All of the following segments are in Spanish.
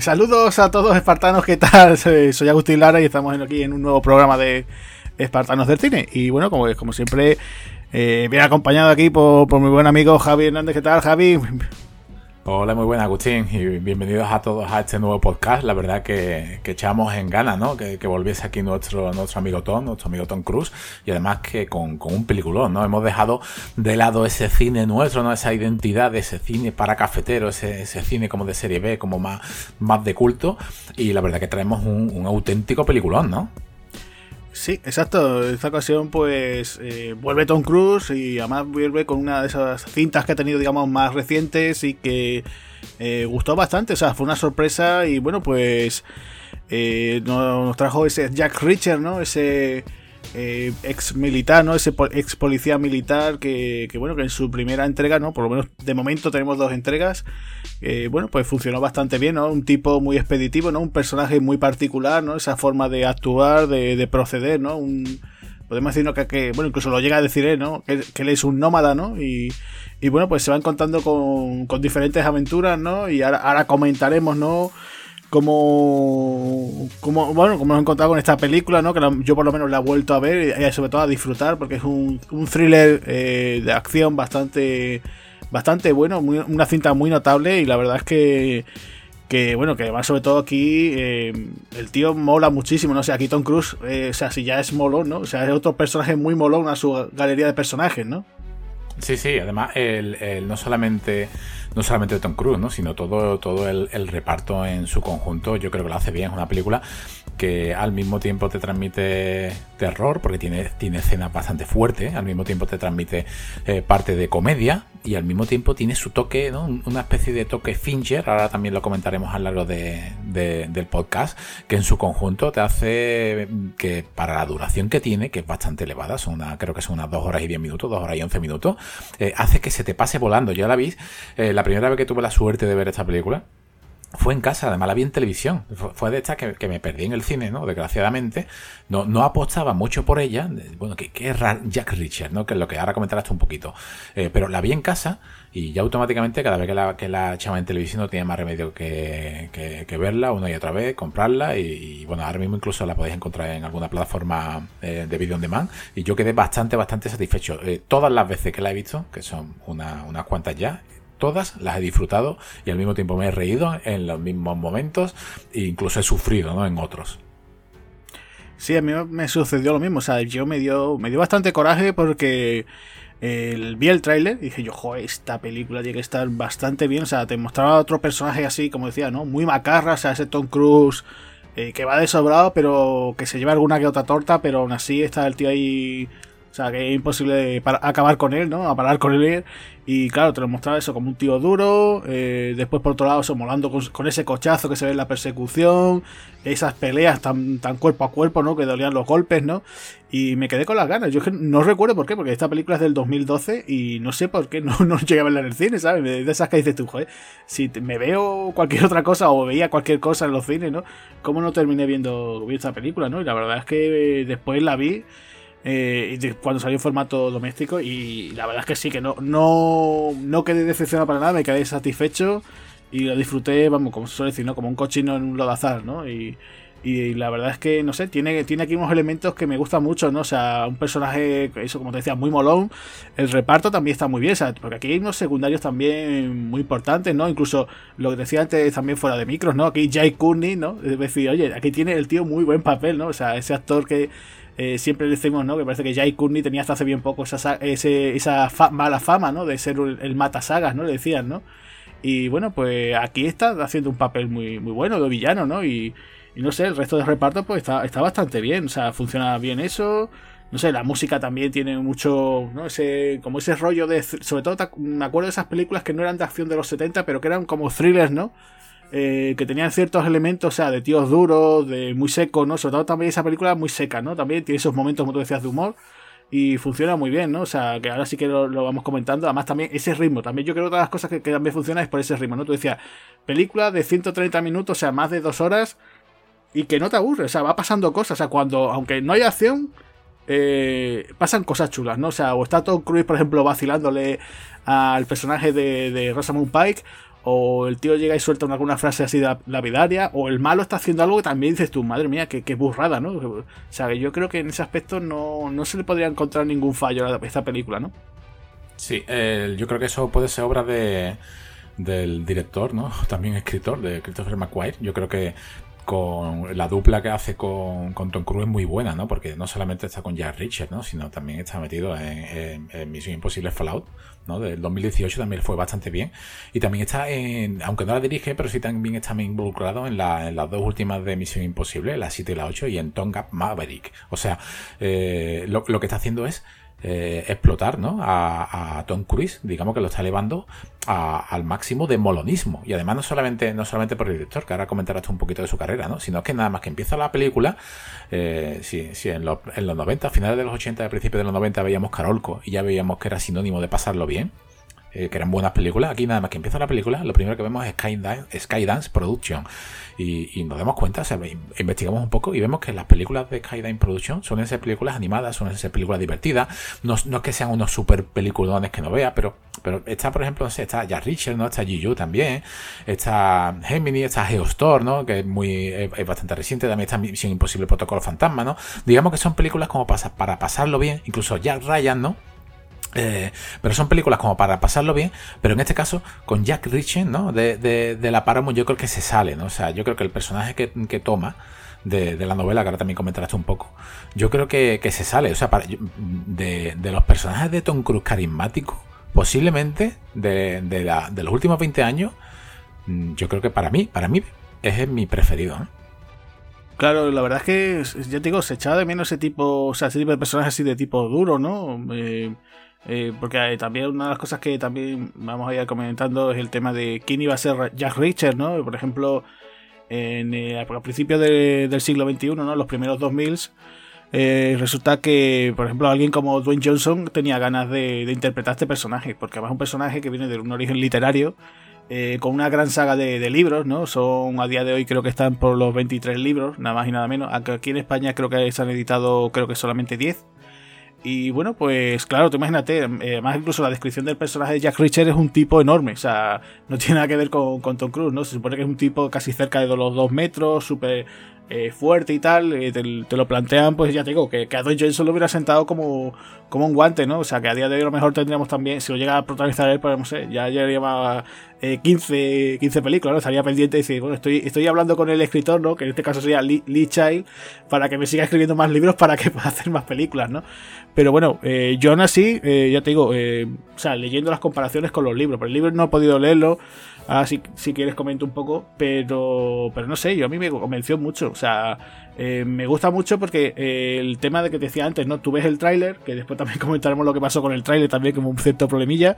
Saludos a todos espartanos, ¿qué tal? Soy Agustín Lara y estamos aquí en un nuevo programa de Espartanos del Cine. Y bueno, como, como siempre, eh, bien acompañado aquí por, por mi buen amigo Javi Hernández. ¿Qué tal, Javi? Hola, muy buenas, Agustín, y bienvenidos a todos a este nuevo podcast. La verdad que, echamos en ganas, ¿no? Que, volviese aquí nuestro, nuestro amigo Tom, nuestro amigo Tom Cruise, y además que con, un peliculón, ¿no? Hemos dejado de lado ese cine nuestro, ¿no? Esa identidad de ese cine para cafetero, ese, cine como de serie B, como más, más de culto, y la verdad que traemos un, un auténtico peliculón, ¿no? Sí, exacto. Esta ocasión, pues eh, vuelve Tom Cruise y además vuelve con una de esas cintas que ha tenido, digamos, más recientes y que eh, gustó bastante. O sea, fue una sorpresa y bueno, pues eh, nos trajo ese Jack Richard, ¿no? Ese eh, ex militar, ¿no? Ese ex policía militar que, bueno, que en su primera entrega, ¿no? Por lo menos de momento tenemos dos entregas. bueno, pues funcionó bastante bien, ¿no? Un tipo muy expeditivo, ¿no? Un personaje muy particular, ¿no? Esa forma de actuar, de, proceder, ¿no? Un, podemos decir que, bueno, incluso lo llega a decir él, ¿no? Que, él es un nómada, ¿no? Y, y, bueno, pues se van contando con, con diferentes aventuras, ¿no? Y ahora, ahora comentaremos, ¿no? Como, como bueno como hemos encontrado con esta película no que yo por lo menos la he vuelto a ver y sobre todo a disfrutar porque es un, un thriller eh, de acción bastante bastante bueno una cinta muy notable y la verdad es que que bueno que además sobre todo aquí eh, el tío mola muchísimo no o sea aquí Tom Cruise eh, o sea si ya es molón no o sea es otro personaje muy molón a su galería de personajes no sí sí además el, no solamente no solamente Tom Cruise, ¿no? sino todo, todo el, el, reparto en su conjunto. Yo creo que lo hace bien. Es una película que al mismo tiempo te transmite terror, porque tiene, tiene escenas bastante fuertes, al mismo tiempo te transmite eh, parte de comedia y al mismo tiempo tiene su toque, ¿no? una especie de toque Fincher, ahora también lo comentaremos a lo largo de, del podcast, que en su conjunto te hace que para la duración que tiene, que es bastante elevada, son una, creo que son unas 2 horas y 10 minutos, 2 horas y 11 minutos, eh, hace que se te pase volando. Yo la vi, eh, la primera vez que tuve la suerte de ver esta película, fue en casa, además la vi en televisión. Fue de estas que, me perdí en el cine, ¿no? Desgraciadamente. No, no apostaba mucho por ella. Bueno, que, es Jack Richard, ¿no? Que es lo que ahora comentarás un poquito. Eh, pero la vi en casa y ya automáticamente cada vez que la, que la echaba en televisión no tenía más remedio que, verla una y otra vez, comprarla. Y, bueno, ahora mismo incluso la podéis encontrar en alguna plataforma eh, de video on demand. Y yo quedé bastante, bastante satisfecho. Eh, todas las veces que la he visto, que son unas cuantas ya, todas, las he disfrutado y al mismo tiempo me he reído en los mismos momentos e incluso he sufrido ¿no? en otros. Sí, a mí me sucedió lo mismo. O sea, yo me dio, me dio bastante coraje porque vi el tráiler y dije yo, joder, esta película tiene que estar bastante bien. O sea, te mostraba otro personaje así, como decía, ¿no? Muy macarra, o sea, ese Tom Cruise eh, que va de sobrado, pero que se lleva alguna que otra torta, pero aún así está el tío ahí o sea, que es imposible acabar con él, ¿no? A parar con él. Y claro, te lo mostraba eso como un tío duro. Eh, después, por otro lado, eso molando con, ese cochazo que se ve en la persecución. Esas peleas tan, tan cuerpo a cuerpo, ¿no? Que dolían los golpes, ¿no? Y me quedé con las ganas. Yo no recuerdo por qué, porque esta película es del 2012 y no sé por qué no, no llegué a verla en el cine, ¿sabes? De esas que dices tú, joder, si me veo cualquier otra cosa o veía cualquier cosa en los cines, ¿no? ¿Cómo no terminé viendo, viendo esta película, ¿no? Y la verdad es que después la vi. Eh, cuando salió en formato doméstico y la verdad es que sí, que no, no, no quedé decepcionado para nada, me quedé satisfecho y lo disfruté, vamos, como se suele decir, ¿no? Como un cochino en un lodazal, ¿no? Y, y la verdad es que, no sé, tiene, tiene aquí unos elementos que me gustan mucho, ¿no? O sea, un personaje, eso como te decía, muy molón. El reparto también está muy bien, o porque aquí hay unos secundarios también muy importantes, ¿no? Incluso lo que decía antes también fuera de micros, ¿no? Aquí Jay Courtney, ¿no? Es oye, aquí tiene el tío muy buen papel, ¿no? O sea, ese actor que eh, siempre decimos, ¿no? Que parece que Jai Courtney tenía hasta hace bien poco esa, esa mala fama, ¿no? De ser el, matasagas, ¿no? Le decían, ¿no? Y bueno, pues aquí está haciendo un papel muy, muy bueno de villano, ¿no? Y, no sé, el resto del reparto pues está, está bastante bien, o sea, funciona bien eso. No sé, la música también tiene mucho, ¿no? Ese, como ese rollo de, sobre todo me acuerdo de esas películas que no eran de acción de los 70, pero que eran como thrillers, ¿no? Eh, que tenían ciertos elementos, o sea, de tíos duros, de muy secos, ¿no? Sobre todo también esa película muy seca, ¿no? También tiene esos momentos, como tú decías, de humor y funciona muy bien, ¿no? O sea, que ahora sí que lo, vamos comentando. Además, también ese ritmo, también yo creo que otra de las cosas que, también funciona es por ese ritmo, ¿no? Tú decías, película de 130 minutos, o sea, más de dos horas y que no te aburre, o sea, va pasando cosas, o sea, cuando, aunque no hay acción, eh, pasan cosas chulas, ¿no? O sea, o está Tom Cruise, por ejemplo, vacilándole al personaje de, de Rosamund Pike, o el tío llega y suelta alguna frase así lapidaria, o el malo está haciendo algo que también dices tú, madre mía, que, burrada, ¿no? O sea, yo creo que en ese aspecto no, no se le podría encontrar ningún fallo a esta película, ¿no? Sí, yo creo que eso puede ser obra de, del director, ¿no? También escritor, de Christopher McQuire. Yo creo que con la dupla que hace con, Tom Cruise es muy buena, ¿no? Porque no solamente está con Jack Richard, ¿no? Sino también está metido en, en, Misión Imposible Fallout, ¿no? Del 2018 también fue bastante bien. Y también está en, aunque no la dirige, pero sí también está involucrado en, la, las dos últimas de Misión Imposible, la 7 y la 8, y en Tonga Maverick. O sea, eh, lo, lo que está haciendo es eh, explotar ¿no? a, Tom Cruise, digamos que lo está elevando al máximo de molonismo. Y además no solamente, no solamente por el director, que ahora comentarás un poquito de su carrera, ¿no? sino que nada más que empieza la película, eh, si, en, los, en los 90, a finales de los 80, a principios de los 90 veíamos Carolco y ya veíamos que era sinónimo de pasarlo bien, eh, que eran buenas películas. Aquí nada más que empieza la película, lo primero que vemos es Skydance, Production. Y, nos damos cuenta, investigamos un poco y vemos que las películas de Skydance Production suelen ser películas animadas, suelen ser películas divertidas. No, no es que sean unos super peliculones que no vea, pero, pero está, por ejemplo, está Jack Richard, ¿no? Está Juju también, está Gemini, está Geostor, ¿no? Que es muy, es, bastante reciente, también está Misión Imposible Protocolo Fantasma, ¿no? Digamos que son películas como para, para pasarlo bien, incluso Jack Ryan, ¿no? Eh, pero son películas como para pasarlo bien, pero en este caso con Jack Ritchie, ¿no? De, la Paramount yo creo que se sale, ¿no? O sea, yo creo que el personaje que, toma de, la novela, que ahora también comentaste un poco, yo creo que, se sale, o sea, de, los personajes de Tom Cruise carismáticos, posiblemente de, los últimos 20 años, mm, yo creo que para mí, para mí es mi preferido, Claro, la verdad es que, ya te digo, se echaba de menos ese tipo, o sea, ese tipo de personajes así de tipo duro, ¿no? Eh, eh, porque también una de las cosas que también vamos a ir comentando es el tema de quién iba a ser Jack Richard, ¿no? Por ejemplo, en, eh, a principios del siglo XXI, ¿no? Los primeros 2000 eh, resulta que, por ejemplo, alguien como Dwayne Johnson tenía ganas de, interpretar este personaje, porque además es un personaje que viene de un origen literario, con una gran saga de, de, libros, ¿no? Son a día de hoy creo que están por los 23 libros, nada más y nada menos. Aquí en España creo que se han editado creo que solamente 10. Y bueno, pues claro, tú imagínate, eh, más incluso la descripción del personaje de Jack Richard es un tipo enorme, o sea, no tiene nada que ver con, con Tom Cruise, ¿no? Se supone que es un tipo casi cerca de los dos metros, súper eh, fuerte y tal, eh, te, lo plantean, pues ya te digo, que, que a Don Johnson lo hubiera sentado como, como un guante, ¿no? O sea, que a día de hoy a lo mejor tendríamos también, si lo llega a protagonizar él, pues no sé, ya llevaría eh, 15, 15 películas, ¿no? Estaría pendiente y decir, bueno, estoy, estoy hablando con el escritor, ¿no? Que en este caso sería Lee, Child, para que me siga escribiendo más libros para que pueda hacer más películas, ¿no? Pero bueno, eh, yo aún así, eh, ya te digo, o sea, leyendo las comparaciones con los libros, pero el libro no he podido leerlo, Ah, si, si quieres comento un poco, pero, pero no sé, yo a mí me convenció mucho. O sea, eh, me gusta mucho porque eh, el tema de que te decía antes, ¿no? Tú ves el tráiler, que después también comentaremos lo que pasó con el tráiler también, como un cierto problemilla,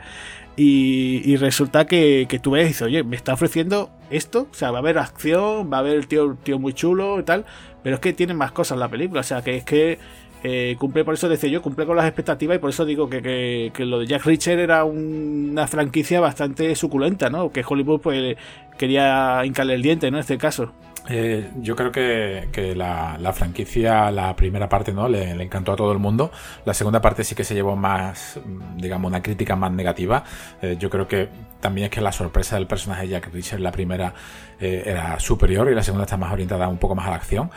y, resulta que, que, tú ves y dices, oye, me está ofreciendo esto, o sea, va a haber acción, va a haber el tío, tío muy chulo y tal, pero es que tiene más cosas la película, o sea, que es que eh, cumple, por eso decía yo, cumple con las expectativas y por eso digo que, lo de Jack Richard era una franquicia bastante suculenta, ¿no? Que Hollywood pues quería hincarle el diente, ¿no? En este caso. Eh, yo creo que, la, franquicia, la primera parte, ¿no? Le, encantó a todo el mundo. La segunda parte sí que se llevó más, digamos, una crítica más negativa. Eh, yo creo que también es que la sorpresa del personaje Jack Richard, la primera era superior y la segunda está más orientada un poco más a la acción.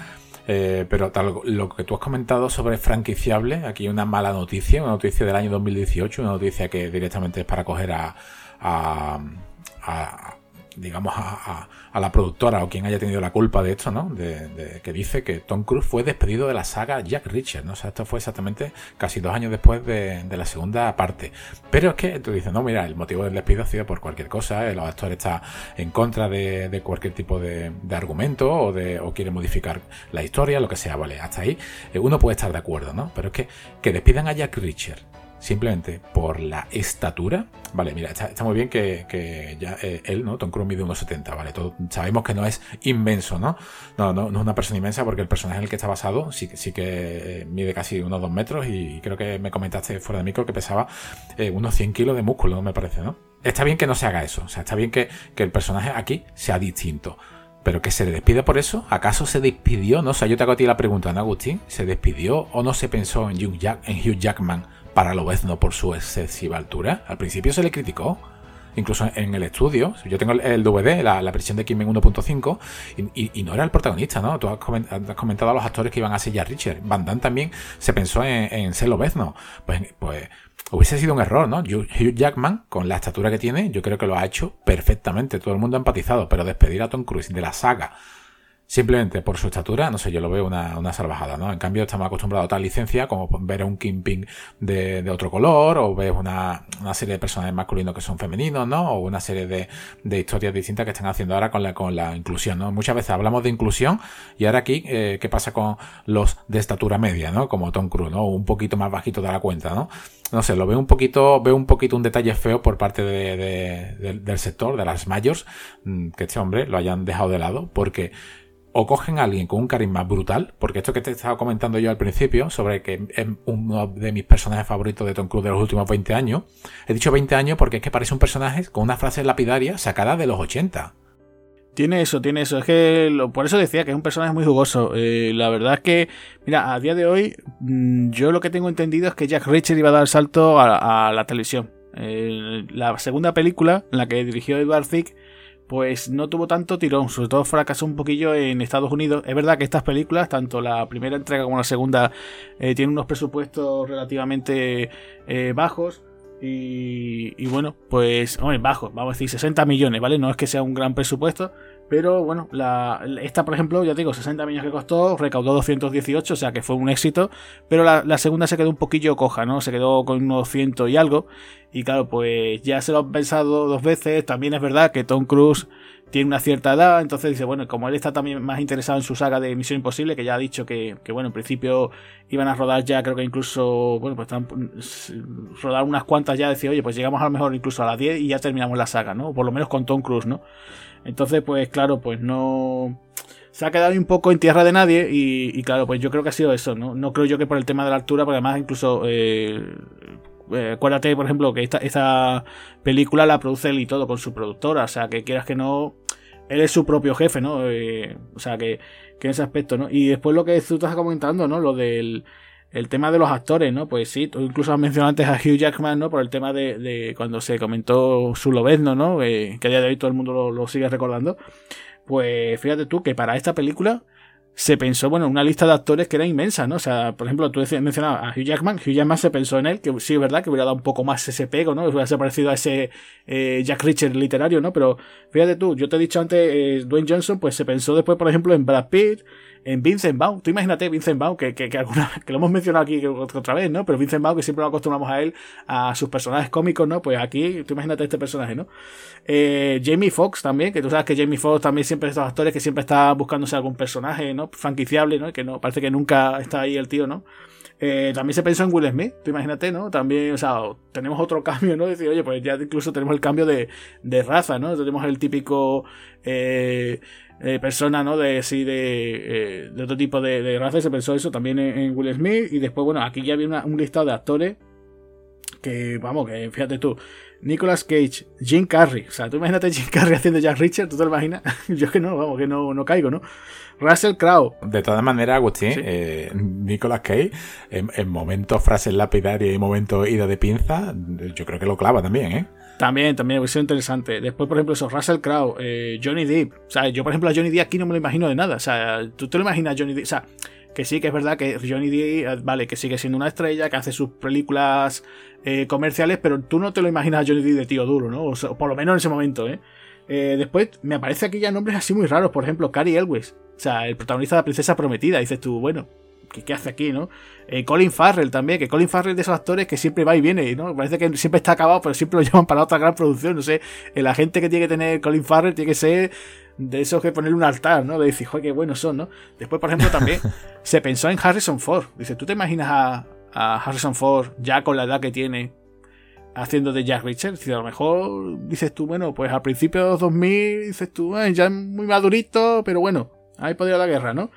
Eh, pero tal, lo que tú has comentado sobre franquiciable, aquí una mala noticia, una noticia del año 2018, una noticia que directamente es para coger a digamos, a, la productora o quien haya tenido la culpa de esto, ¿no? De, que dice que Tom Cruise fue despedido de la saga Jack Richard, ¿no? O sea, esto fue exactamente casi dos años después de, la segunda parte. Pero es que tú dices, no, mira, el motivo del despido ha sido por cualquier cosa, el actor está en contra de, cualquier tipo de, argumento o, de, o quiere modificar la historia, lo que sea, vale, hasta ahí eh, uno puede estar de acuerdo, ¿no? Pero es que que despidan a Jack Richard simplemente por la estatura. Vale, mira, está, muy bien que, ya eh, él, ¿no? Tom Cruise mide unos 70, ¿vale? sabemos que no es inmenso, ¿no? ¿no? No, es una persona inmensa porque el personaje en el que está basado sí, sí que eh, mide casi unos 2 metros y creo que me comentaste fuera de micro que pesaba eh, unos 100 kilos de músculo, me parece, ¿no? Está bien que no se haga eso, o sea, está bien que, que el personaje aquí sea distinto. Pero que se le despide por eso, ¿acaso se despidió? No o sea, yo te hago a ti la pregunta, ¿no, Agustín? ¿Se despidió o no se pensó en Hugh, Jack, en Hugh Jackman para lo vez no por su excesiva altura. Al principio se le criticó. incluso en el estudio. Yo tengo el, DVD, la, la, versión de Kimen 1.5, y, no era el protagonista, ¿no? Tú has comentado a los actores que iban a ser Richard. Van Damme también se pensó en, en Celo Bezno. Pues, pues hubiese sido un error, ¿no? Hugh Jackman, con la estatura que tiene, yo creo que lo ha hecho perfectamente. Todo el mundo ha empatizado, pero despedir a Tom Cruise de la saga Simplemente por su estatura, no sé, yo lo veo una, una salvajada, ¿no? En cambio, estamos acostumbrados a tal licencia como ver a un Kingpin de, de otro color, o ves una, una, serie de personajes masculinos que son femeninos, ¿no? O una serie de, de, historias distintas que están haciendo ahora con la, con la inclusión, ¿no? Muchas veces hablamos de inclusión y ahora aquí, eh, ¿qué pasa con los de estatura media, ¿no? Como Tom Cruise, ¿no? Un poquito más bajito de la cuenta, ¿no? No sé, lo veo un poquito, veo un poquito un detalle feo por parte de, de, del sector, de las mayors, mm, que este hombre lo hayan dejado de lado, porque o cogen a alguien con un carisma brutal, porque esto que te estaba comentando yo al principio, sobre que es uno de mis personajes favoritos de Tom Cruise de los últimos 20 años, he dicho 20 años porque es que parece un personaje con una frase lapidaria sacada de los 80. Tiene eso, tiene eso. Es que por eso decía que es un personaje muy jugoso. Eh, la verdad es que, mira, a día de hoy, mm, yo lo que tengo entendido es que Jack Reacher iba a dar el salto a, la televisión. Eh, la segunda película, en la que dirigió Edward Thicke, pues no tuvo tanto tirón, sobre todo fracasó un poquillo en Estados Unidos. Es verdad que estas películas, tanto la primera entrega como la segunda, eh, tienen unos presupuestos relativamente eh, bajos. Y, bueno, pues, hombre, bajos, vamos a decir 60 millones, ¿vale? No es que sea un gran presupuesto, pero bueno, la, esta, por ejemplo, ya digo, 60 millones que costó, recaudó 218, o sea que fue un éxito. Pero la, segunda se quedó un poquillo coja, ¿no? Se quedó con unos ciento y algo. Y claro, pues ya se lo han pensado dos veces. También es verdad que Tom Cruise tiene una cierta edad, entonces dice, bueno, como él está también más interesado en su saga de Misión Imposible, que ya ha dicho que, que bueno, en principio iban a rodar ya, creo que incluso, bueno, pues están, rodar unas cuantas ya, decir, oye, pues llegamos a lo mejor incluso a las 10 y ya terminamos la saga, ¿no? Por lo menos con Tom Cruise, ¿no? Entonces, pues claro, pues no... Se ha quedado un poco en tierra de nadie y, claro, pues yo creo que ha sido eso, ¿no? No creo yo que por el tema de la altura, porque además incluso... Eh, eh, acuérdate, por ejemplo, que esta, película la produce él y todo con su productora, o sea, que quieras que no, él es su propio jefe, ¿no? Eh, o sea, que, que, en ese aspecto, ¿no? Y después lo que tú estás comentando, ¿no? Lo del el tema de los actores, ¿no? Pues sí, tú incluso has mencionado antes a Hugh Jackman, ¿no? Por el tema de, cuando se comentó su lobezno, ¿no? Eh, que a día de hoy todo el mundo lo, sigue recordando. Pues fíjate tú que para esta película se pensó, bueno, una lista de actores que era inmensa, ¿no? O sea, por ejemplo, tú mencionabas a Hugh Jackman, Hugh Jackman se pensó en él, que sí es verdad que hubiera dado un poco más ese pego, ¿no? Hubiera parecido a ese eh, Jack Richard literario, ¿no? Pero fíjate tú, yo te he dicho antes, eh, Dwayne Johnson, pues se pensó después, por ejemplo, en Brad Pitt, en Vincent Vaughn. Tú imagínate Vincent Vaughn, que, que, que, alguna, que lo hemos mencionado aquí otra vez, ¿no? Pero Vincent Vaughn, que siempre lo acostumbramos a él, a sus personajes cómicos, ¿no? Pues aquí, tú imagínate este personaje, ¿no? Eh, Jamie Foxx también, que tú sabes que Jamie Foxx también siempre es estos actores que siempre está buscándose algún personaje, ¿no? Franquiciable, ¿no? Que no, parece que nunca está ahí el tío, ¿no? Eh, también se pensó en Will Smith, tú imagínate, ¿no? También, o sea, tenemos otro cambio, ¿no? Decir, oye, pues ya incluso tenemos el cambio de, de raza, ¿no? Tenemos el típico eh, eh, persona, ¿no? De sí, de, eh, de otro tipo de, de, raza. se pensó eso también en, Will Smith. Y después, bueno, aquí ya había un listado de actores que, vamos, que fíjate tú, Nicolas Cage, Jim Carrey. O sea, tú imagínate Jim Carrey haciendo Jack Richard, ¿tú te lo imaginas? Yo que no, vamos, que no, no caigo, ¿no? Russell Crowe. De todas maneras, Agustín, eh, Nicolas Cage, en, momentos frases lapidarias y momentos ida de pinza, yo creo que lo clava también, ¿eh? También, también, hubiese sido interesante. Después, por ejemplo, eso, Russell Crowe, eh, Johnny Depp. O sea, yo, por ejemplo, a Johnny Depp aquí no me lo imagino de nada. O sea, tú te lo imaginas a Johnny Depp. O sea, que sí, que es verdad que Johnny Depp, vale, que sigue siendo una estrella, que hace sus películas eh, comerciales, pero tú no te lo imaginas a Johnny Depp de tío duro, ¿no? O, por lo menos en ese momento, ¿eh? ¿eh? Después me aparece aquí ya nombres así muy raros, por ejemplo, Cary Elwes, o sea, el protagonista de la Princesa Prometida. Dices tú, bueno, ¿qué, hace aquí, no? Eh, Colin Farrell también, que Colin Farrell de esos actores que siempre va y viene, ¿no? Parece que siempre está acabado, pero siempre lo llaman para otra gran producción, no sé. El agente que tiene que tener Colin Farrell tiene que ser de esos que ponerle un altar, ¿no? De decir, joder, qué buenos son, ¿no? Después, por ejemplo, también se pensó en Harrison Ford. Dice, ¿tú te imaginas a, Harrison Ford ya con la edad que tiene haciendo de Jack Richard? Si a lo mejor dices tú, bueno, pues al principio de los 2000 dices tú, ya muy madurito, pero bueno, ahí podría la guerra, ¿no?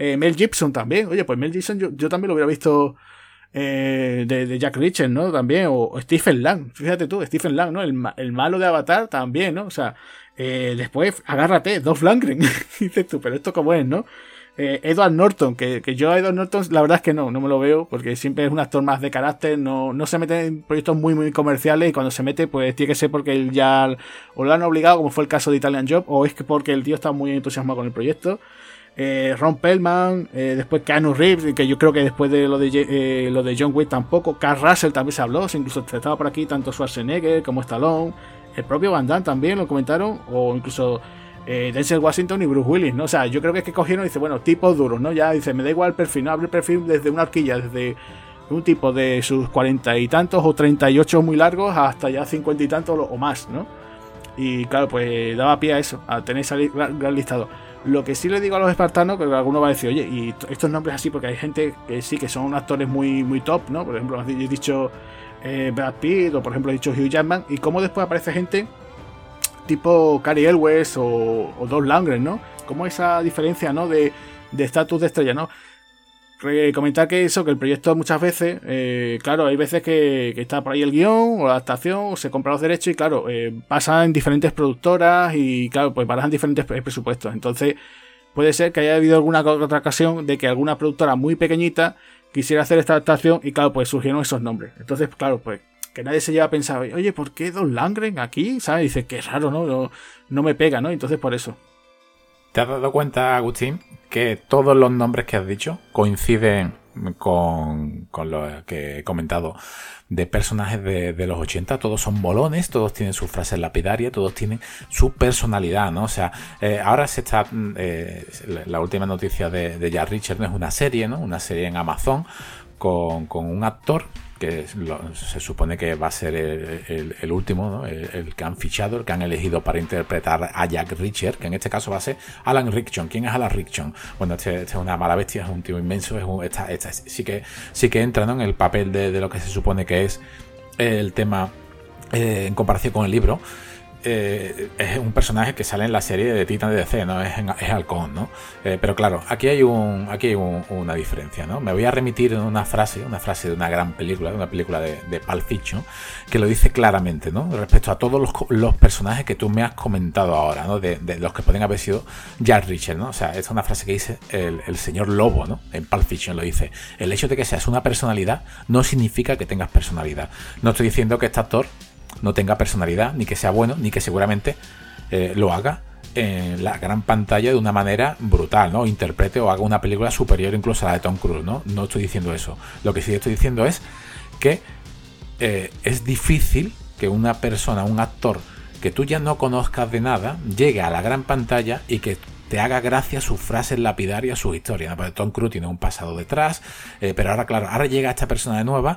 Eh, Mel Gibson también. Oye, pues Mel Gibson yo, también lo hubiera visto eh, de, Jack Richard, ¿no? También. O, Stephen Lang. Fíjate tú, Stephen Lang, ¿no? El, malo de Avatar también, ¿no? O sea, eh, después, agárrate, Dolph Lundgren. dices tú, pero esto cómo es, ¿no? Edward Norton, que, yo a Edward Norton la verdad es que no, no me lo veo, porque siempre es un actor más de carácter, no, no se mete en proyectos muy, muy comerciales y cuando se mete, pues tiene que ser porque él ya o lo han obligado, como fue el caso de Italian Job, o es que porque el tío está muy entusiasmado con el proyecto. Eh, Ron Pellman, eh, después Keanu Reeves, que yo creo que después de lo de, lo de John Wick tampoco, Carl Russell también se habló, incluso estaba por aquí tanto Schwarzenegger como Stallone, el propio Van Damme también lo comentaron, o incluso eh, Denzel Washington y Bruce Willis, ¿no? O sea, yo creo que es que cogieron y dice, bueno, tipos duros, ¿no? Ya dice, me da igual el perfil, no abre el perfil desde una horquilla, desde un tipo de sus cuarenta y tantos o treinta y ocho muy largos hasta ya cincuenta y tantos o más, ¿no? Y claro, pues daba pie a eso, a tener ese gran, listado. Lo que sí le digo a los espartanos, que alguno va a decir, oye, y estos nombres así, porque hay gente que sí que son actores muy, muy top, ¿no? Por ejemplo, he dicho eh, Brad Pitt o por ejemplo he dicho Hugh Jackman, y cómo después aparece gente tipo Cary Elwes o, o Don Langren, ¿no? Como esa diferencia, ¿no? De estatus de, estrella, ¿no? Comentar que eso, que el proyecto muchas veces, eh, claro, hay veces que, está por ahí el guion o la adaptación, o se compra los derechos y claro, eh, pasa en diferentes productoras y claro, pues en diferentes presupuestos. Entonces, puede ser que haya habido alguna otra ocasión de que alguna productora muy pequeñita quisiera hacer esta adaptación y claro, pues surgieron esos nombres. Entonces, claro, pues que nadie se lleva a pensar, oye, ¿por qué Don Langren aquí? ¿Sabes? Dice, qué raro, ¿no? ¿no? me pega, ¿no? Entonces por eso. ¿Te has dado cuenta, Agustín, que todos los nombres que has dicho coinciden con, con lo que he comentado de personajes de, los 80? Todos son bolones, todos tienen sus frases lapidarias, todos tienen su personalidad, ¿no? O sea, eh, ahora se está. Eh, la última noticia de, de Jack Richard es una serie, ¿no? Una serie en Amazon con, con un actor que se supone que va a ser el, último, el, que han fichado, el que han elegido para interpretar a Jack Richard, que en este caso va a ser Alan Rickson. ¿Quién es Alan Rickson? Bueno, este, este, es una mala bestia, es un tío inmenso, es sí, que, sí que entra en el papel de, lo que se supone que es el tema eh, en comparación con el libro. Eh, es un personaje que sale en la serie de Titan de DC, ¿no? Es, es halcón, ¿no? Eh, pero claro, aquí hay, un, aquí hay una diferencia, ¿no? Me voy a remitir en una frase, una frase de una gran película, de una película de, de Pulp Fiction, que lo dice claramente, ¿no? Respecto a todos los, personajes que tú me has comentado ahora, ¿no? De, los que pueden haber sido Jack Richard, ¿no? O sea, es una frase que dice el, el señor Lobo, ¿no? En Pulp Fiction lo dice. El hecho de que seas una personalidad no significa que tengas personalidad. No estoy diciendo que este actor no tenga personalidad, ni que sea bueno, ni que seguramente eh, lo haga en la gran pantalla de una manera brutal, ¿no? Interprete o haga una película superior incluso a la de Tom Cruise, ¿no? No estoy diciendo eso. Lo que sí estoy diciendo es que eh, es difícil que una persona, un actor que tú ya no conozcas de nada, llegue a la gran pantalla y que te haga gracia sus frases lapidarias, sus historias. ¿no? Tom Cruise tiene un pasado detrás, eh, pero ahora, claro, ahora llega esta persona de nueva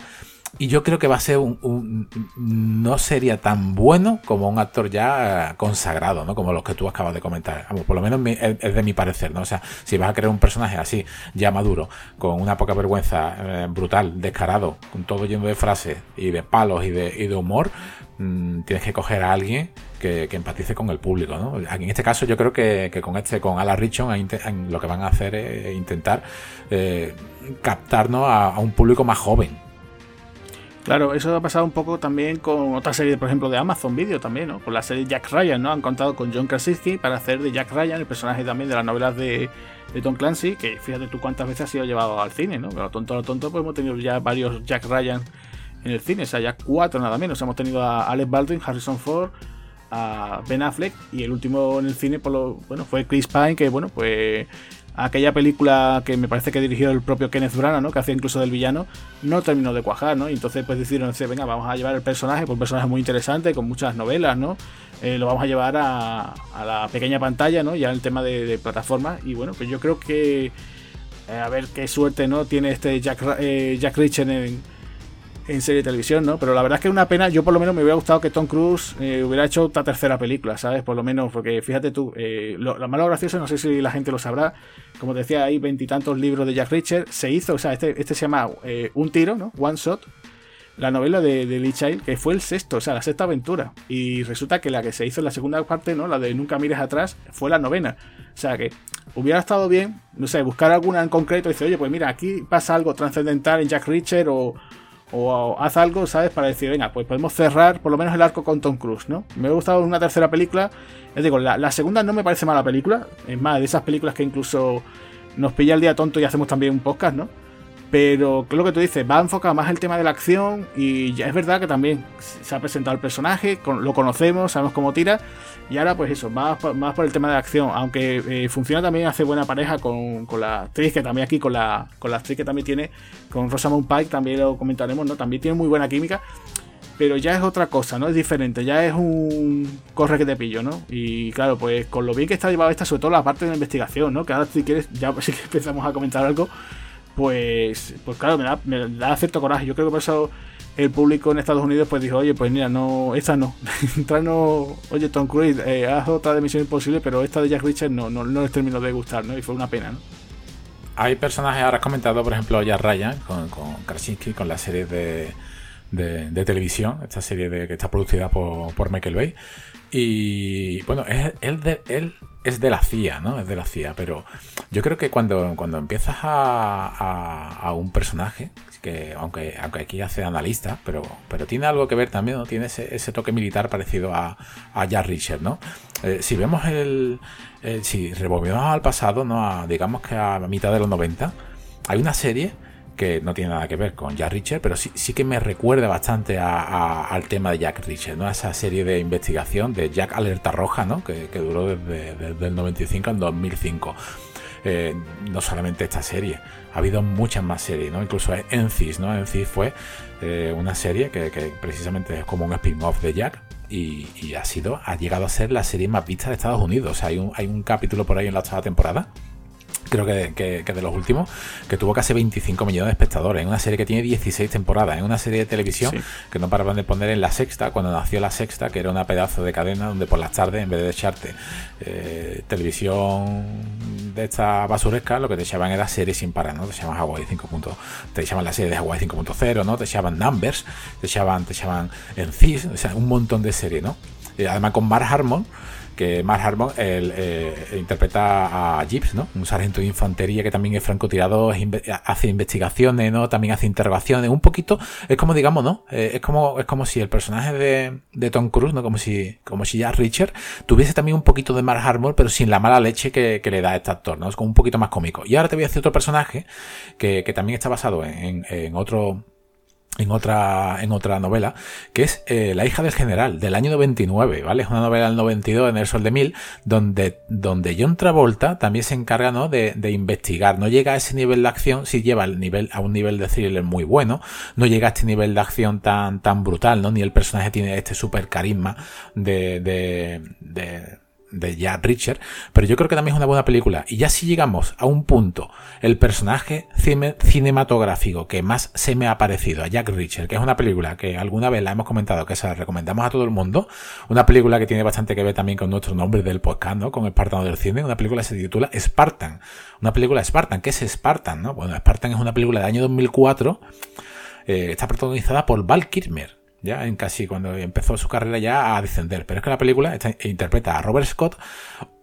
y yo creo que va a ser un, no sería tan bueno como un actor ya consagrado, ¿no? Como los que tú acabas de comentar. por lo menos es de mi parecer, ¿no? O sea, si vas a crear un personaje así, ya maduro, con una poca vergüenza, eh, brutal, descarado, con todo lleno de frases y de palos y de, y de humor, mm, tienes que coger a alguien que, empatice con el público, ¿no? En este caso yo creo que, con este, con Alan Richon, lo que van a hacer es intentar eh, captarnos a un público más joven, Claro, eso ha pasado un poco también con otra serie, por ejemplo, de Amazon Video también, ¿no? Con la serie Jack Ryan, ¿no? Han contado con John Krasinski para hacer de Jack Ryan, el personaje también de las novelas de, Tom Clancy, que fíjate tú cuántas veces ha sido llevado al cine, ¿no? Pero tonto, lo tonto, pues hemos tenido ya varios Jack Ryan en el cine, o sea, ya cuatro nada menos. Hemos tenido a Alex Baldwin, Harrison Ford, a Ben Affleck y el último en el cine, por lo, bueno, fue Chris Pine, que bueno, pues aquella película que me parece que dirigió el propio Kenneth Branagh, ¿no? que hacía incluso del villano, no terminó de cuajar, ¿no? Y entonces pues decidieron, venga, vamos a llevar el personaje, pues un personaje muy interesante, con muchas novelas, ¿no? Eh, lo vamos a llevar a, la pequeña pantalla, ¿no? Ya el tema de, de plataformas. Y bueno, pues yo creo que eh, a ver qué suerte, ¿no? Tiene este Jack, eh, Jack Richard en, en serie de televisión, ¿no? Pero la verdad es que es una pena. Yo, por lo menos, me hubiera gustado que Tom Cruise eh, hubiera hecho otra tercera película, ¿sabes? Por lo menos, porque fíjate tú, eh, lo, malo gracioso, no sé si la gente lo sabrá. Como decía, hay veintitantos libros de Jack Richard. Se hizo, o sea, este, este se llama eh, Un tiro, ¿no? One Shot. La novela de, Lee Child, que fue el sexto, o sea, la sexta aventura. Y resulta que la que se hizo en la segunda parte, ¿no? La de Nunca mires atrás, fue la novena. O sea que hubiera estado bien, no sé, buscar alguna en concreto y decir, oye, pues mira, aquí pasa algo trascendental en Jack Richard o o haz algo, ¿sabes? Para decir, venga, pues podemos cerrar por lo menos el arco con Tom Cruise, ¿no? Me ha gustado una tercera película. Es digo, la, segunda no me parece mala película. Es más, de esas películas que incluso nos pilla el día tonto y hacemos también un podcast, ¿no? Pero lo que tú dices, va a enfocar más el tema de la acción y ya es verdad que también se ha presentado el personaje, lo conocemos, sabemos cómo tira y ahora pues eso, más, más por el tema de la acción, aunque eh, funciona también, hace buena pareja con, la actriz que también aquí, con la, con la actriz que también tiene, con Rosamund Pike, también lo comentaremos, ¿no? También tiene muy buena química pero ya es otra cosa, ¿no? Es diferente, ya es un corre que te pillo, ¿no? Y claro, pues con lo bien que está llevado esta, sobre todo la parte de la investigación, ¿no? Que ahora si quieres, ya sí que empezamos a comentar algo, pues, pues claro, me da, me da cierto coraje. Yo creo que por eso el público en Estados Unidos pues dijo, oye, pues mira, no, esta no. no, oye, Tom Cruise, eh, haz otra de Misión Imposible, pero esta de Jack Richard no, no, no les terminó de gustar, ¿no? Y fue una pena, ¿no? Hay personajes, ahora has comentado, por ejemplo, Jack Ryan con, con Krasinski, con la serie de, de, televisión, esta serie de, que está producida por, por Michael Bay. Y bueno, él, de, él es de la CIA, ¿no? Es de la CIA, pero yo creo que cuando, cuando empiezas a, a, un personaje, que aunque, aunque aquí hace analista, pero, pero tiene algo que ver también, ¿no? Tiene ese, toque militar parecido a, a Jack Richard, ¿no? Eh, si vemos el, Si revolvemos al pasado, ¿no? A, digamos que a mitad de los 90, hay una serie que no tiene nada que ver con Jack Richard, pero sí, sí que me recuerda bastante al tema de Jack Richard, ¿no? A esa serie de investigación de Jack Alerta Roja, ¿no? Que, duró desde, el 95 al 2005. Eh, no solamente esta serie, ha habido muchas más series, ¿no? Incluso Encis, ¿no? Encis fue eh, una serie que, precisamente es como un spin-off de Jack, y, ha sido, ha llegado a ser la serie más vista de Estados Unidos. hay un, hay un capítulo por ahí en la octava temporada creo que, que, de los últimos, que tuvo casi 25 millones de espectadores. En una serie que tiene 16 temporadas, en una serie de televisión que no paraban de poner en la sexta, cuando nació la sexta, que era una pedazo de cadena donde por las tardes, en vez de echarte eh, televisión de esta basuresca, lo que te echaban era series sin parar, ¿no? Te echaban Hawaii 5. Te echaban la serie de Hawaii 5.0, ¿no? Te echaban Numbers, te echaban, te echaban en CIS, o sea, un montón de series, ¿no? Y además con Mark Harmon que Mark Harmon eh, interpreta a Gibbs, ¿no? Un sargento de infantería que también es francotirador, hace investigaciones, ¿no? También hace interrogaciones, un poquito, es como digamos, ¿no? Eh, es como es como si el personaje de, Tom Cruise, ¿no? Como si como si Jack Richard tuviese también un poquito de Mark Harmon, pero sin la mala leche que, le da a este actor, ¿no? Es como un poquito más cómico. Y ahora te voy a decir otro personaje que, también está basado en, en otro en otra, en otra novela, que es eh, La hija del general, del año 99, ¿vale? Es una novela del 92 en El Sol de Mil, donde, donde John Travolta también se encarga, ¿no? De, de investigar. No llega a ese nivel de acción, sí lleva el nivel, a un nivel de thriller muy bueno, no llega a este nivel de acción tan, tan brutal, ¿no? Ni el personaje tiene este super carisma de, de, de de Jack Richard, pero yo creo que también es una buena película. Y ya si llegamos a un punto, el personaje cinematográfico que más se me ha parecido a Jack Richard, que es una película que alguna vez la hemos comentado, que se la recomendamos a todo el mundo, una película que tiene bastante que ver también con nuestro nombre del podcast, ¿no? Con Espartano del cine, una película que se titula Spartan, una película Spartan, ¿qué es Spartan, no? Bueno, Spartan es una película del año 2004, eh, está protagonizada por Val Kilmer, ya en casi cuando empezó su carrera ya a descender. Pero es que la película interpreta a Robert Scott,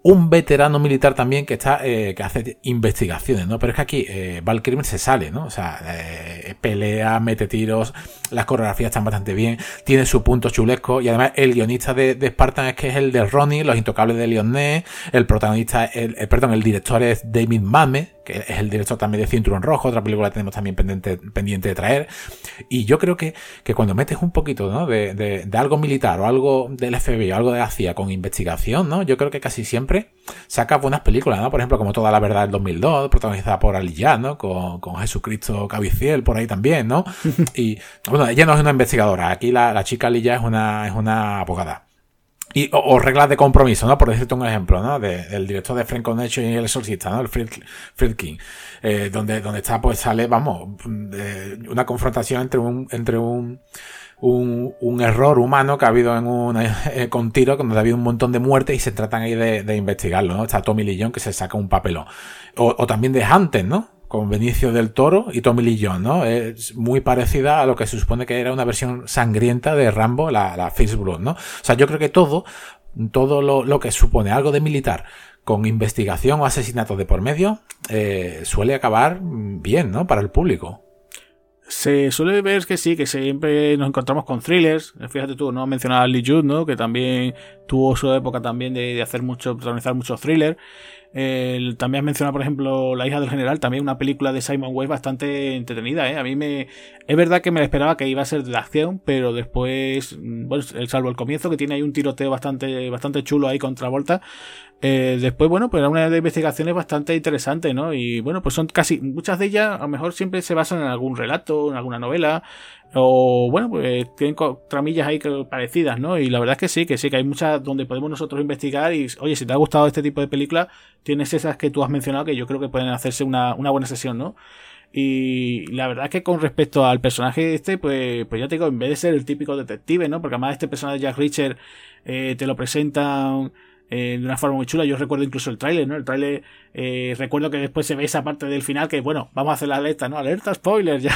un veterano militar también que está eh, que hace investigaciones, ¿no? Pero es que aquí eh, Val se sale, ¿no? O sea, eh, pelea, mete tiros, las coreografías están bastante bien, tiene su punto chulesco y además el guionista de, de Spartan es que es el de Ronnie, Los Intocables de Leon el protagonista, el, perdón, el director es David Mame, que es el director también de Cinturón Rojo, otra película tenemos también pendiente, pendiente de traer. Y yo creo que, que cuando metes un poquito ¿no? de, de, de algo militar o algo del FBI o algo de la CIA con investigación, ¿no? Yo creo que casi siempre saca buenas películas, ¿no? Por ejemplo, como Toda la Verdad del 2002, protagonizada por Ali ¿no? Con, Jesucristo Cabiciel por ahí también, ¿no? Y, bueno, ella no es una investigadora. Aquí la, chica Aliyah es una, es una abogada. Y, o, reglas de compromiso, ¿no? Por decirte un ejemplo, ¿no? del director de Frank Connection y El Exorcista, ¿no? El Friedkin. Eh, donde, donde está, pues sale, vamos, una confrontación entre un, entre un, un, un, error humano que ha habido en un, eh, con tiro, donde ha habido un montón de muertes y se tratan ahí de, de investigarlo, ¿no? Está Tommy Lee que se saca un papelón. O, o también de Hunter, ¿no? Con Benicio del Toro y Tommy Lee ¿no? Es muy parecida a lo que se supone que era una versión sangrienta de Rambo, la, la First ¿no? O sea, yo creo que todo, todo lo, lo que supone algo de militar con investigación o asesinatos de por medio, eh, suele acabar bien, ¿no? Para el público. Se suele ver que sí, que siempre nos encontramos con thrillers. Fíjate tú, no a Lee Judd, ¿no? Que también tuvo su época también de, hacer mucho, protagonizar muchos thrillers. También has mencionado, por ejemplo, La hija del general, también una película de Simon West bastante entretenida, ¿eh? A mí me... Es verdad que me esperaba que iba a ser de acción, pero después, mm, bueno, salvo el comienzo, que tiene ahí un tiroteo bastante, bastante chulo ahí contra Volta, eh, después, bueno, pues era una de investigaciones bastante interesante, ¿no? Y bueno, pues son casi, muchas de ellas a lo mejor siempre se basan en algún relato, en alguna novela, o bueno, pues tienen tramillas ahí parecidas, ¿no? Y la verdad es que sí, que sí, que hay muchas donde podemos nosotros investigar y, oye, si te ha gustado este tipo de película, tienes esas que tú has mencionado que yo creo que pueden hacerse una, una buena sesión, ¿no? Y la verdad es que con respecto al personaje este, pues, pues ya te digo, en vez de ser el típico detective, ¿no? Porque además este personaje de Jack Richard eh, te lo presentan eh, de una forma muy chula. Yo recuerdo incluso el tráiler, ¿no? El tráiler, eh, recuerdo que después se ve esa parte del final que, bueno, vamos a hacer la alerta, ¿no? Alerta spoiler, ya.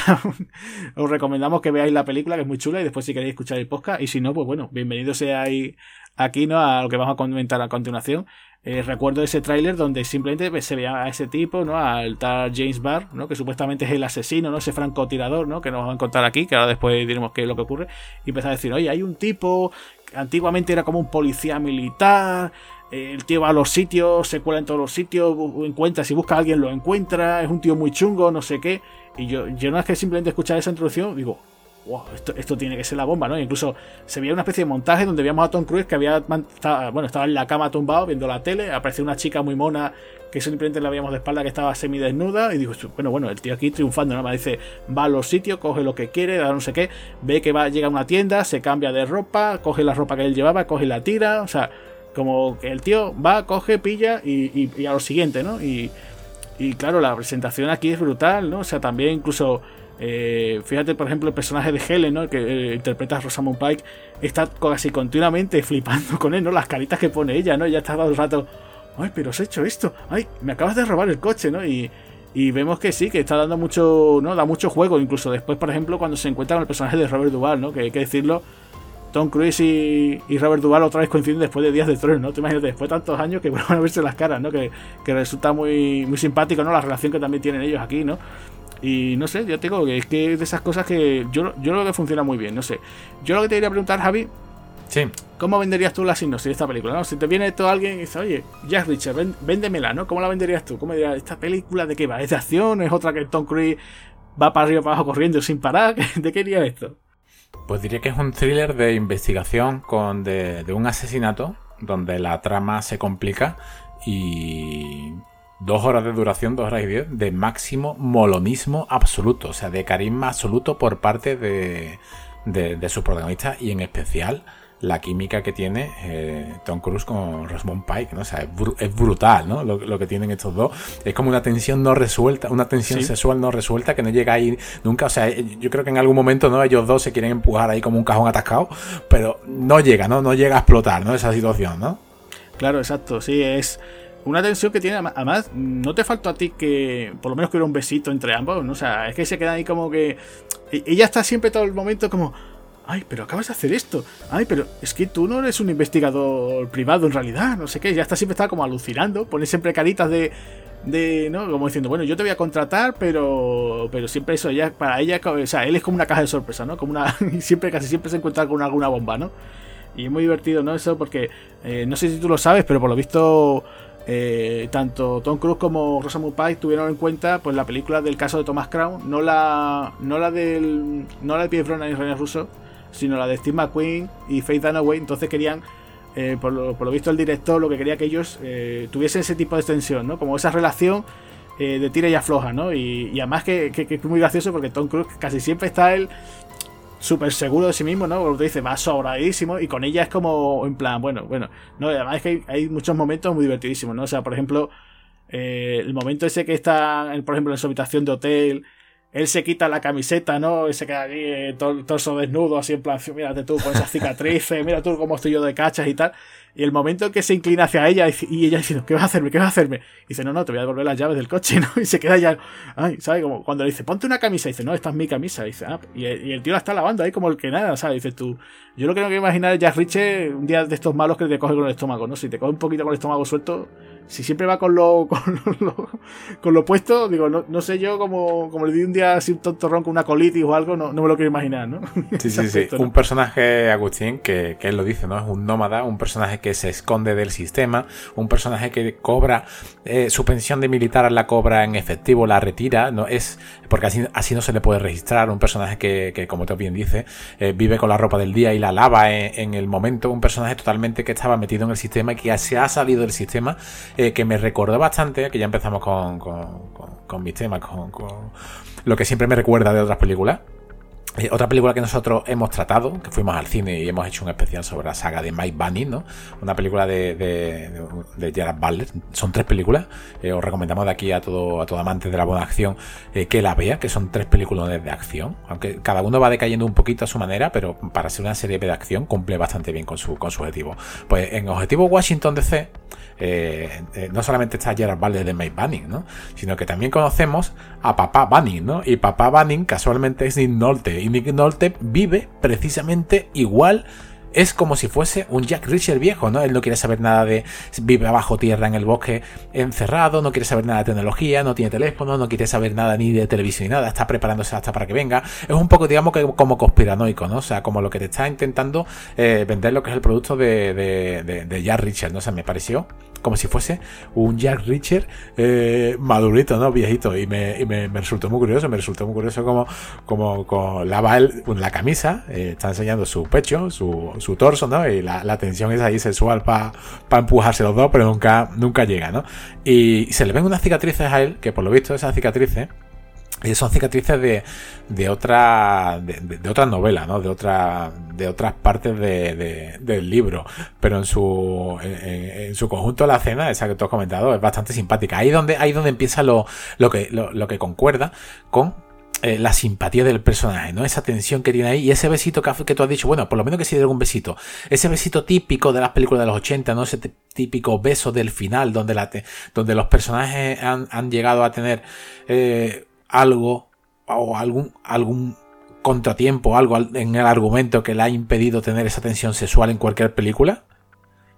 Os recomendamos que veáis la película, que es muy chula, y después si queréis escuchar el podcast, y si no, pues bueno, bienvenidos seáis aquí, ¿no? A lo que vamos a comentar a continuación. Eh, recuerdo ese tráiler donde simplemente pues, se veía a ese tipo, ¿no? Al tal James Barr, ¿no? Que supuestamente es el asesino, ¿no? Ese francotirador, ¿no? Que nos van a encontrar aquí, que ahora después diremos qué es lo que ocurre. Y empezar a decir, oye, hay un tipo antiguamente era como un policía militar. El tío va a los sitios, se cuela en todos los sitios, encuentra, si busca a alguien lo encuentra, es un tío muy chungo, no sé qué. Y yo, yo no es que simplemente escuchar esa introducción, digo, esto, tiene que ser la bomba, ¿no? incluso se veía una especie de montaje donde veíamos a Tom Cruise que había, bueno, estaba en la cama tumbado viendo la tele, apareció una chica muy mona que simplemente la veíamos de espalda que estaba semidesnuda y digo, bueno, bueno, el tío aquí triunfando, ¿no? Me dice, va a los sitios, coge lo que quiere, da no sé qué, ve que va, llega a una tienda, se cambia de ropa, coge la ropa que él llevaba, coge la tira, o sea, como que el tío va, coge, pilla y, a lo siguiente, ¿no? Y, y claro, la presentación aquí es brutal, ¿no? O sea, también incluso... Eh, fíjate, por ejemplo, el personaje de Helen, ¿no? que eh, interpreta a Rosamund Pike, está casi continuamente flipando con él, ¿no? Las caritas que pone ella, ¿no? Ya está todo el rato, ay, pero has hecho esto, ay, me acabas de robar el coche, ¿no? Y, vemos que sí, que está dando mucho, ¿no? Da mucho juego, incluso después, por ejemplo, cuando se encuentra con el personaje de Robert Duvall, ¿no? Que hay que decirlo, Tom Cruise y, Robert Duvall otra vez coinciden después de Días de Tronos, ¿no? Te imaginas, después de tantos años que vuelvan a verse las caras, ¿no? Que, resulta muy, muy simpático, ¿no? La relación que también tienen ellos aquí, ¿no? Y no sé, ya te digo que es que es de esas cosas que yo, yo creo que funciona muy bien, no sé. Yo lo que te quería preguntar, Javi, Sí. ¿Cómo venderías tú la sinopsis de esta película? ¿no? Si te viene todo alguien y dice, oye, Jack Richard, véndemela, ¿no? ¿Cómo la venderías tú? ¿Cómo dirías, esta película de qué va? ¿Es de acción? ¿Es otra que Tom Cruise va para arriba para abajo corriendo sin parar? ¿De qué iría esto? Pues diría que es un thriller de investigación con de, de un asesinato donde la trama se complica y dos horas de duración, dos horas y diez, de máximo molonismo absoluto, o sea, de carisma absoluto por parte de, de, de su protagonista y en especial la química que tiene eh, Tom Cruise con Rosamund Pike, ¿no? O sea, es, brutal, ¿no? Lo, que tienen estos dos. Es como una tensión no resuelta, una tensión sexual no resuelta que no llega ahí nunca. O sea, yo creo que en algún momento, ¿no? Ellos dos se quieren empujar ahí como un cajón atascado, pero no llega, ¿no? No llega a explotar, ¿no? Esa situación, ¿no? Claro, exacto, sí, es una tensión que tiene, además, no te faltó a ti que por lo menos que hubiera un besito entre ambos, ¿no? O sea, es que se queda ahí como que... E-, ella está siempre todo el momento como ay, pero acabas de hacer esto, ay, pero es que tú no eres un investigador privado en realidad, no sé qué, ya está siempre está como alucinando, pone siempre caritas de, de, ¿no? Como diciendo, bueno, yo te voy a contratar, pero, pero siempre eso, ya, para ella, o sea, él es como una caja de sorpresa, ¿no? Como una, siempre, casi siempre se encuentra con alguna bomba, ¿no? Y es muy divertido, ¿no? Eso porque, eh, no sé si tú lo sabes, pero por lo visto... Eh, tanto Tom Cruise como Rosamund Pike tuvieron en cuenta pues la película del caso de Thomas Crown, no la no la del no la de Pierre Brosnan y René Russo, sino la de Steve McQueen y Faith Dunaway. Entonces querían, eh, por, lo, visto el director, lo que quería que ellos eh, tuviesen ese tipo de extensión, ¿no? Como esa relación eh, de tira y afloja, ¿no? Y, además que, es muy gracioso porque Tom Cruise casi siempre está él súper seguro de sí mismo, ¿no? Dice, va sobradísimo y con ella es como, en plan, bueno, bueno, no, además es que hay, muchos momentos muy divertidísimos, ¿no? O sea, por ejemplo, el momento ese que está, por ejemplo, en su habitación de hotel, él se quita la camiseta, ¿no? Y se queda allí eh, torso desnudo, así en plan, mírate tú con esas cicatrices, mira tú cómo estoy yo de cachas y tal. Y el momento en que se inclina hacia ella y ella dice, ¿qué vas a hacerme? ¿Qué vas a hacerme? Y dice, no, no, te voy a devolver las llaves del coche, ¿no? Y se queda ya, ay, ¿sabes? Como cuando le dice, ponte una camisa, y dice, no, esta es mi camisa. Y dice, ah, y, el tío la está lavando ahí como el que nada, ¿sabes? Dices tú, yo lo que no quiero imaginar es Jack Richie un día de estos malos que te coge con el estómago, ¿no? Si te coge un poquito con el estómago suelto, si siempre va con lo, con lo, con lo puesto, digo, no, no sé yo como, como le di un día así un tontorrón con una colitis o algo, no, me lo quiero imaginar, ¿no? Sí, sí, sí. Un personaje, Agustín, que, que, él lo dice, ¿no? Es un nómada, un personaje que se esconde del sistema, un personaje que cobra eh, su pensión de militar, la cobra en efectivo, la retira, ¿no? Es porque así, así no se le puede registrar. Un personaje que, que como tú bien dices, eh, vive con la ropa del día y la lava en, el momento. Un personaje totalmente que estaba metido en el sistema y que se ha salido del sistema, eh, que me recordó bastante, que ya empezamos con, con, con mis temas, con, lo que siempre me recuerda de otras películas. Eh, otra película que nosotros hemos tratado, que fuimos al cine y hemos hecho un especial sobre la saga de Mike Bunny, ¿no? Una película de, de, Gerard Butler. Son tres películas. Eh, os recomendamos de aquí a todo, a todo amante de la buena acción eh, que la vea, que son tres películas de acción. Aunque cada uno va decayendo un poquito a su manera, pero para ser una serie de acción cumple bastante bien con su, con su objetivo. Pues en Objetivo Washington DC no solamente está Gerard Butler de May Banning, ¿no? sino que también conocemos a Papá Banning, ¿no? Y Papá Banning casualmente es Nick Nolte, y Nick Nolte vive precisamente igual es como si fuese un Jack Reacher viejo, ¿no? Él no quiere saber nada de. vive bajo tierra en el bosque encerrado, no quiere saber nada de tecnología, no tiene teléfono, no quiere saber nada ni de televisión ni nada, está preparándose hasta para que venga. Es un poco, digamos, que como conspiranoico, ¿no? O sea, como lo que te está intentando eh, vender lo que es el producto de, de, de, Jack Reacher, ¿no? O sea, me pareció como si fuese un Jack Reacher eh, madurito, ¿no? Viejito. Y, me, me, resultó muy curioso, me resultó muy curioso como, como, como lava él la camisa, eh, está enseñando su pecho, su, su torso, ¿no? Y la, tensión es ahí sexual para empujarse los dos, pero nunca, nunca llega, ¿no? Y se le ven unas cicatrices a él, que por lo visto esas cicatrices son cicatrices de, de otra de, otra novela, ¿no? De otra de otras partes de, del libro, pero en su en, su conjunto la escena esa que tú has comentado es bastante simpática. Ahí donde ahí donde empieza lo, lo que lo, que concuerda con eh, la simpatía del personaje, ¿no? Esa tensión que tiene ahí y ese besito que, que tú has dicho, bueno, por lo menos que sí de algún besito. Ese besito típico de las películas de los 80, ¿no? Ese típico beso del final donde, la donde los personajes han, llegado a tener eh, algo o algún, algún contratiempo, algo en el argumento que le ha impedido tener esa tensión sexual en cualquier película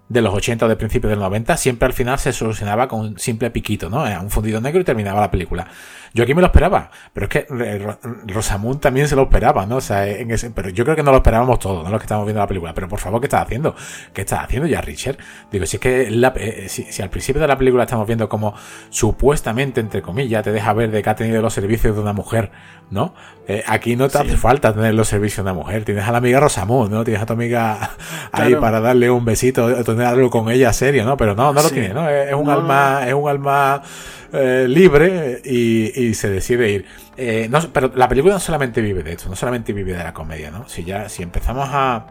de los 80 o de principios del 90, siempre al final se solucionaba con un simple piquito, ¿no? Un fundido negro y terminaba la película. Yo aquí me lo esperaba, pero es que eh, Rosamund también se lo esperaba, ¿no? O sea, en ese, pero yo creo que no lo esperábamos todos, ¿no? Los que estamos viendo la película. Pero por favor, ¿qué estás haciendo? ¿Qué estás haciendo ya, Richard? Digo, si es que eh, si, al principio de la película estamos viendo como supuestamente, entre comillas, te deja ver de que ha tenido los servicios de una mujer, ¿no? Eh, aquí no te hace falta tener los servicios de una mujer. Tienes a la amiga Rosamund, ¿no? Tienes a tu amiga ahí para darle un besito, tener algo con ella serio, ¿no? Pero no, no lo tiene, ¿no? Es, un alma, es un alma eh, libre y, se decide ir. Eh, pero la película no solamente vive de esto, no solamente vive de la comedia, ¿no? Si ya, si empezamos a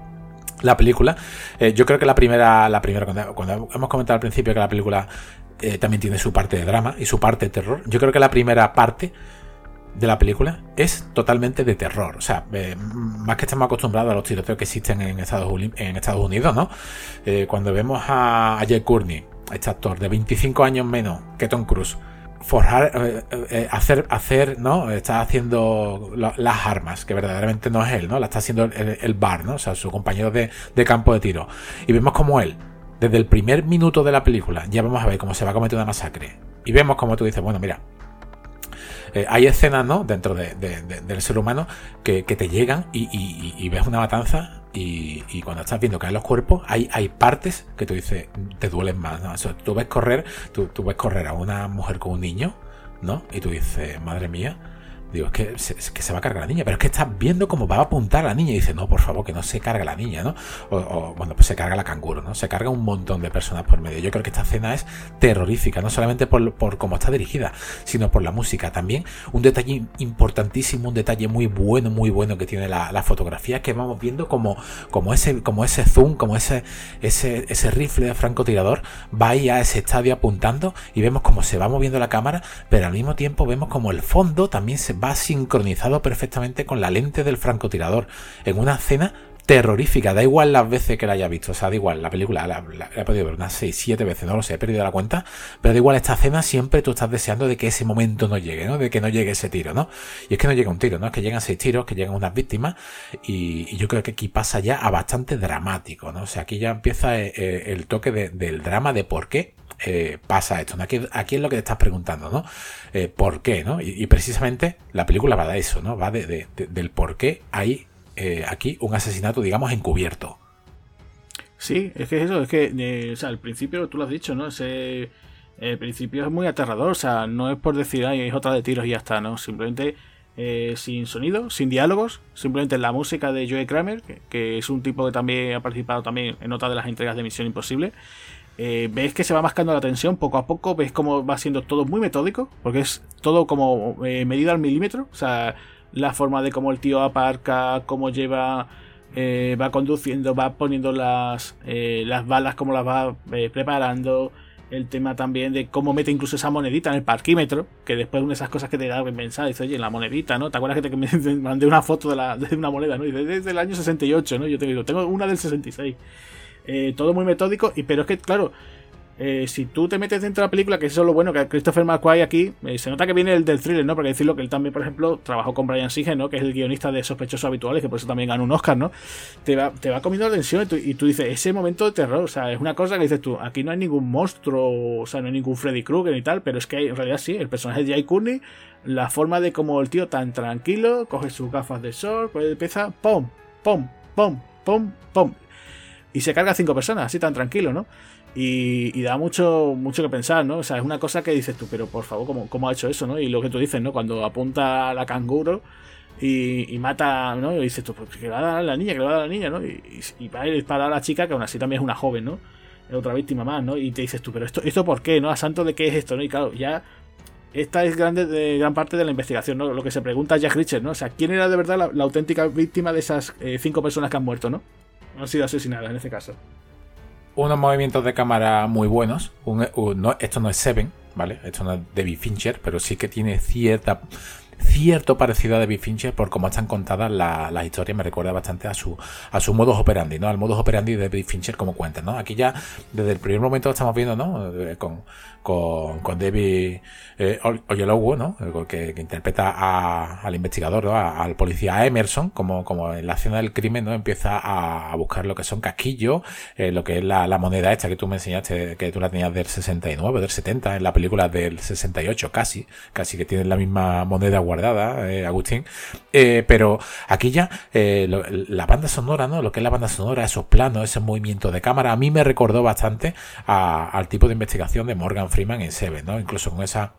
la película, eh, yo creo que la primera, la primera cuando, hemos comentado al principio que la película también tiene su parte de drama y su parte de terror, yo creo que la primera parte de la película es totalmente de terror. O sea, más que estamos acostumbrados a los tiroteos que existen en Estados, Unidos, ¿no? cuando vemos a, a Jay Courtney este actor de 25 años menos que Tom Cruise, forjar, eh, eh, hacer, hacer, ¿no? Está haciendo las armas, que verdaderamente no es él, ¿no? La está haciendo el, bar, ¿no? O sea, su compañero de, campo de tiro. Y vemos como él, desde el primer minuto de la película, ya vamos a ver cómo se va a cometer una masacre. Y vemos como tú dices, bueno, mira, eh, hay escenas, ¿no? Dentro del ser humano que, te llegan y, ves una matanza y, cuando estás viendo caer los cuerpos, hay, hay partes que tú dices, te duelen más. ¿no? tú ves correr, tú, tú ves correr a una mujer con un niño, ¿no? Y tú dices, madre mía, Digo, es que se, va a cargar la niña, pero es que estás viendo cómo va a apuntar la niña y dice, no, por favor, que no se carga la niña, ¿no? O, bueno, pues se carga la canguro, ¿no? Se carga un montón de personas por medio. Yo creo que esta escena es terrorífica, no solamente por, por cómo está dirigida, sino por la música. También un detalle importantísimo, un detalle muy bueno, muy bueno que tiene la, fotografía, que vamos viendo como, como, ese, como ese zoom, como ese, ese, ese rifle de francotirador va ahí a ese estadio apuntando y vemos cómo se va moviendo la cámara, pero al mismo tiempo vemos como el fondo también se va sincronizado perfectamente con la lente del francotirador. En una escena terrorífica, da igual las veces que la haya visto, o sea, da igual, la película la, he podido ver unas 6, 7 veces, no lo sé, he perdido la cuenta, pero da igual esta escena siempre tú estás deseando de que ese momento no llegue, ¿no? De que no llegue ese tiro, ¿no? Y es que no llega un tiro, ¿no? Es que llegan seis tiros, que llegan unas víctimas y, yo creo que aquí pasa ya a bastante dramático, ¿no? O sea, aquí ya empieza eh, eh, el toque del drama de por qué eh, pasa esto. Aquí, aquí, es lo que te estás preguntando, ¿no? Eh, ¿Por qué, no? Y, precisamente la película va de eso, ¿no? Va de, del por qué hay eh, aquí un asesinato, digamos, encubierto. Sí, es que eso, es que, o sea, al principio tú lo has dicho, ¿no? Ese, el principio es muy aterrador, o sea, no es por decir, ay, es otra de tiros y ya está, ¿no? Simplemente sin sonido, sin diálogos, simplemente la música de Joe Kramer, que, que, es un tipo que también ha participado también en otra de las entregas de Misión Imposible, eh, ves que se va mascando la tensión poco a poco, ves cómo va siendo todo muy metódico, porque es todo como eh, medido al milímetro, o sea, la forma de cómo el tío aparca, cómo lleva, eh, va conduciendo, va poniendo las, las balas, cómo las va preparando, el tema también de cómo mete incluso esa monedita en el parquímetro, que después de esas cosas que te da pensar, dices, oye, la monedita, ¿no? ¿Te acuerdas que te mandé una foto de, la, de una moneda, ¿no? Y desde el año 68, ¿no? Yo te digo, tengo una del 66. Eh, todo muy metódico, y pero es que, claro, eh, si tú te metes dentro de la película, que eso es lo bueno, que Christopher McQuay aquí, eh, se nota que viene el del thriller, ¿no? Porque decirlo que él también, por ejemplo, trabajó con Brian Singer, ¿no? Que es el guionista de Sospechosos Habituales, que por eso también ganó un Oscar, ¿no? Te va, te va comiendo la tensión y tú, dices, ese momento de terror, o sea, es una cosa que dices tú, aquí no hay ningún monstruo, o sea, no hay ningún Freddy Krueger ni tal, pero es que en realidad sí, el personaje de Jay Courtney, la forma de como el tío tan tranquilo, coge sus gafas de sol, pues empieza, pum, pum, pum, pum, pum y se carga a cinco personas, así tan tranquilo, ¿no? Y, da mucho, mucho que pensar, ¿no? O sea, es una cosa que dices tú, pero por favor, ¿cómo, ¿cómo, ha hecho eso, no? Y lo que tú dices, ¿no? Cuando apunta a la canguro y, mata, ¿no? Y dices tú, pues que le va a dar la niña, que le va a dar la niña, ¿no? Y, va a disparar a la chica, que aún así también es una joven, ¿no? Es otra víctima más, ¿no? Y te dices tú, pero esto, esto por qué, ¿no? A santo de qué es esto, ¿no? Y claro, ya esta es grande de gran parte de la investigación, ¿no? Lo que se pregunta Jack Richard, ¿no? O sea, ¿quién era de verdad la, auténtica víctima de esas eh, cinco personas que han muerto, ¿no? han sido asesinadas en este caso. Unos movimientos de cámara muy buenos. esto no es Seven, ¿vale? Esto no es David Fincher, pero sí que tiene cierta cierto parecido a David Fincher por cómo están contadas las historias me recuerda bastante a su a su modus operandi no al modus operandi de David Fincher como cuenta no aquí ya desde el primer momento estamos viendo no eh, con con, con David eh, ¿no? Que, interpreta al investigador, al policía Emerson, como, como en la escena del crimen, ¿no? Empieza a, buscar lo que son casquillos, eh, lo que es la, moneda esta que tú me enseñaste, que tú la tenías del 69, del 70, en la película del 68, casi, casi que tienen la misma moneda guardada, eh, Agustín. Eh, pero aquí ya, la banda sonora, ¿no? Lo que es la banda sonora, esos planos, ese movimiento de cámara, a mí me recordó bastante al tipo de investigación de Morgan Freeman en Seven, ¿no? Incluso con esa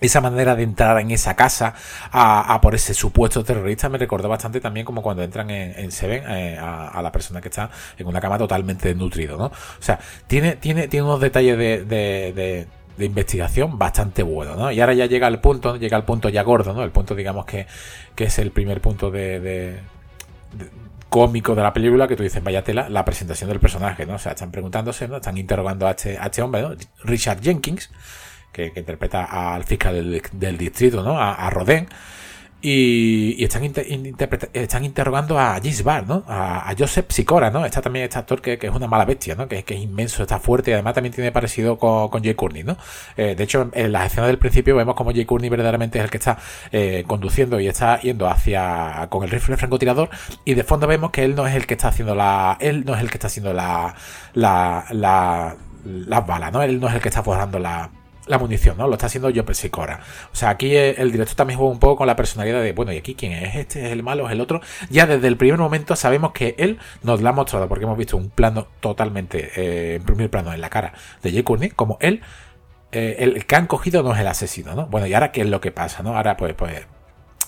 esa manera de entrar en esa casa a, por ese supuesto terrorista me recordó bastante también como cuando entran en, Seven eh, a, la persona que está en una cama totalmente desnutrido, ¿no? O sea, tiene, tiene, tiene unos detalles de, de, investigación bastante buenos, ¿no? Y ahora ya llega al punto, llega al punto ya gordo, ¿no? El punto, digamos, que, que es el primer punto de, cómico de la película que tú dices, vaya tela, la presentación del personaje, ¿no? O sea, están preguntándose, ¿no? Están interrogando a este, a este hombre, ¿no? Richard Jenkins, que, interpreta al fiscal del, distrito, ¿no? A, a. Y, están, están interrogando a Gisbar, ¿no? A, Joseph Sicora, ¿no? Está también este actor que, es una mala bestia, ¿no? Que, que, es inmenso, está fuerte y además también tiene parecido con, con Jay Courtney, ¿no? Eh, de hecho, en las escenas del principio vemos como Jay Courtney verdaderamente es el que está eh, conduciendo y está yendo hacia con el rifle francotirador y de fondo vemos que él no es el que está haciendo la él no es el que está haciendo la la, la las balas, ¿no? Él no es el que está forjando la la munición, ¿no? Lo está haciendo yo Cora. O sea, aquí el director también juega un poco con la personalidad de, bueno, ¿y aquí quién es? ¿Este es el malo? ¿Es el otro? Ya desde el primer momento sabemos que él nos lo ha mostrado, porque hemos visto un plano totalmente, eh, en primer plano en la cara de Jay Courtney, como él, eh, el que han cogido no es el asesino, ¿no? Bueno, y ahora qué es lo que pasa, ¿no? Ahora, pues, pues,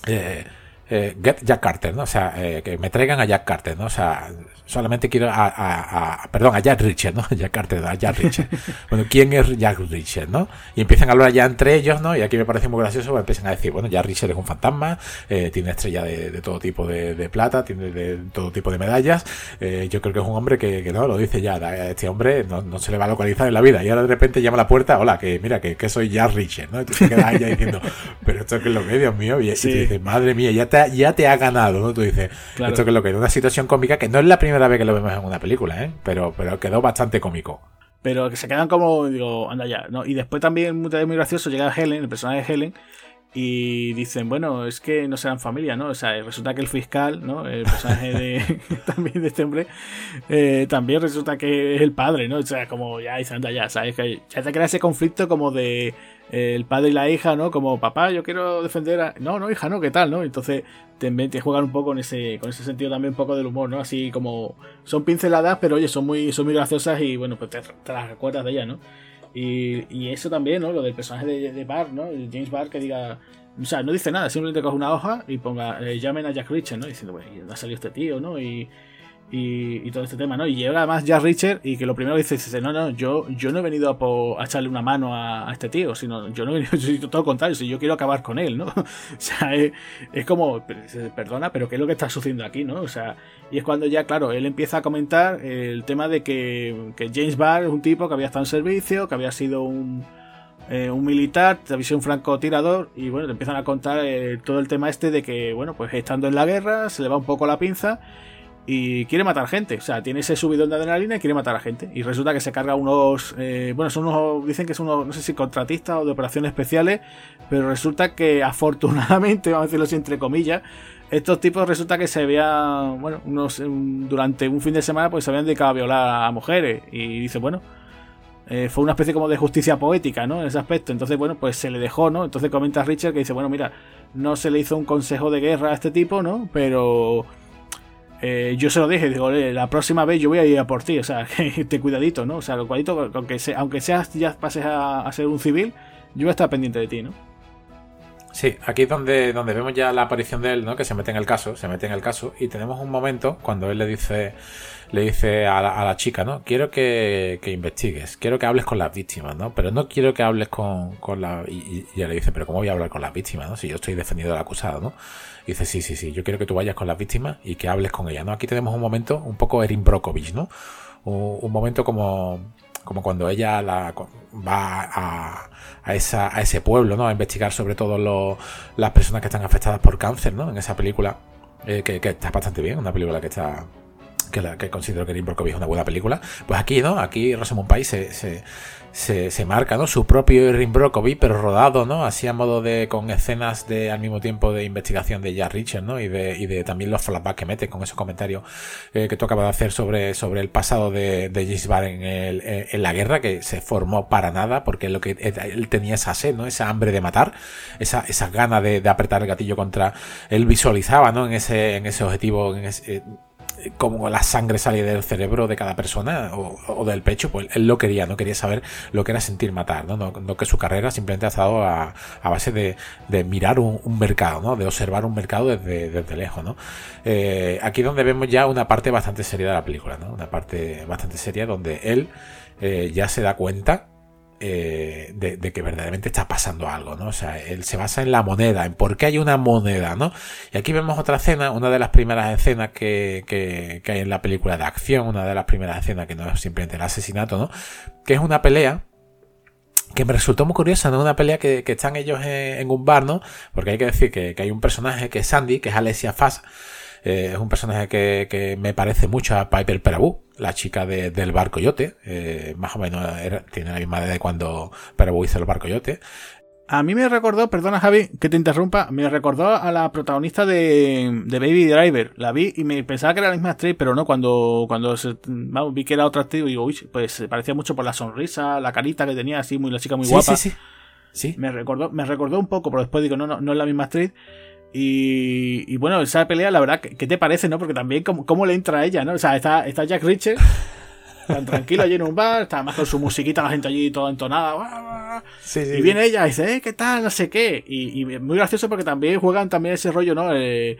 eh, eh, get Jack Carter, ¿no? O sea, eh, que me traigan a Jack Carter, ¿no? O sea, solamente quiero a, a, perdón, a Jack Richard, ¿no? Jack Carter, a Jack Richard. bueno, ¿quién es Jack Richard, no? Y empiezan a hablar ya entre ellos, ¿no? Y aquí me parece muy gracioso, porque empiezan a decir, bueno, Jack Richard es un fantasma, eh, tiene estrella de, de, todo tipo de, de, plata, tiene de todo tipo de medallas. Eh, yo creo que es un hombre que, que no, lo dice ya, este hombre no, no, se le va a localizar en la vida. Y ahora de repente llama a la puerta, hola, que mira, que, que soy Jack Richard, ¿no? Y tú te quedas ahí diciendo, pero esto que es lo que, Dios mío, y, sí. dices, madre mía, ya te ya te ha ganado, ¿no? Tú dices, esto que es lo que es una situación cómica que no es la primera vez que lo vemos en una película, ¿eh? Pero, pero quedó bastante cómico. Pero que se quedan como, digo, anda ya, ¿no? Y después también, muy, muy gracioso, llega Helen, el personaje de Helen, y dicen, bueno, es que no serán familia, ¿no? O sea, resulta que el fiscal, ¿no? El personaje de, también de este hombre, eh, también resulta que es el padre, ¿no? O sea, como ya dicen, anda ya, ¿sabes? Que ya te crea ese conflicto como de eh, el padre y la hija, ¿no? Como, papá, yo quiero defender a... No, no, hija, no, ¿qué tal, no? Entonces también te juegan un poco en ese, con ese sentido también un poco del humor, ¿no? Así como son pinceladas, pero oye, son muy, son muy graciosas y bueno, pues te, te las recuerdas de ella, ¿no? Y, eso también, ¿no? Lo del personaje de, de ¿no? James Barr que diga. O sea, no dice nada, simplemente coge una hoja y ponga, eh, llamen a Jack Richard, ¿no? Diciendo, pues, ha salido este tío, ¿no? Y, y, todo este tema, ¿no? Y llega además Jack Richard y que lo primero dice es, no, no, yo, yo no he venido a, echarle una mano a, este tío, sino yo no he venido, todo lo contrario, si yo quiero acabar con él, ¿no? o sea, es, como, perdona, pero ¿qué es lo que está sucediendo aquí, ¿no? O sea, y es cuando ya, claro, él empieza a comentar el tema de que, que James Barr es un tipo que había estado en servicio, que había sido un... Eh, un militar, había sido un francotirador y bueno, te empiezan a contar eh, todo el tema este de que, bueno, pues estando en la guerra se le va un poco la pinza y quiere matar gente. O sea, tiene ese subidón de adrenalina y quiere matar a gente. Y resulta que se carga unos. Eh, bueno, son unos. Dicen que son unos. No sé si contratistas o de operaciones especiales. Pero resulta que afortunadamente, vamos a decirlo así entre comillas. Estos tipos resulta que se habían. Bueno, unos, durante un fin de semana, pues se habían dedicado a violar a mujeres. Y dice, bueno. Eh, fue una especie como de justicia poética, ¿no? En ese aspecto. Entonces, bueno, pues se le dejó, ¿no? Entonces comenta Richard que dice, bueno, mira, no se le hizo un consejo de guerra a este tipo, ¿no? Pero eh, yo se lo dije, digo, la próxima vez yo voy a ir a por ti, o sea, que te cuidadito, ¿no? O sea, lo cuidadito, aunque, sea, aunque seas, ya pases a, ser un civil, yo voy a estar pendiente de ti, ¿no? Sí, aquí es donde, donde vemos ya la aparición de él, ¿no? Que se mete en el caso, se mete en el caso, y tenemos un momento cuando él le dice, le dice a la, chica, ¿no? Quiero que, investigues, quiero que hables con las víctimas, ¿no? Pero no quiero que hables con, con la... Y, y, ella le dice, pero ¿cómo voy a hablar con las víctimas, ¿no? Si yo estoy defendiendo al acusado, ¿no? Dice, sí, sí, sí, yo quiero que tú vayas con las víctimas y que hables con ellas, ¿no? Aquí tenemos un momento un poco Erin Brockovich, ¿no? Un, momento como, como cuando ella la, va a, a, esa, a ese pueblo, ¿no? A investigar sobre todo las personas que están afectadas por cáncer, ¿no? En esa película, eh, que, está bastante bien, una película que está que, la, que considero que Erin Brockovich es una buena película. Pues aquí, ¿no? Aquí Rosamund Pike se, marca, ¿no? Su propio Erin Brockovich, pero rodado, ¿no? Así a modo de, con escenas de, al mismo tiempo de investigación de Jack Richard, ¿no? Y de, y de también los flashbacks que mete con esos comentarios eh, que tú acabas de hacer sobre, sobre el pasado de, de James en, el, eh, en la guerra, que se formó para nada, porque lo que él tenía esa sed, ¿no? Esa hambre de matar, esa, esa gana de, de apretar el gatillo contra, él visualizaba, ¿no? En ese, en ese objetivo, en ese, como la sangre salía del cerebro de cada persona o, del pecho, pues él lo quería, no quería saber lo que era sentir matar, no, no, que su carrera simplemente ha estado a, base de, mirar un, mercado, ¿no? de observar un mercado desde, desde lejos. ¿no? Eh, aquí donde vemos ya una parte bastante seria de la película, ¿no? una parte bastante seria donde él eh, ya se da cuenta eh, de, que verdaderamente está pasando algo, ¿no? O sea, él se basa en la moneda, en por qué hay una moneda, ¿no? Y aquí vemos otra escena, una de las primeras escenas que, que, hay en la película de acción, una de las primeras escenas que no es simplemente el asesinato, ¿no? Que es una pelea que me resultó muy curiosa, ¿no? Una pelea que, están ellos en, un bar, ¿no? Porque hay que decir que, hay un personaje que es Sandy, que es Alessia Fass, eh, es un personaje que, me parece mucho a Piper Perabú, la chica del Bar Coyote. Eh, más o menos tiene la misma edad de cuando Perabú hizo el Bar Coyote. A mí me recordó, perdona Javi, que te interrumpa, me recordó a la protagonista de, Baby Driver. La vi y me pensaba que era la misma actriz, pero no, cuando, cuando vi que era otra actriz, digo, uy, pues parecía mucho por la sonrisa, la carita que tenía, así, muy, la chica muy guapa. Sí, sí, sí. Me recordó, me recordó un poco, pero después digo, no, no, no es la misma actriz. Y, bueno, esa pelea, la verdad, ¿qué te parece, no? Porque también, ¿cómo, le entra a ella, no? O sea, está, está Jack Richard tan tranquilo allí en un bar, está más con su musiquita, la gente allí toda entonada. y viene ella y dice, eh, ¿qué tal? No sé qué. Y, muy gracioso porque también juegan también ese rollo, ¿no? Eh,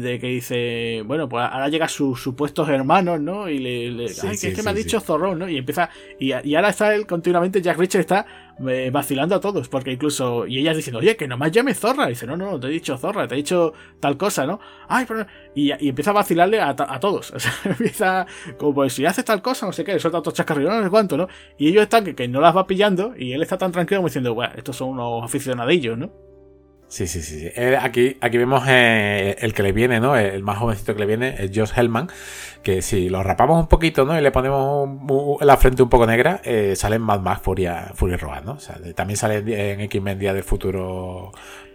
de que dice, bueno, pues ahora llega sus supuestos hermanos, ¿no? Y le, ay, que es que me ha dicho zorrón, ¿no? Y empieza, y, y, ahora está él continuamente, Jack Richard está eh, vacilando a todos, porque incluso, y ella diciendo, oye, que nomás llame zorra, y dice, no, no, te he dicho zorra, te he dicho tal cosa, ¿no? Ay, pero, y, y empieza a vacilarle a, a, todos, o sea, empieza, como pues si haces tal cosa, no sé qué, suelta otros chascarrillos, no sé cuánto, ¿no? Y ellos están que, que no las va pillando, y él está tan tranquilo como diciendo, bueno, estos son unos aficionadillos, ¿no? Sí, sí, sí. Eh, aquí, aquí vemos eh, el que le viene, ¿no? El más jovencito que le viene es Josh Hellman, que si lo rapamos un poquito, ¿no? Y le ponemos la frente un poco negra, eh, sale en Mad Max Furia, Furia Road, ¿no? O sea, también sale en X-Men Día del Futuro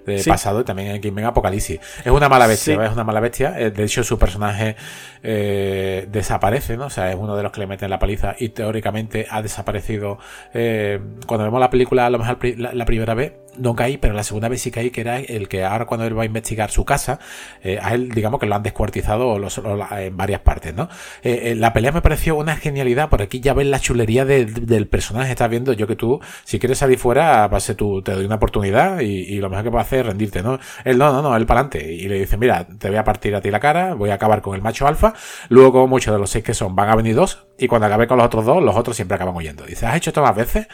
de pasado y también en X-Men Apocalipsis. Es una mala bestia, es una mala bestia. Eh, de hecho, su personaje eh, desaparece, ¿no? O sea, es uno de los que le meten la paliza y teóricamente ha desaparecido. Eh, cuando vemos la película, a lo mejor la, primera vez no caí, pero la segunda vez sí caí, que era el que ahora cuando él va a investigar su casa, a él digamos que lo han descuartizado en varias partes, ¿no? la pelea me pareció una genialidad, por aquí ya ves la chulería del personaje, estás viendo yo que tú, si quieres salir fuera, pase tú, te doy una oportunidad y, y lo mejor que puedo hacer es rendirte, ¿no? Él no, no, no, él para adelante. Y le dice, mira, te voy a partir a ti la cara, voy a acabar con el macho alfa, luego como muchos de los seis que son van a venir dos, y cuando acabe con los otros dos, los otros siempre acaban huyendo. Dice, ¿has hecho esto más veces?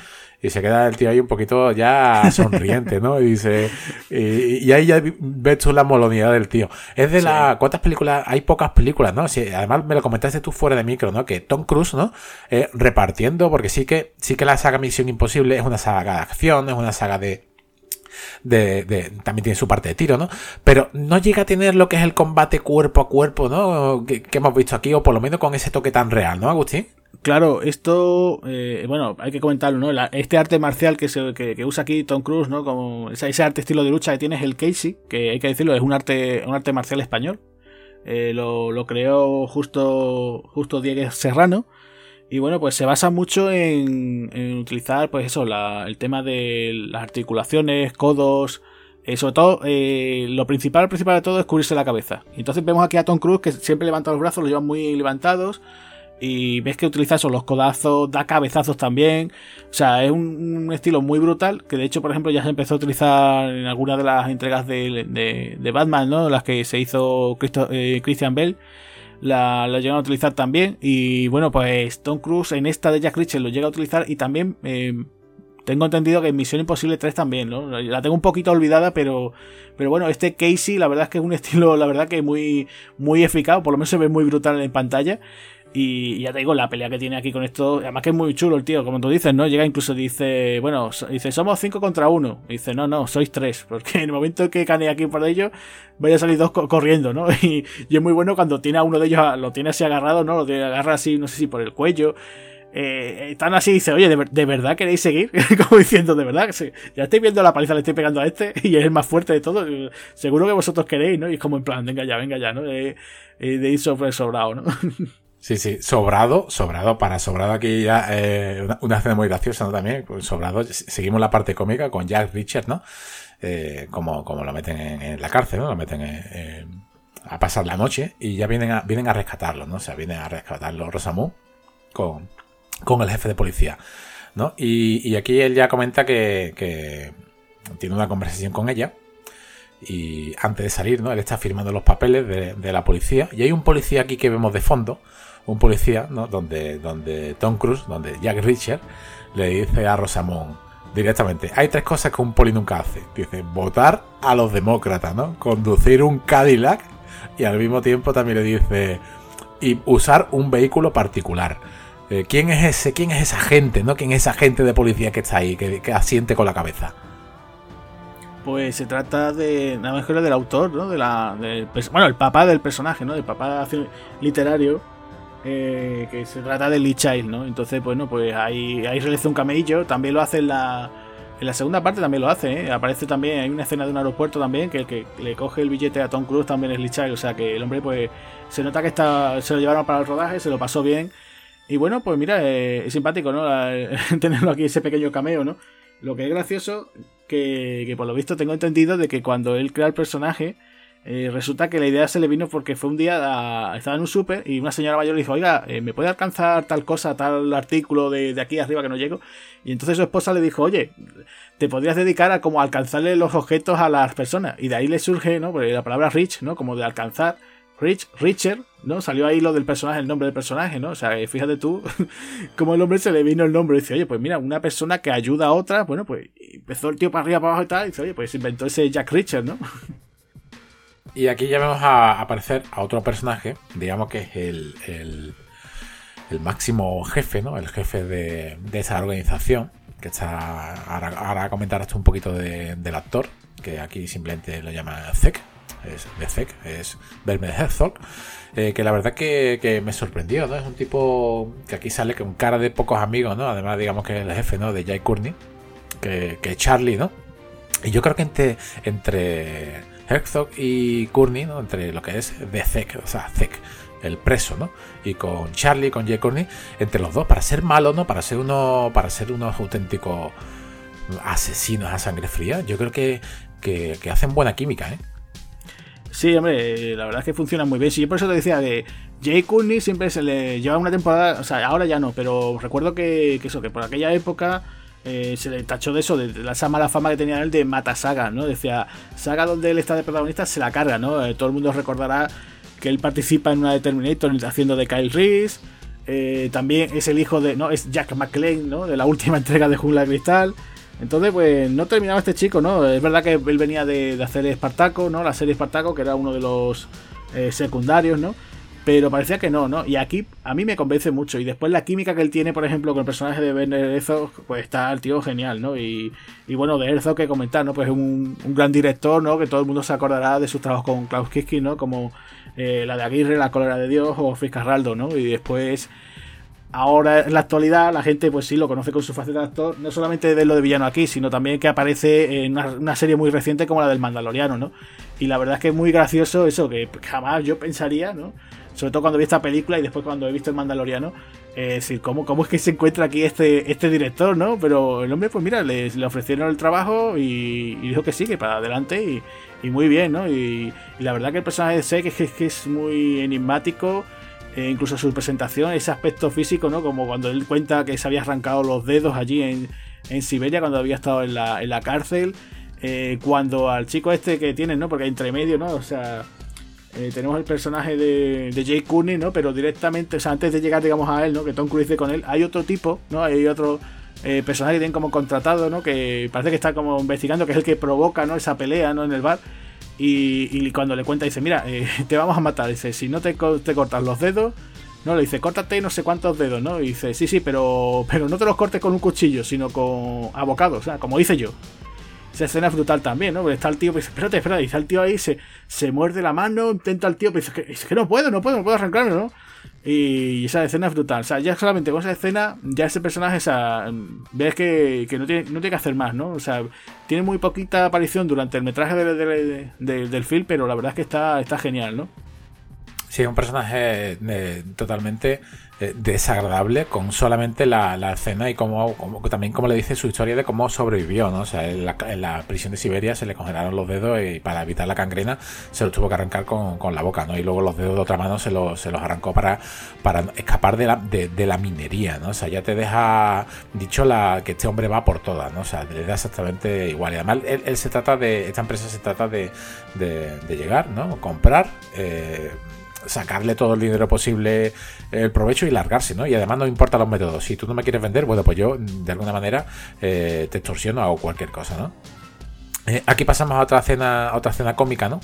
Y se queda el tío ahí un poquito ya sonriente, ¿no? Y dice, y, ahí ya ves tú la molonidad del tío. Es de la, ¿cuántas películas? Hay pocas películas, ¿no? Si, además me lo comentaste tú fuera de micro, ¿no? Que Tom Cruise, ¿no? Eh, repartiendo, porque sí que, sí que la saga Misión Imposible es una saga de acción, es una saga de, de, también tiene su parte de tiro, ¿no? Pero no llega a tener lo que es el combate cuerpo a cuerpo, ¿no? Que, hemos visto aquí, o por lo menos con ese toque tan real, ¿no, Agustín? Claro, esto, eh, bueno, hay que comentarlo, ¿no? este arte marcial que, se, que, usa aquí Tom Cruise, ¿no? Como ese, arte estilo de lucha que tiene es el Casey, que hay que decirlo, es un arte, un arte marcial español. Eh, lo, lo, creó justo, justo Diego Serrano. Y bueno, pues se basa mucho en, utilizar, pues eso, el tema de las articulaciones, codos. Eh, sobre todo, eh, lo principal, principal de todo es cubrirse la cabeza. Entonces vemos aquí a Tom Cruise que siempre levanta los brazos, los lleva muy levantados. Y ves que utiliza eso, los codazos, da cabezazos también. O sea, es un, estilo muy brutal. Que de hecho, por ejemplo, ya se empezó a utilizar en algunas de las entregas de, de, Batman, ¿no? Las que se hizo eh, Christian Bell la, la llegan a utilizar también. Y bueno, pues Tom Cruise en esta de Jack Reacher lo llega a utilizar y también eh, tengo entendido que en Misión Imposible 3 también, ¿no? La tengo un poquito olvidada, pero, pero bueno, este Casey la verdad es que es un estilo, la verdad que muy, muy eficaz, por lo menos se ve muy brutal en pantalla. Y ya te digo, la pelea que tiene aquí con esto, además que es muy chulo el tío, como tú dices, ¿no? Llega incluso dice, bueno, dice, somos cinco contra uno. dice, no, no, sois tres, porque en el momento que cane aquí por ello, vaya a salir dos corriendo, ¿no? Y, es muy bueno cuando tiene a uno de ellos, lo tiene así agarrado, ¿no? Lo agarra así, no sé si por el cuello. Eh, están así dice, oye, ¿de, verdad queréis seguir? Como diciendo, de verdad, ya estoy viendo la paliza, le estoy pegando a este y es el más fuerte de todos. Seguro que vosotros queréis, ¿no? Y es como en plan, venga ya, venga ya, ¿no? Eh, eh, de ir sobre sobrado, ¿no? Sí, sí, sobrado, sobrado, para sobrado aquí ya eh, una, escena muy graciosa, ¿no? También, pues sobrado, seguimos la parte cómica con Jack Richard, ¿no? Eh, como, como lo meten en, la cárcel, ¿no? Lo meten a pasar la noche y ya vienen a, vienen a rescatarlo, ¿no? O sea, vienen a rescatarlo Rosamu con, con el jefe de policía, ¿no? Y, y aquí él ya comenta que, que tiene una conversación con ella y antes de salir, ¿no? Él está firmando los papeles de, la policía. Y hay un policía aquí que vemos de fondo, un policía, ¿no? Donde, donde Tom Cruise, donde Jack Richard, le dice a Rosamond directamente, hay tres cosas que un poli nunca hace. Dice, votar a los demócratas, ¿no? Conducir un Cadillac y al mismo tiempo también le dice, y usar un vehículo particular. Eh, ¿Quién es ese? ¿Quién es esa gente, no? ¿Quién es esa gente de policía que está ahí, que, asiente con la cabeza? Pues se trata de nada mejor del autor, ¿no? De la, bueno, el papá del personaje, ¿no? El papá literario eh, que se trata de Lee Child, ¿no? Entonces, bueno, pues ahí, ahí realiza un camello, también lo hace en la, en la segunda parte, también lo hace, ¿eh? Aparece también, hay una escena de un aeropuerto también, que el que le coge el billete a Tom Cruise también es Lee Child, o sea que el hombre, pues, se nota que está, se lo llevaron para el rodaje, se lo pasó bien, y bueno, pues mira, eh, es simpático, ¿no? tenerlo aquí, ese pequeño cameo, ¿no? Lo que es gracioso, que, que por lo visto tengo entendido de que cuando él crea el personaje, eh, resulta que la idea se le vino porque fue un día, estaba en un súper y una señora mayor le dijo, oiga, eh, ¿me puede alcanzar tal cosa, tal artículo de, aquí arriba que no llego? Y entonces su esposa le dijo, oye, te podrías dedicar a como alcanzarle los objetos a las personas. Y de ahí le surge, ¿no? Porque la palabra rich, ¿no? Como de alcanzar. Rich, Richer, ¿no? Salió ahí lo del personaje, el nombre del personaje, ¿no? O sea, fíjate tú cómo el hombre se le vino el nombre. Dice, oye, pues mira, una persona que ayuda a otra, bueno, pues empezó el tío para arriba, para abajo y tal. Y dice, oye, pues inventó ese Jack Richer, ¿no? Y aquí ya vamos a aparecer a otro personaje, digamos que es el, el, máximo jefe, ¿no? El jefe de, esa organización, que está. Ahora, ahora comentarás un poquito del actor, que aquí simplemente lo llama Zek, es de Zek, es Bermed Herzog, eh, que la verdad que, me sorprendió, ¿no? Es un tipo que aquí sale con cara de pocos amigos, ¿no? Además, digamos que es el jefe, ¿no? De Jay Courtney, que, que Charlie, ¿no? Y yo creo que entre, entre Herzog y Courtney, ¿no? entre lo que es de Zek, o sea, Zek, el preso, ¿no? Y con Charlie, con Jay Courtney, entre los dos, para ser malos, ¿no? Para ser uno, para ser unos auténticos asesinos a sangre fría, yo creo que, que, hacen buena química, ¿eh? Sí, hombre, la verdad es que funciona muy bien. Sí, yo por eso te decía que Jay Courtney siempre se le lleva una temporada, o sea, ahora ya no, pero recuerdo que, eso, que por aquella época eh, se le tachó de eso, de, esa mala fama que tenía él de mata saga, ¿no? Decía, saga donde él está de protagonista se la carga, ¿no? Eh, todo el mundo recordará que él participa en una de Terminator haciendo de Kyle Reese. Eh, también es el hijo de, no, es Jack McClane, ¿no? De la última entrega de Jungla Cristal. Entonces, pues no terminaba este chico, ¿no? Es verdad que él venía de, hacer Espartaco, ¿no? La serie Espartaco, que era uno de los secundarios, ¿no? Pero parecía que no, ¿no? Y aquí a mí me convence mucho. Y después la química que él tiene, por ejemplo, con el personaje de Ben Herzog, pues está el tío genial, ¿no? Y, y bueno, de Herzog que comentar, ¿no? Pues es un, gran director, ¿no? Que todo el mundo se acordará de sus trabajos con Klaus Kinski, ¿no? Como eh, la de Aguirre, La cólera de Dios o Fritz Carraldo, ¿no? Y después ahora en la actualidad la gente pues sí lo conoce con su faceta de actor, no solamente de lo de villano aquí, sino también que aparece en una, serie muy reciente como la del Mandaloriano, ¿no? Y la verdad es que es muy gracioso eso, que jamás yo pensaría, ¿no? Sobre todo cuando vi esta película y después cuando he visto el Mandaloriano, eh, decir, ¿cómo, ¿cómo es que se encuentra aquí este, este director, no? Pero el hombre, pues mira, le, le ofrecieron el trabajo y, dijo que sí, que para adelante y, muy bien, ¿no? Y, la verdad que el personaje de Sek es que, es muy enigmático, eh, incluso su presentación, ese aspecto físico, ¿no? Como cuando él cuenta que se había arrancado los dedos allí en, en Siberia cuando había estado en la, en la cárcel. Eh, cuando al chico este que tiene, ¿no? Porque entre medio, ¿no? O sea, eh, tenemos el personaje de, de Jay Courtney, ¿no? Pero directamente, o sea, antes de llegar, digamos, a él, ¿no? Que Tom Cruise con él, hay otro tipo, ¿no? Hay otro eh, personaje que tienen como contratado, ¿no? Que parece que está como investigando, que es el que provoca, ¿no? Esa pelea, ¿no? En el bar. Y, cuando le cuenta, dice, mira, eh, te vamos a matar. Dice, si no te, te cortas los dedos, no, le dice, córtate no sé cuántos dedos, ¿no? Y dice, sí, sí, pero, pero no te los cortes con un cuchillo, sino con abocados, o sea, como dice yo. Esa escena es brutal también, ¿no? Porque está el tío, pues, espérate, espérate, y está el tío ahí, se, se muerde la mano, intenta el tío, pero dice, es que no puedo, no puedo, no puedo arrancarme, ¿no? Y esa escena es brutal. O sea, ya solamente con esa escena, ya ese personaje, o sea, ves que, que no, tiene, no tiene que hacer más, ¿no? O sea, tiene muy poquita aparición durante el metraje del film, pero la verdad es que está, está genial, ¿no? Sí, es un personaje eh, totalmente desagradable con solamente la, escena y como, también como le dice su historia de cómo sobrevivió, ¿no? O sea, en la, prisión de Siberia se le congelaron los dedos y para evitar la cangrena se los tuvo que arrancar con, la boca, ¿no? Y luego los dedos de otra mano se, los, se los arrancó para, para escapar de la, de, la minería, ¿no? O sea, ya te deja dicho la, que este hombre va por todas, ¿no? O sea, le da exactamente igual. Y además él, se trata de, esta empresa se trata de, de llegar, ¿no? Comprar. Eh, sacarle todo el dinero posible el provecho y largarse, ¿no? Y además no importa los métodos. Si tú no me quieres vender, bueno, pues yo de alguna manera eh, te extorsiono o cualquier cosa, ¿no? Eh, aquí pasamos a otra cena, otra cena cómica, ¿no?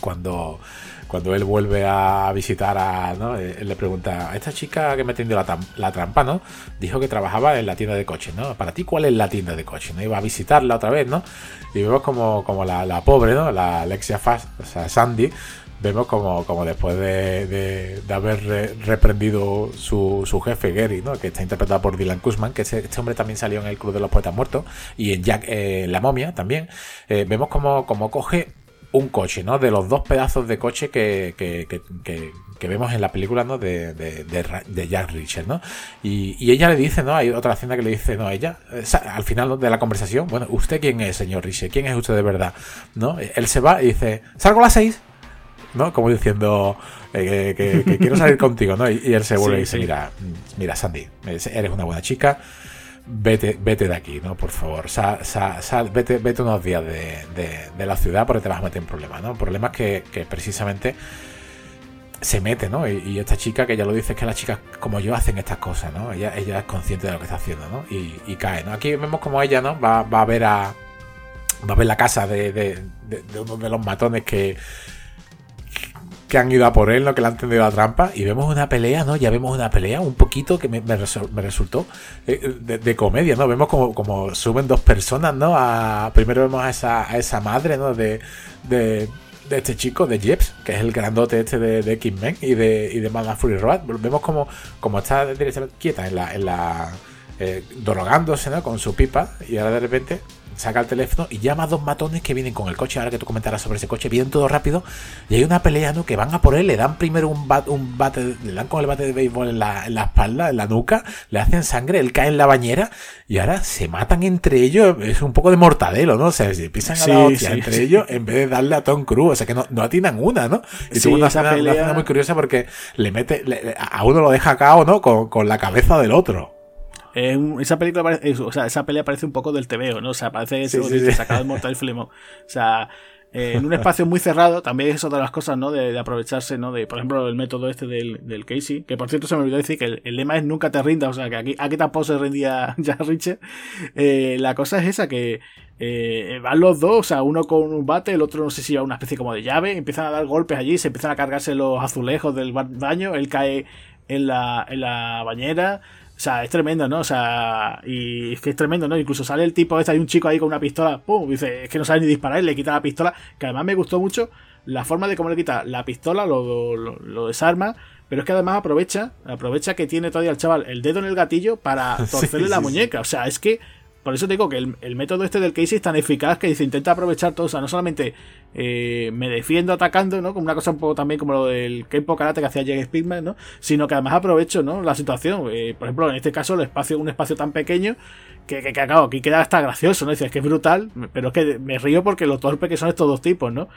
Cuando, cuando él vuelve a visitar a, ¿no? Eh, él le pregunta, a esta chica que me tendió la, la, trampa, ¿no? Dijo que trabajaba en la tienda de coches, ¿no? Para ti, ¿cuál es la tienda de coches? ¿No? Iba a visitarla otra vez, ¿no? Y vemos como, como la, la pobre, ¿no? La Alexia Fast, o sea, Sandy, vemos como, como después de, haber reprendido su, su, jefe, Gary, ¿no? que está interpretado por Dylan Kuzman, que este, hombre también salió en el Club de los Poetas Muertos, y en Jack eh, la momia también, eh, vemos como, como coge un coche, ¿no? De los dos pedazos de coche que, que, que, vemos en la película, ¿no? De, de, de, Jack Richard, ¿no? Y, y, ella le dice, ¿no? Hay otra escena que le dice, ¿no? Ella, al final de la conversación, bueno, ¿usted quién es, señor Richard? ¿Quién es usted de verdad? ¿No? Él se va y dice, salgo a las seis. ¿No? Como diciendo eh, que, quiero salir contigo, ¿no? Y, él se vuelve y dice, mira, mira, Sandy, eres una buena chica, vete, vete de aquí, ¿no? Por favor, sal, sal, vete, vete unos días de, la ciudad porque te vas a meter en problemas, ¿no? Problemas que, precisamente se mete, ¿no? Y, esta chica, que ya lo dice, es que las chicas como yo hacen estas cosas, ¿no? Ella, ella es consciente de lo que está haciendo, ¿no? Y, cae, ¿no? Aquí vemos como ella, ¿no? Va, va a ver a... Va a ver la casa de, de uno de los matones que, que han ido a por él, ¿no? Que le han tendido la trampa. Y vemos una pelea, ¿no? Ya vemos una pelea un poquito que me, resultó eh, de, comedia, ¿no? Vemos como, como, suben dos personas, ¿no? A, primero vemos a esa, a esa madre, ¿no? De, de, este chico, de Jeps, que es el grandote este de, de Kingman y de, y de Mad Fury Road. Vemos como, como está directamente quieta en la... En la eh, drogándose ¿no? con su pipa y ahora de repente saca el teléfono y llama a dos matones que vienen con el coche. Ahora que tú comentarás sobre ese coche, vienen todo rápido y hay una pelea, ¿no? Que van a por él, le dan primero un, un bate, le dan con el bate de béisbol en la, en la espalda, en la nuca, le hacen sangre, él cae en la bañera y ahora se matan entre ellos. Es un poco de mortadelo, ¿no? O sea, se pisan a la hostia entre ellos en vez de darle a Tom Cruise. O sea, que no, no atinan una, ¿no? Y sí, una, escena, pelea... muy curiosa porque le mete, a uno lo deja cao, ¿no? Con, con la cabeza del otro. Esa película parece, o sea, esa pelea parece un poco del TVO, ¿no? O sea, parece eso sí, sí, sacado del Mortal Flemo. O sea, eh, en un espacio muy cerrado, también es otra de las cosas, ¿no? De, de, aprovecharse, ¿no? De, por ejemplo, el método este del, del Casey, que por cierto se me olvidó decir que el, lema es nunca te rindas, o sea, que aquí, aquí tampoco se rendía ya Richard. Eh, la cosa es esa, que eh, van los dos, o sea, uno con un bate, el otro no sé si lleva una especie como de llave, empiezan a dar golpes allí, se empiezan a cargarse los azulejos del baño, él cae en la, en la bañera, o sea, es tremendo, ¿no? O sea, y es que es tremendo, ¿no? Incluso sale el tipo este, hay un chico ahí con una pistola, ¡pum! dice, es que no sabe ni disparar, le quita la pistola, que además me gustó mucho la forma de cómo le quita la pistola, lo, lo, lo desarma, pero es que además aprovecha, aprovecha que tiene todavía el chaval el dedo en el gatillo para torcerle sí, la sí, muñeca. O sea, es que por eso te digo que el, el, método este del Casey es tan eficaz que dice, intenta aprovechar todo. O sea, no solamente eh, me defiendo atacando, ¿no? Como una cosa un poco también como lo del Kempo Karate que hacía Jake Spickman, ¿no? Sino que además aprovecho, ¿no? La situación. Eh, por ejemplo, en este caso, el espacio, un espacio tan pequeño que, que, acabo, aquí queda hasta gracioso, ¿no? Dices que es brutal, pero es que me río porque lo torpe que son estos dos tipos, ¿no?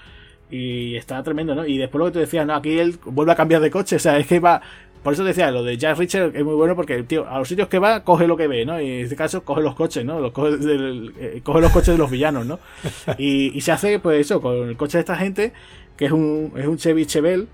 Y está tremendo, ¿no? Y después lo que te decía, no, aquí él vuelve a cambiar de coche, o sea, es que va, por eso decía, lo de Jack Richard es muy bueno porque tío, a los sitios que va, coge lo que ve, ¿no? Y en este caso, coge los coches, ¿no? Los coge, del, eh, coge los coches de los villanos, ¿no? Y, y, se hace, pues eso, con el coche de esta gente, que es un, es un Chevy Chevelle,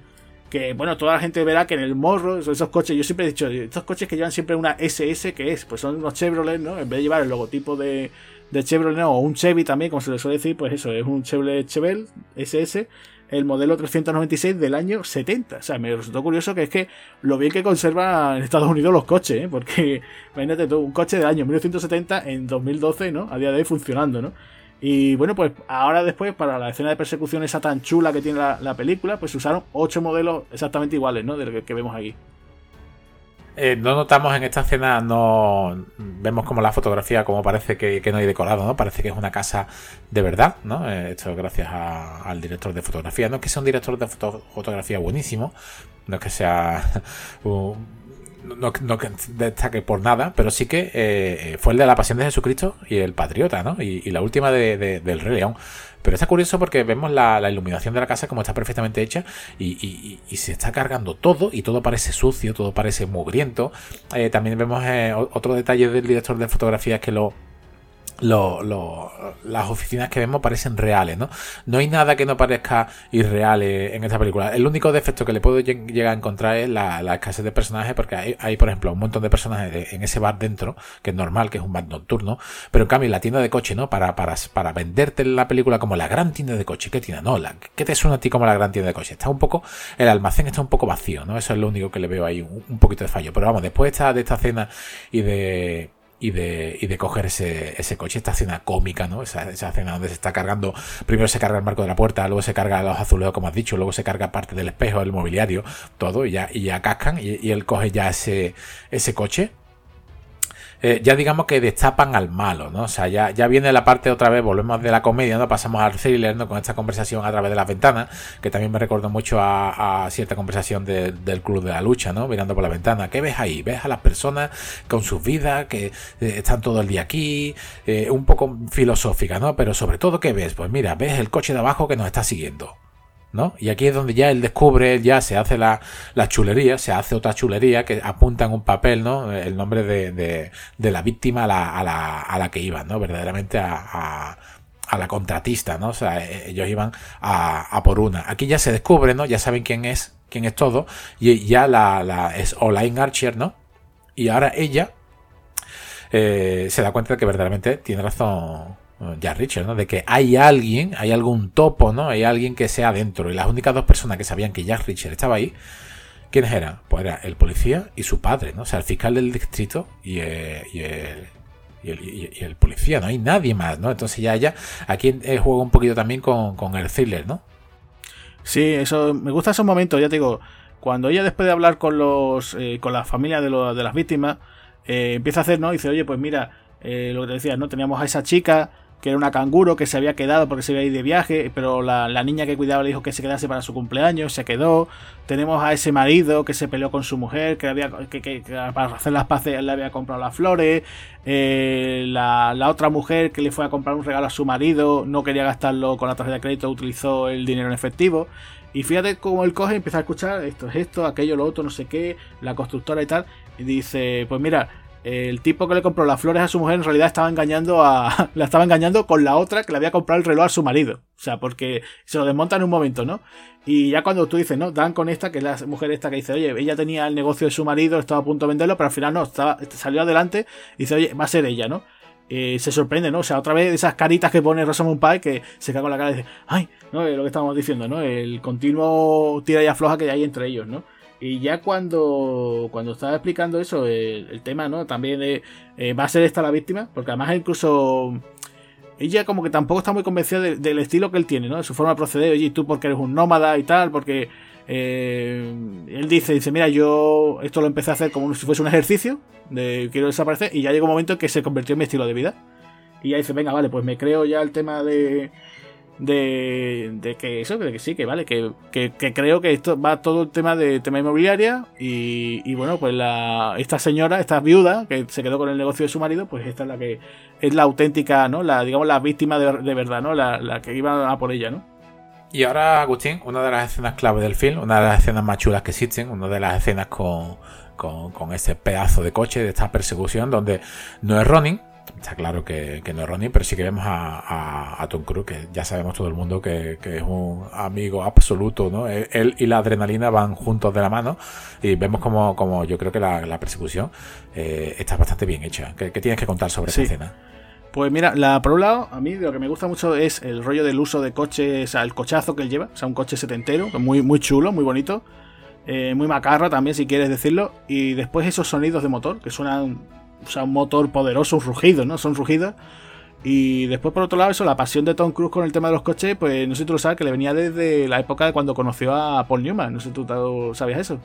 que, bueno, toda la gente verá que en el morro, esos coches, yo siempre he dicho, estos coches que llevan siempre una SS, que es, pues son unos Chevrolet, ¿no? En vez de llevar el logotipo de, de Chevrolet, ¿no? o un Chevy también, como se le suele decir, pues eso, es un Chevrolet Chevelle SS, el modelo 396 del año 70. O sea, me resultó curioso que es que lo bien que conserva en Estados Unidos los coches, ¿eh? porque imagínate tú, un coche del año 1970 en 2012, ¿no? A día de hoy funcionando, ¿no? Y bueno, pues ahora después, para la escena de persecución esa tan chula que tiene la, la película, pues usaron ocho modelos exactamente iguales, ¿no? Del que, que vemos aquí. Eh, no notamos en esta escena, no vemos como la fotografía, como parece que, no hay decorado, ¿no? Parece que es una casa de verdad, ¿no? Eh, esto gracias al director de fotografía. No es que sea un director de foto, fotografía buenísimo, no es que sea no, que destaque por nada, pero sí que eh, fue el de la Pasión de Jesucristo y el Patriota, ¿no? Y, la última de, del Rey León. Pero está curioso porque vemos la, iluminación de la casa como está perfectamente hecha y, se está cargando todo y todo parece sucio, todo parece mugriento. Eh, también vemos eh, otro detalle del director de fotografía que lo lo, lo, las oficinas que vemos parecen reales, ¿no? No hay nada que no parezca irreal en esta película. El único defecto que le puedo llegar a encontrar es la, la escasez de personajes, porque hay, por ejemplo, un montón de personajes en ese bar dentro, que es normal, que es un bar nocturno, pero en cambio la tienda de coche, ¿no? Para, para, para venderte la película como la gran tienda de coche, ¿qué tienda? No, la, ¿qué te suena a ti como la gran tienda de coche? Está un poco, el almacén está un poco vacío, ¿no? Eso es lo único que le veo ahí, un, un poquito de fallo. Pero vamos, después de esta, de esta cena y de y de, y de coger ese, ese coche, esta escena cómica, ¿no? Esa, esa escena donde se está cargando, primero se carga el marco de la puerta, luego se carga los azulejos, como has dicho, luego se carga parte del espejo, el mobiliario, todo, y ya, y ya cascan, y, y él coge ya ese, ese coche, eh, ya digamos que destapan al malo, ¿no? O sea, ya, ya viene la parte otra vez, volvemos de la comedia, ¿no? Pasamos al thriller, ¿no? Con esta conversación a través de las ventanas, que también me recordó mucho a, cierta conversación de, del Club de la Lucha, ¿no? Mirando por la ventana. ¿Qué ves ahí? ¿Ves a las personas con sus vidas, que eh, están todo el día aquí? Eh, un poco filosófica, ¿no? Pero sobre todo, ¿qué ves? Pues mira, ves el coche de abajo que nos está siguiendo. ¿No? Y aquí es donde ya él descubre, ya se hace la, la, chulería, se hace otra chulería que apunta en un papel, ¿no? El nombre de, de, la víctima a la, a la, a la que iban, ¿no? Verdaderamente a, a, la contratista, ¿no? O sea, e, ellos iban a, a por una. Aquí ya se descubre, ¿no? Ya saben quién es, quién es todo, y ya la, la es Online Archer, ¿no? Y ahora ella eh, se da cuenta de que verdaderamente tiene razón ya Richard, ¿no? De que hay alguien, hay algún topo, ¿no? Hay alguien que sea adentro. Y las únicas dos personas que sabían que Jack Richard estaba ahí, ¿quiénes eran? Pues era el policía y su padre, ¿no? O sea, el fiscal del distrito y, eh, el, y el, policía, no hay nadie más, ¿no? Entonces ya ella, aquí eh, juega un poquito también con, con, el thriller, ¿no? Sí, eso, me gusta esos momentos, ya te digo, cuando ella después de hablar con los, eh, con la familia de, lo, de las víctimas, empieza a hacer, ¿no? dice, oye, pues mira, lo que te decía, ¿no? Teníamos a esa chica que era una canguro que se había quedado porque se iba a ir de viaje, pero la, niña que cuidaba le dijo que se quedase para su cumpleaños, se quedó. Tenemos a ese marido que se peleó con su mujer, que, había, que, para hacer las paces le había comprado las flores. Eh, la, otra mujer que le fue a comprar un regalo a su marido, no quería gastarlo con la tarjeta de crédito, utilizó el dinero en efectivo. Y fíjate cómo él coge y empieza a escuchar esto es esto, aquello, lo otro, no sé qué, la constructora y tal. Y dice, pues mira, el tipo que le compró las flores a su mujer en realidad estaba engañando a. la estaba engañando con la otra que le había comprado el reloj a su marido. O sea, porque se lo desmonta en un momento, ¿no? Y ya cuando tú dices, ¿no? Dan con esta, que es la mujer esta que dice, oye, ella tenía el negocio de su marido, estaba a punto de venderlo, pero al final no, estaba, salió adelante y dice, oye, va a ser ella, ¿no? Eh, se sorprende, ¿no? O sea, otra vez esas caritas que pone Rosamund Pike que se cae con la cara y dice, ay, no, lo que estábamos diciendo, ¿no? El continuo tira y afloja que hay entre ellos, ¿no? Y ya cuando, cuando estaba explicando eso, el, tema, ¿no? También eh, va a ser esta la víctima, porque además incluso ella como que tampoco está muy convencida del estilo que él tiene, ¿no? De su forma de proceder, oye, tú porque eres un nómada y tal, porque eh, él dice, dice, mira, yo esto lo empecé a hacer como si fuese un ejercicio, de quiero desaparecer, y ya llegó un momento en que se convirtió en mi estilo de vida. Y ya dice, venga, vale, pues me creo ya el tema de, de, que eso, de que sí, que vale, que, creo que esto va todo el tema de tema inmobiliaria y, bueno, pues la, esta señora, esta viuda que se quedó con el negocio de su marido, pues esta es la que es la auténtica, ¿no? La, digamos, la víctima de, verdad, ¿no? La, que iba a por ella, ¿no? Y ahora, Agustín, una de las escenas clave del film, una de las escenas más chulas que existen, una de las escenas con, con, con ese pedazo de coche, de esta persecución, donde no es Ronin, Está claro que, no es Ronnie, pero sí que vemos a, Tom Cruise, que ya sabemos todo el mundo que, es un amigo absoluto, ¿no? Él y la adrenalina van juntos de la mano y vemos como, como yo creo que la, persecución eh, está bastante bien hecha. ¿Qué, tienes que contar sobre esa escena? Pues mira, la, por un lado, a mí lo que me gusta mucho es el rollo del uso de coches, o sea, el cochazo que él lleva, o sea, un coche setentero, muy, muy chulo, muy bonito, eh, muy macarra también, si quieres decirlo, y después esos sonidos de motor que suenan o sea, un motor poderoso, un rugido, ¿no? Son rugidos. Y después, por otro lado, eso, la pasión de Tom Cruise con el tema de los coches, pues no sé si tú lo sabes, que le venía desde la época de cuando conoció a Paul Newman. No sé si tú sabías eso.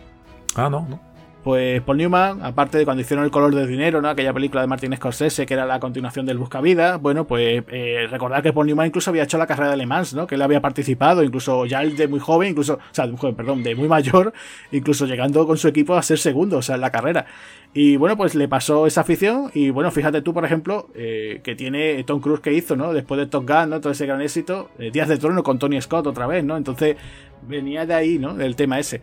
Ah, no, no. Pues Paul Newman, aparte de cuando hicieron El color del dinero, ¿no? Aquella película de Martin Scorsese que era la continuación del Buscavida, bueno, pues eh, recordar que Paul Newman incluso había hecho la carrera de Le Mans, ¿no? Que él había participado, incluso ya el de muy joven, incluso, o sea, de muy joven, perdón, de muy mayor, incluso llegando con su equipo a ser segundo, o sea, en la carrera. Y bueno, pues le pasó esa afición y bueno, fíjate tú, por ejemplo, eh, que tiene Tom Cruise que hizo, ¿no? Después de Top Gun, ¿no? Todo ese gran éxito, eh, Días de Trono con Tony Scott otra vez, ¿no? Entonces venía de ahí, ¿no? Del tema ese.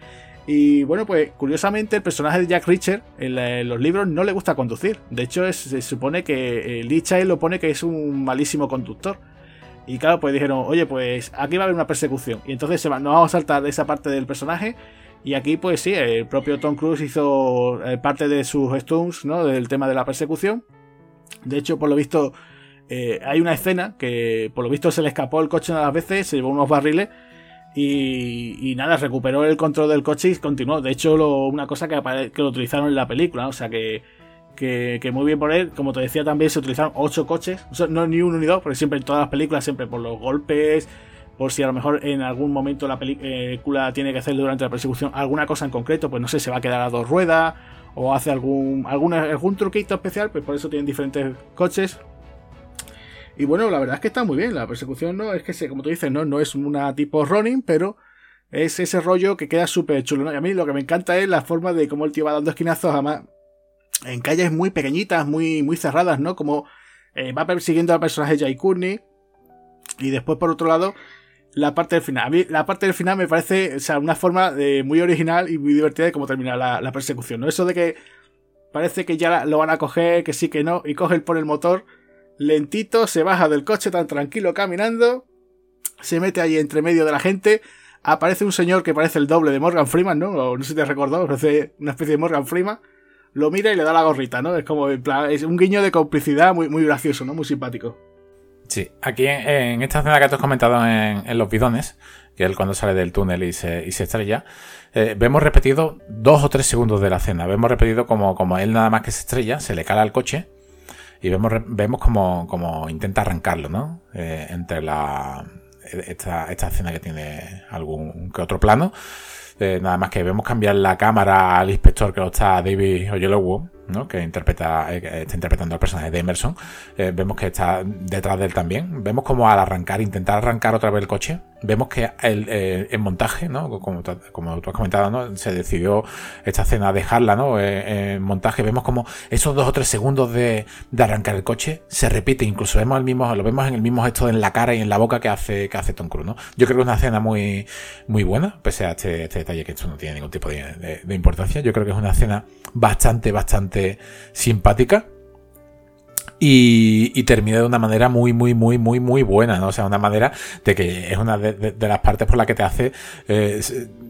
Y bueno, pues curiosamente el personaje de Jack Reacher en, los libros no le gusta conducir. De hecho, se supone que Lee Child lo pone que es un malísimo conductor. Y claro, pues dijeron, oye, pues aquí va a haber una persecución. Y entonces se va, nos vamos a saltar de esa parte del personaje. Y aquí, pues sí, el propio Tom Cruise hizo eh, parte de sus stunts, ¿no? Del tema de la persecución. De hecho, por lo visto, eh, hay una escena que por lo visto se le escapó el coche una de las veces, se llevó unos barriles y, nada, recuperó el control del coche y continuó. De hecho, una cosa que, que, lo utilizaron en la película, o sea que, que, muy bien por él. Como te decía también, se utilizaron ocho coches, no ni uno ni dos, porque siempre en todas las películas, siempre por los golpes, por si a lo mejor en algún momento la película tiene que hacer durante la persecución alguna cosa en concreto, pues no sé, se va a quedar a dos ruedas o hace algún, algún, algún truquito especial, pues por eso tienen diferentes coches. Y bueno, la verdad es que está muy bien. La persecución no es que, como tú dices, no, no es una tipo running, pero es ese rollo que queda súper chulo. Y a mí lo que me encanta es la forma de cómo el tío va dando esquinazos, además, en calles muy pequeñitas, muy, muy cerradas, ¿no? Como eh, va persiguiendo al personaje Jay Courtney. Y después, por otro lado, la parte del final. A mí la parte del final me parece, o sea, una forma muy original y muy divertida de cómo termina la, la, persecución, ¿no? Eso de que parece que ya lo van a coger, que sí, que no, y coge por el motor lentito, se baja del coche tan tranquilo caminando, se mete ahí entre medio de la gente, aparece un señor que parece el doble de Morgan Freeman, ¿no? O no sé si te recordado, parece una especie de Morgan Freeman, lo mira y le da la gorrita, ¿no? Es como, es un guiño de complicidad muy, muy gracioso, ¿no? Muy simpático. Sí, aquí en, esta escena que te has comentado en, Los Bidones, que es cuando sale del túnel y se, y se estrella, eh, vemos repetido dos o tres segundos de la escena. Vemos repetido como, como él nada más que se estrella, se le cala al coche y vemos, vemos como, como intenta arrancarlo, ¿no? Eh, entre la, esta, esta escena que tiene algún que otro plano. Eh, nada más que vemos cambiar la cámara al inspector que lo está David Oyelowo que interpreta, eh, está interpretando al personaje de Emerson, eh, vemos que está detrás de él también. Vemos como al arrancar, intentar arrancar otra vez el coche, vemos que el, eh, en montaje, ¿no? Como, como, tú has comentado, ¿no? Se decidió esta escena dejarla, ¿no? en montaje, vemos como esos dos o tres segundos de, de, arrancar el coche se repite, incluso vemos el mismo, lo vemos en el mismo gesto en la cara y en la boca que hace, que hace Tom Cruise, ¿no? Yo creo que es una escena muy, muy buena, pese a este, este detalle que esto no tiene ningún tipo de, de importancia. Yo creo que es una escena bastante, bastante simpática y, termina de una manera muy, muy, muy, muy, muy buena, ¿no? O sea, una manera de que es una de, las partes por la que te hace eh,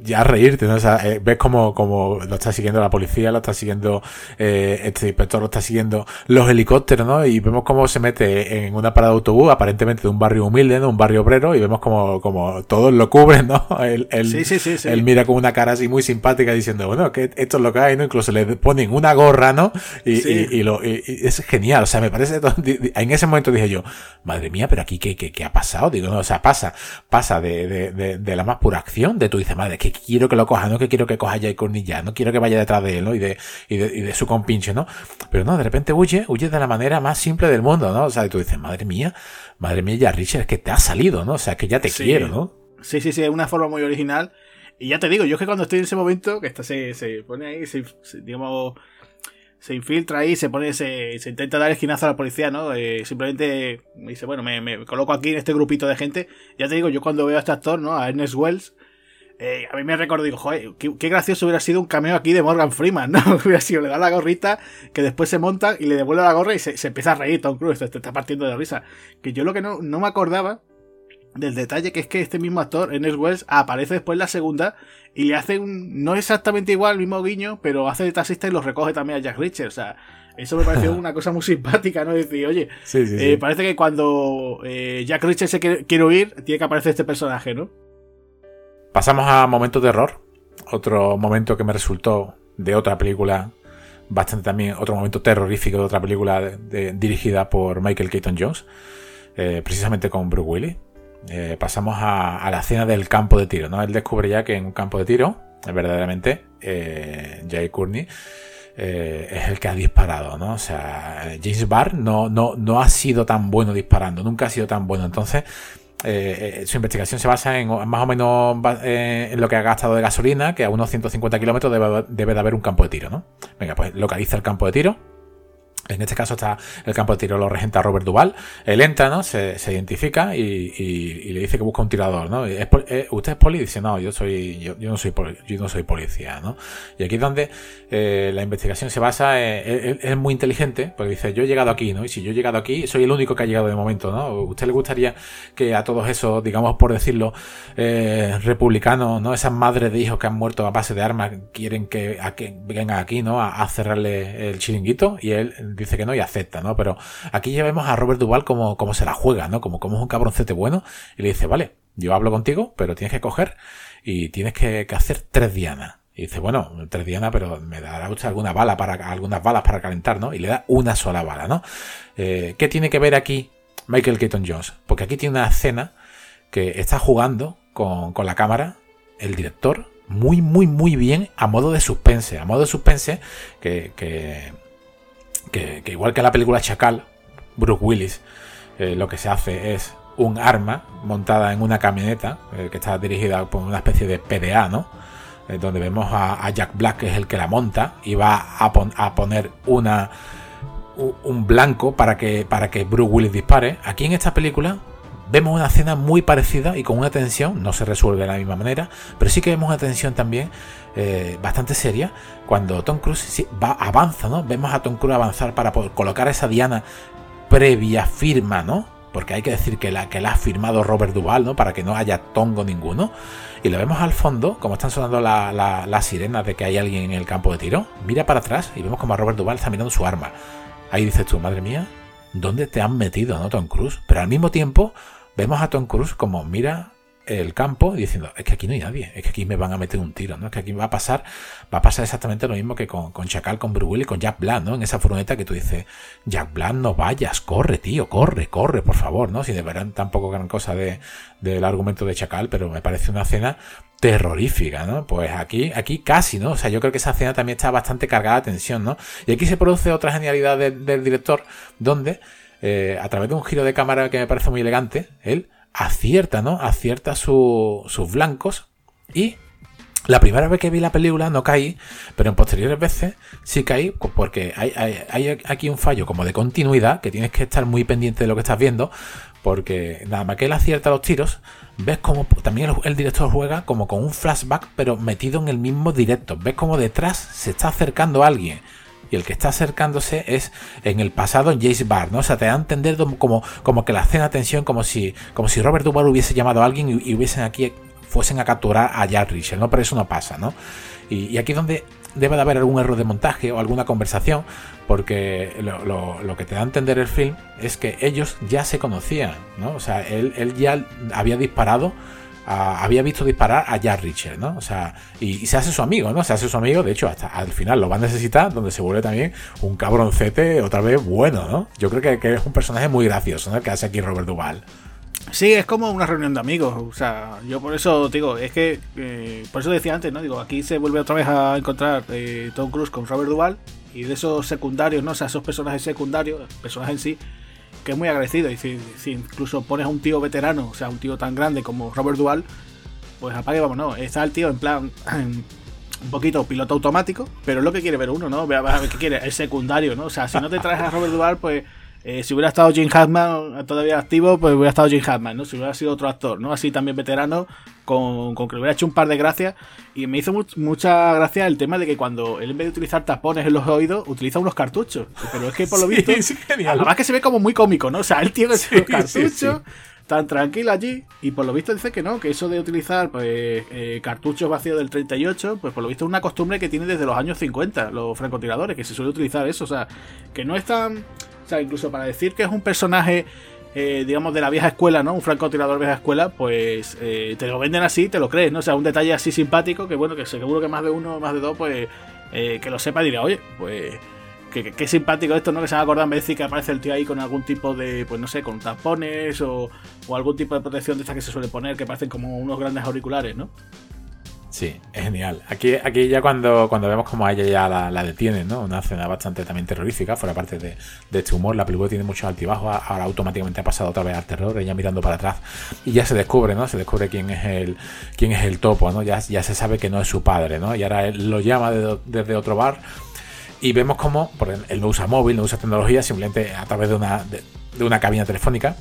ya reírte, ¿no? O sea, eh, ves como, como lo está siguiendo la policía, lo está siguiendo eh, este inspector, lo está siguiendo los helicópteros, ¿no? Y vemos cómo se mete en una parada de autobús, aparentemente de un barrio humilde, ¿no? Un barrio obrero, y vemos como, como todos lo cubren, ¿no? Él, sí, sí, sí, él mira con una cara así muy simpática diciendo, bueno, que esto es lo que hay, ¿no? Incluso le ponen una gorra, ¿no? Y, y, lo, y es genial, o sea, me en ese momento dije yo, madre mía, pero aquí, ¿qué, qué, ha pasado? Digo, no, o sea, pasa, pasa de, de, de, la más pura acción, de tú dices, madre, que quiero que lo coja, no que quiero que coja ya y Cornilla, no quiero que vaya detrás de él, ¿no? Y de, y de, y de su compinche, ¿no? Pero no, de repente huye, huye de la manera más simple del mundo, ¿no? O sea, y tú dices, madre mía, madre mía, ya Richard, es que te ha salido, ¿no? O sea, que ya te quiero, ¿no? Sí, sí, sí, es una forma muy original. Y ya te digo, yo es que cuando estoy en ese momento, que está, se, se pone ahí, se, digamos, se infiltra ahí, se pone, se, se intenta dar esquinazo a la policía, ¿no? Eh, simplemente dice, bueno, me, coloco aquí en este grupito de gente. Ya te digo, yo cuando veo a este actor, ¿no? A Ernest Wells, eh, a mí me recuerdo, digo, joder, qué, gracioso hubiera sido un cameo aquí de Morgan Freeman, ¿no? hubiera sido, le da la gorrita, que después se monta y le devuelve la gorra y se, empieza a reír Tom Cruise, te, está partiendo de risa. Que yo lo que no, no me acordaba del detalle que es que este mismo actor, Ernest Wells, aparece después en la segunda y le hace un. No exactamente igual, el mismo guiño, pero hace de taxista y lo recoge también a Jack Richard. O sea, eso me pareció una cosa muy simpática, ¿no? Decir, oye, eh, parece que cuando eh, Jack Richard se quiere, huir, tiene que aparecer este personaje, ¿no? Pasamos a momentos de error. Otro momento que me resultó de otra película, bastante también, otro momento terrorífico de otra película dirigida por Michael Keaton Jones, eh, precisamente con Bruce Willis eh, pasamos a, la escena del campo de tiro, ¿no? Él descubre ya que en un campo de tiro, verdaderamente, eh, Jay Courtney eh, es el que ha disparado, ¿no? O sea, James Barr no, no, no ha sido tan bueno disparando, nunca ha sido tan bueno. Entonces, su investigación se basa en más o menos en lo que ha gastado de gasolina, que a unos 150 kilómetros debe, debe de haber un campo de tiro, ¿no? Venga, pues localiza el campo de tiro en este caso está el campo de tiro lo regenta Robert Duval. Él entra, ¿no? Se, identifica y, le dice que busca un tirador, ¿no? Eh, ¿Usted es poli? Dice, no, yo soy, yo, no soy yo no soy policía, ¿no? Y aquí es donde eh, la investigación se basa, eh, es muy inteligente, porque dice, yo he llegado aquí, ¿no? Y si yo he llegado aquí, soy el único que ha llegado de momento, ¿no? ¿Usted le gustaría que a todos esos, digamos por decirlo, republicanos, ¿no? Esas madres de hijos que han muerto a base de armas, quieren que, a que vengan aquí, ¿no? A cerrarle el chiringuito y él dice que no y acepta, ¿no? Pero aquí ya vemos a Robert Duval como, como se la juega, ¿no? Como, como es un cabroncete bueno y le dice, vale, yo hablo contigo, pero tienes que coger y tienes que, hacer tres dianas. Y dice, bueno, tres dianas, pero me dará usted alguna bala para, algunas balas para calentar, ¿no? Y le da una sola bala, ¿no? Eh, ¿Qué tiene que ver aquí Michael Keaton Jones? Porque aquí tiene una escena que está jugando con, con la cámara, el director, muy, muy, muy bien a modo de suspense. A modo de suspense que, que que, igual que la película Chacal, Brooke Willis, eh, lo que se hace es un arma montada en una camioneta eh, que está dirigida por una especie de PDA, ¿no? Eh, donde vemos a, Jack Black, que es el que la monta, y va a, a poner una un blanco para que, para que Bruce Willis dispare. Aquí en esta película vemos una escena muy parecida y con una tensión, no se resuelve de la misma manera, pero sí que vemos una tensión también eh, bastante seria cuando Tom Cruise va, avanza, ¿no? Vemos a Tom Cruise avanzar para poder colocar esa diana previa firma, ¿no? Porque hay que decir que la, que la ha firmado Robert Duval, ¿no? Para que no haya tongo ninguno. Y lo vemos al fondo, como están sonando las la, sirenas de que hay alguien en el campo de tiro. Mira para atrás y vemos como a Robert Duval está mirando su arma. Ahí dices tú, madre mía, ¿dónde te han metido, no, Tom Cruise? Pero al mismo tiempo, vemos a Tom Cruise como mira el campo diciendo, es que aquí no hay nadie, es que aquí me van a meter un tiro, ¿no? Es que aquí va a pasar, va a pasar exactamente lo mismo que con, con Chacal, con Bruce y con Jack Black, ¿no? En esa furgoneta que tú dices, Jack Black, no vayas, corre, tío, corre, corre, por favor, ¿no? Si de verdad tampoco gran cosa de, del argumento de Chacal, pero me parece una escena terrorífica, ¿no? Pues aquí, aquí casi, ¿no? O sea, yo creo que esa escena también está bastante cargada de tensión, ¿no? Y aquí se produce otra genialidad del director, donde, eh, a través de un giro de cámara que me parece muy elegante, él acierta, ¿no? Acierta sus blancos y la primera vez que vi la película no caí, pero en posteriores veces sí caí porque hay, hay, aquí un fallo como de continuidad que tienes que estar muy pendiente de lo que estás viendo porque nada más que él acierta los tiros, ves como también el, director juega como con un flashback pero metido en el mismo directo, ves como detrás se está acercando alguien y el que está acercándose es en el pasado Jace Bar, ¿no? O sea, te da a entender como, como que la escena tensión, como si, como si Robert Duvall hubiese llamado a alguien y, hubiesen aquí, fuesen a capturar a Jack Richard, ¿no? Pero eso no pasa, ¿no? Y, aquí es donde debe de haber algún error de montaje o alguna conversación, porque lo, lo, que te da a entender el film es que ellos ya se conocían, ¿no? O sea, él, él ya había disparado había visto disparar a Jack Richard, ¿no? O sea, y, se hace su amigo, ¿no? Se hace su amigo, de hecho, hasta al final lo va a necesitar, donde se vuelve también un cabroncete, otra vez bueno, ¿no? Yo creo que, es un personaje muy gracioso, ¿no? El que hace aquí Robert Duvall. Sí, es como una reunión de amigos. O sea, yo por eso digo, es que, eh, por eso decía antes, ¿no? Digo, aquí se vuelve otra vez a encontrar eh, Tom Cruise con Robert Duvall y de esos secundarios, ¿no? O sea, esos personajes secundarios, personajes en sí, que es muy agradecido. Y si, incluso pones a un tío veterano, o sea, un tío tan grande como Robert Duval, pues apague, vamos, no. Está el tío en plan. un poquito piloto automático, pero es lo que quiere ver uno, ¿no? Ve a ver qué quiere, el secundario, ¿no? O sea, si no te traes a Robert Duval, pues eh, si hubiera estado Jim Hackman todavía activo, pues hubiera estado Jim Hackman, ¿no? Si hubiera sido otro actor, ¿no? Así también veterano, con, con que le hubiera hecho un par de gracias. Y me hizo mucha gracia el tema de que cuando él en vez de utilizar tapones en los oídos, utiliza unos cartuchos. Pero es que por lo visto, además que se ve como muy cómico, ¿no? O sea, él tiene sí, cartuchos. tan tranquilo allí y por lo visto dice que no, que eso de utilizar pues eh, cartuchos vacíos del 38, pues por lo visto es una costumbre que tiene desde los años 50 los francotiradores, que se suele utilizar eso, o sea, que no es tan o sea, incluso para decir que es un personaje, eh, digamos, de la vieja escuela, ¿no? Un francotirador vieja escuela, pues eh, te lo venden así, te lo crees, ¿no? O sea, un detalle así simpático que, bueno, que seguro que más de uno, más de dos, pues, eh, que lo sepa dirá, oye, pues, qué simpático esto, ¿no? Que se va a acordar en vez de decir que aparece el tío ahí con algún tipo de, pues no sé, con tapones o, o algún tipo de protección de esta que se suele poner, que parecen como unos grandes auriculares, ¿no? Sí, es genial. Aquí, aquí ya cuando, cuando vemos como a ella ya la, la detienen, ¿no? Una escena bastante también terrorífica, fuera parte de, este humor. La película tiene muchos altibajos, ahora automáticamente ha pasado otra vez al terror, ella mirando para atrás. Y ya se descubre, ¿no? Se descubre quién es el, quién es el topo, ¿no? Ya, ya se sabe que no es su padre, ¿no? Y ahora él lo llama desde otro bar. Y vemos como, porque él no usa móvil, no usa tecnología, simplemente a través de una, de una cabina telefónica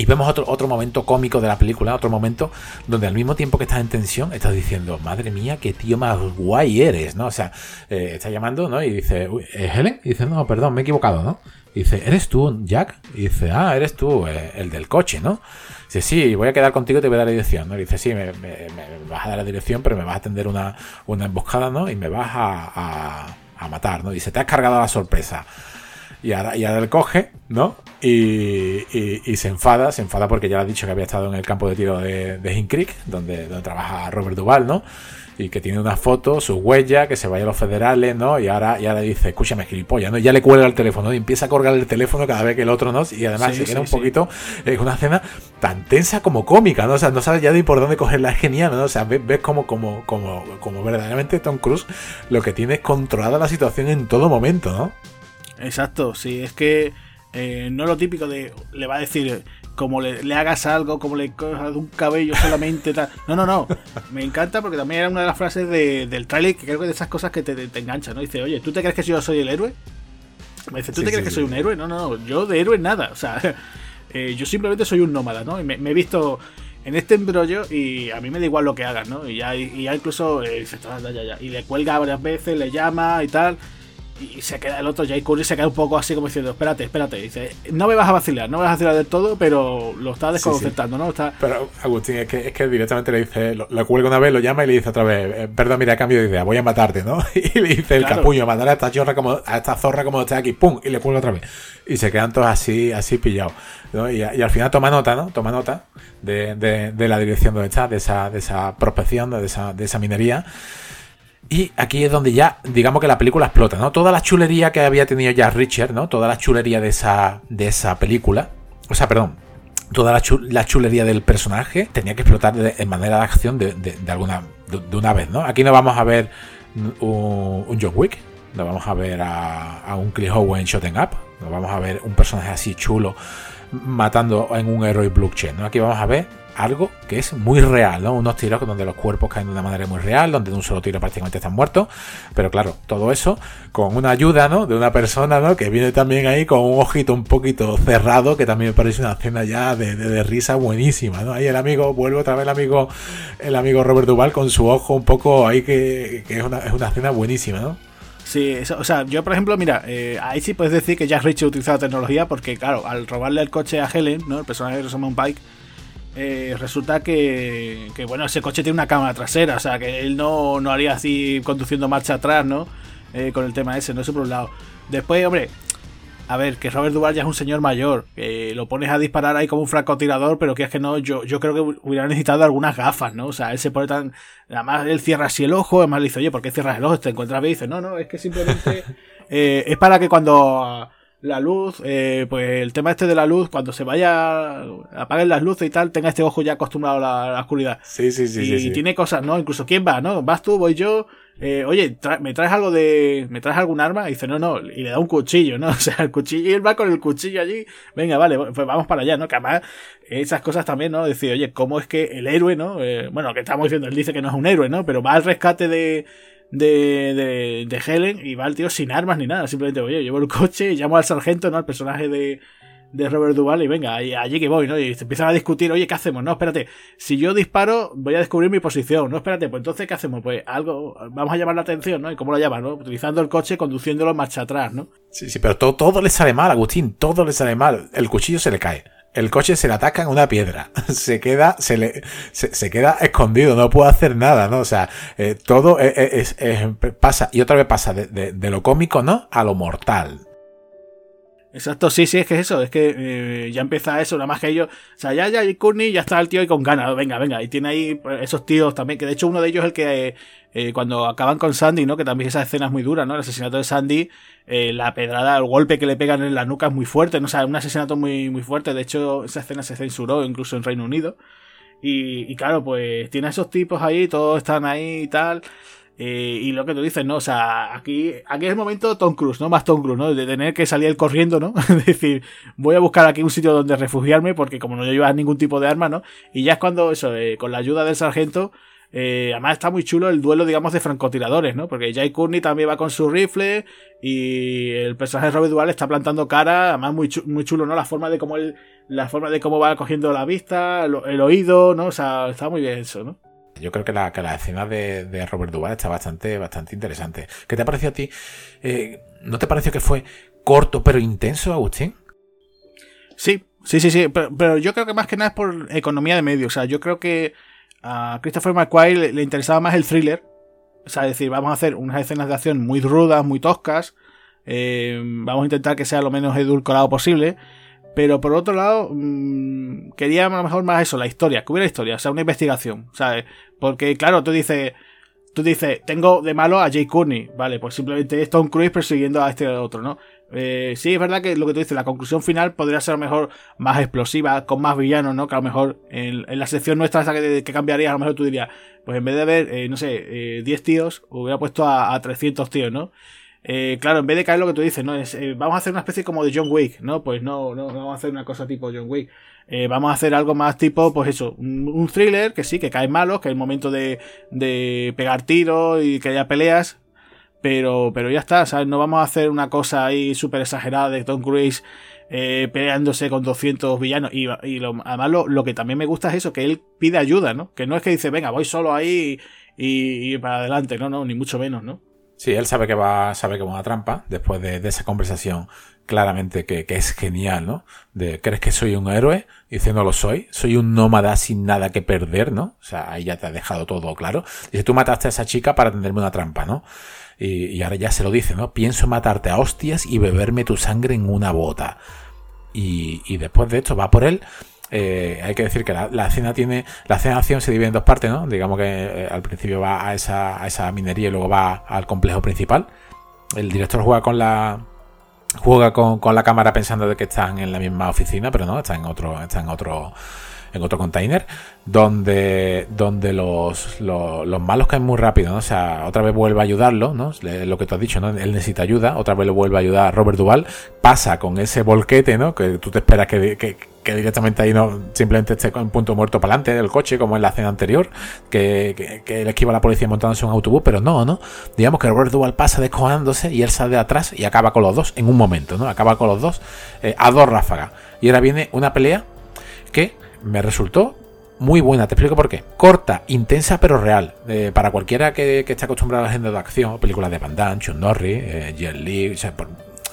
y vemos otro, otro momento cómico de la película, otro momento donde al mismo tiempo que estás en tensión, estás diciendo, madre mía, qué tío más guay eres, ¿no? O sea, eh, está llamando, ¿no? Y dice, ¿es Helen? Y dice, no, perdón, me he equivocado, ¿no? Dice, ¿eres tú, Jack? Y dice, ah, eres tú, eh, el del coche, ¿no? dice, sí, voy a quedar contigo y te voy a dar la dirección, ¿no? Dice, sí, me, vas a dar la dirección, pero me vas a atender una, una emboscada, ¿no? Y me vas a, a, a matar, ¿no? Y dice, te has cargado la sorpresa. Y ahora, y ahora él coge, ¿no? Y, y, se enfada, se enfada porque ya le ha dicho que había estado en el campo de tiro de, de Creek, donde, donde trabaja Robert Duval, ¿no? Y que tiene una foto, su huella, que se vaya a los federales, ¿no? Y ahora ya le dice, escúchame, gilipollas, ¿no? Y ya le cuelga el teléfono, y empieza a colgar el teléfono cada vez que el otro, ¿no? Y además se queda un poquito, es una escena tan tensa como cómica, ¿no? O sea, no sabes ya ni por dónde cogerla, es genial, ¿no? O sea, ves, ves como, como, como, como verdaderamente Tom Cruise lo que tiene es controlada la situación en todo momento, ¿no? Exacto, sí, es que eh, no lo típico de le va a decir como le, hagas algo, como le cojas un cabello solamente, tal. No, no, no. Me encanta porque también era una de las frases del trailer que creo que de esas cosas que te, te, enganchan, ¿no? Dice, oye, ¿tú te crees que yo soy el héroe? Me dice, ¿tú te crees que soy un héroe? No, no, no, yo de héroe nada. O sea, eh, yo simplemente soy un nómada, ¿no? Y me, he visto en este embrollo y a mí me da igual lo que hagas, ¿no? Y ya, y ya incluso eh, ya, ya, y le cuelga varias veces, le llama y tal. Y se queda el otro, Jay Curry se queda un poco así como diciendo, espérate, espérate. Dice, no me vas a vacilar, no me vas a vacilar del todo, pero lo está desconcertando, ¿no? Está... Pero Agustín, es que, es que directamente le dice, lo, cuelga una vez, lo llama y le dice otra vez, eh, perdón, mira, cambio de idea, voy a matarte, ¿no? Y le dice el capullo, mataré a esta chorra como, a esta zorra como está aquí, pum, y le cuelga otra vez. Y se quedan todos así, así pillados. ¿no? Y, al final toma nota, ¿no? Toma nota de, de, la dirección donde está, de esa, de esa prospección, de esa, de esa minería. Y aquí es donde ya, digamos que la película explota, ¿no? Toda la chulería que había tenido ya Richard, ¿no? Toda la chulería de esa, de esa película. O sea, perdón. Toda la, chulería del personaje tenía que explotar de, manera de acción de, alguna. De, una vez, ¿no? Aquí no vamos a ver un, John Wick. No vamos a ver a, un Chris Owen shooting up. No vamos a ver un personaje así chulo matando en un héroe blockchain, ¿no? Aquí vamos a ver algo que es muy real, ¿no? Unos tiros donde los cuerpos caen de una manera muy real, donde de un solo tiro prácticamente están muertos. Pero claro, todo eso con una ayuda, ¿no? De una persona, ¿no? Que viene también ahí con un ojito un poquito cerrado, que también me parece una escena ya de, risa buenísima, ¿no? Ahí el amigo, vuelve otra vez el amigo, el amigo Robert Duval con su ojo un poco ahí que, es, una, es una escena buenísima, ¿no? Sí, o sea, yo por ejemplo, mira, eh, ahí sí puedes decir que Jack Ritchie ha utilizado tecnología porque, claro, al robarle el coche a Helen, ¿no? El personaje de Rosamund Pike, eh, resulta que, bueno, ese coche tiene una cámara trasera, o sea, que él no, haría así conduciendo marcha atrás, ¿no? Eh, con el tema ese, no eso por un lado. Después, hombre, a ver, que Robert Duvall ya es un señor mayor, que lo pones a disparar ahí como un francotirador, pero que es que no, yo, yo creo que hubiera necesitado algunas gafas, ¿no? O sea, él se pone tan. Además, él cierra así el ojo, además le dice, oye, ¿por qué cierras el ojo? Te encuentras bien y dice, no, no, es que simplemente. Eh, es para que cuando la luz, eh, pues el tema este de la luz, cuando se vaya, apaguen las luces y tal, tenga este ojo ya acostumbrado a la, oscuridad. Sí, sí, sí. Y tiene cosas, ¿no? Incluso quién va, ¿no? Vas tú, voy yo. Eh, oye, ¿me traes algo de. ¿Me traes algún arma? Y dice, no, no. Y le da un cuchillo, ¿no? O sea, el cuchillo. Y él va con el cuchillo allí. Venga, vale, pues vamos para allá, ¿no? Que además, esas cosas también, ¿no? Decir, oye, ¿cómo es que el héroe, ¿no? Eh, bueno, que estamos diciendo, él dice que no es un héroe, ¿no? Pero va al rescate de de, de, Helen y va el tío sin armas ni nada. Simplemente, oye, llevo el coche, llamo al sargento, ¿no? Al personaje de, de Robert Duvall y venga, allí que voy, ¿no? Y se empiezan a discutir, oye, ¿qué hacemos? No, espérate, si yo disparo, voy a descubrir mi posición, no, espérate, pues entonces, ¿qué hacemos? Pues algo, vamos a llamar la atención, ¿no? ¿Y cómo lo llaman, no? Utilizando el coche, conduciéndolo marcha atrás, ¿no? Sí, sí, pero todo, todo le sale mal, Agustín, todo le sale mal. El cuchillo se le cae el coche se le ataca en una piedra, se queda, se le, se, queda escondido, no puede hacer nada, ¿no? O sea, eh, todo es, pasa, y otra vez pasa de, de, lo cómico, ¿no? A lo mortal. Exacto, sí, sí, es que es eso, es que eh, ya empieza eso, nada más que ellos, o sea, ya, ya, y Courtney ya está el tío ahí con ganas, venga, venga, y tiene ahí pues, esos tíos también, que de hecho uno de ellos es el que eh, cuando acaban con Sandy, ¿no? Que también esa escena es muy dura, ¿no? El asesinato de Sandy, eh, la pedrada, el golpe que le pegan en la nuca es muy fuerte, ¿no? O sea, un asesinato muy, muy fuerte, de hecho esa escena se censuró incluso en Reino Unido, y, y claro, pues tiene esos tipos ahí, todos están ahí y tal, eh, y lo que tú dices, ¿no? O sea, aquí, aquí es el momento Tom Cruise, ¿no? Más Tom Cruise, ¿no? De tener que salir corriendo, ¿no? es decir, voy a buscar aquí un sitio donde refugiarme porque como no llevas ningún tipo de arma, ¿no? Y ya es cuando, eso, eh, con la ayuda del sargento, eh, además está muy chulo el duelo, digamos, de francotiradores, ¿no? Porque Jay Courtney también va con su rifle y el personaje de Robert Duval está plantando cara, además muy, muy chulo, ¿no? La forma de cómo él, la forma de cómo va cogiendo la vista, el, el oído, ¿no? O sea, está muy bien eso, ¿no? Yo creo que la, que la escena de, Robert Duvall está bastante, bastante interesante. ¿Qué te pareció a ti? Eh, ¿No te pareció que fue corto pero intenso, Agustín? Sí, sí, sí, sí. Pero, yo creo que más que nada es por economía de medios. O sea, yo creo que a Christopher McQuarrie le, interesaba más el thriller. O sea, decir, vamos a hacer unas escenas de acción muy rudas, muy toscas. Eh, vamos a intentar que sea lo menos edulcorado posible. Pero por otro lado, mmm, quería a lo mejor más eso, la historia, que hubiera historia, o sea, una investigación, ¿sabes? Porque, claro, tú dices, tú dices, tengo de malo a Jay Courtney, vale, pues simplemente es Tom Cruise persiguiendo a este otro, ¿no? Eh, sí, es verdad que lo que tú dices, la conclusión final podría ser a lo mejor más explosiva, con más villanos, ¿no? Que a lo mejor en, la sección nuestra que, que cambiaría, a lo mejor tú dirías, pues en vez de haber, eh, no sé, 10 eh, tíos, hubiera puesto a, a 300 tíos, ¿no? Eh, claro, en vez de caer lo que tú dices, ¿no? Es, eh, vamos a hacer una especie como de John Wick, ¿no? Pues no, no, vamos a hacer una cosa tipo John Wick. Eh, vamos a hacer algo más tipo, pues eso, un, thriller que sí, que cae malo, que es el momento de, de pegar tiros y que haya peleas. Pero, pero ya está, ¿sabes? No vamos a hacer una cosa ahí súper exagerada de Tom Cruise peleándose con 200 villanos. Y, lo, además lo, lo, que también me gusta es eso, que él pide ayuda, ¿no? Que no es que dice, venga, voy solo ahí y, y para adelante, no, no, ni mucho menos, ¿no? Sí, él sabe que va, sabe que va una trampa después de, esa conversación claramente que, es genial, ¿no? De, ¿crees que soy un héroe? dice, no lo soy. Soy un nómada sin nada que perder, ¿no? O sea, ahí ya te ha dejado todo claro. Dice, tú mataste a esa chica para tenderme una trampa, ¿no? Y, ahora ya se lo dice, ¿no? Pienso matarte a hostias y beberme tu sangre en una bota. Y, y después de esto va por él eh, hay que decir que la, escena tiene. La escena de acción se divide en dos partes, ¿no? Digamos que eh, al principio va a esa, a esa minería y luego va al complejo principal. El director juega con la. Juega con, con, la cámara pensando de que están en la misma oficina, pero no, está en otro, está en otro, en otro container, donde, donde los, los, malos caen muy rápido, ¿no? O sea, otra vez vuelve a ayudarlo, ¿no? Lo que tú has dicho, ¿no? Él necesita ayuda, otra vez le vuelve a ayudar a Robert Duval, pasa con ese volquete, ¿no? Que tú te esperas que, que, que directamente ahí no simplemente esté en punto muerto para adelante del coche, como en la escena anterior, que, que, le esquiva la policía montándose un autobús, pero no, ¿no? Digamos que Robert Duval pasa descojándose y él sale de atrás y acaba con los dos en un momento, ¿no? Acaba con los dos eh, a dos ráfagas. Y ahora viene una pelea que me resultó muy buena. Te explico por qué. Corta, intensa, pero real. Eh, para cualquiera que, que esté acostumbrado a la agenda de acción, películas de Van Damme, Chuck Norris, eh, Jet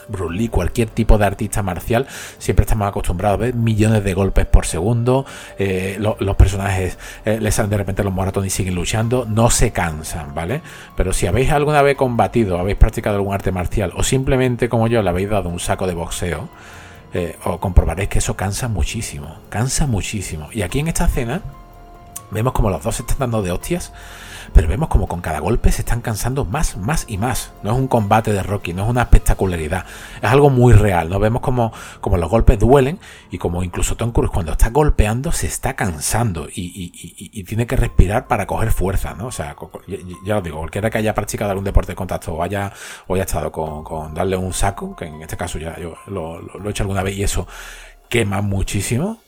Bruce Lee, cualquier tipo de artista marcial, siempre estamos acostumbrados a ver millones de golpes por segundo, eh, los personajes eh, les salen de repente los maratones y siguen luchando, no se cansan, ¿vale? Pero si habéis alguna vez combatido, habéis practicado algún arte marcial o simplemente como yo le habéis dado un saco de boxeo, eh, os comprobaréis que eso cansa muchísimo, cansa muchísimo. Y aquí en esta escena vemos como los dos se están dando de hostias pero vemos como con cada golpe se están cansando más, más y más. No es un combate de Rocky, no es una espectacularidad, es algo muy real. ¿no? Vemos como, como los golpes duelen y como incluso Tom Cruise cuando está golpeando se está cansando y, tiene que respirar para coger fuerza. ¿no? O sea, ya, os digo, cualquiera que haya practicado algún deporte de contacto o haya, o haya estado con, darle un saco, que en este caso ya yo lo he hecho alguna vez y eso quema muchísimo,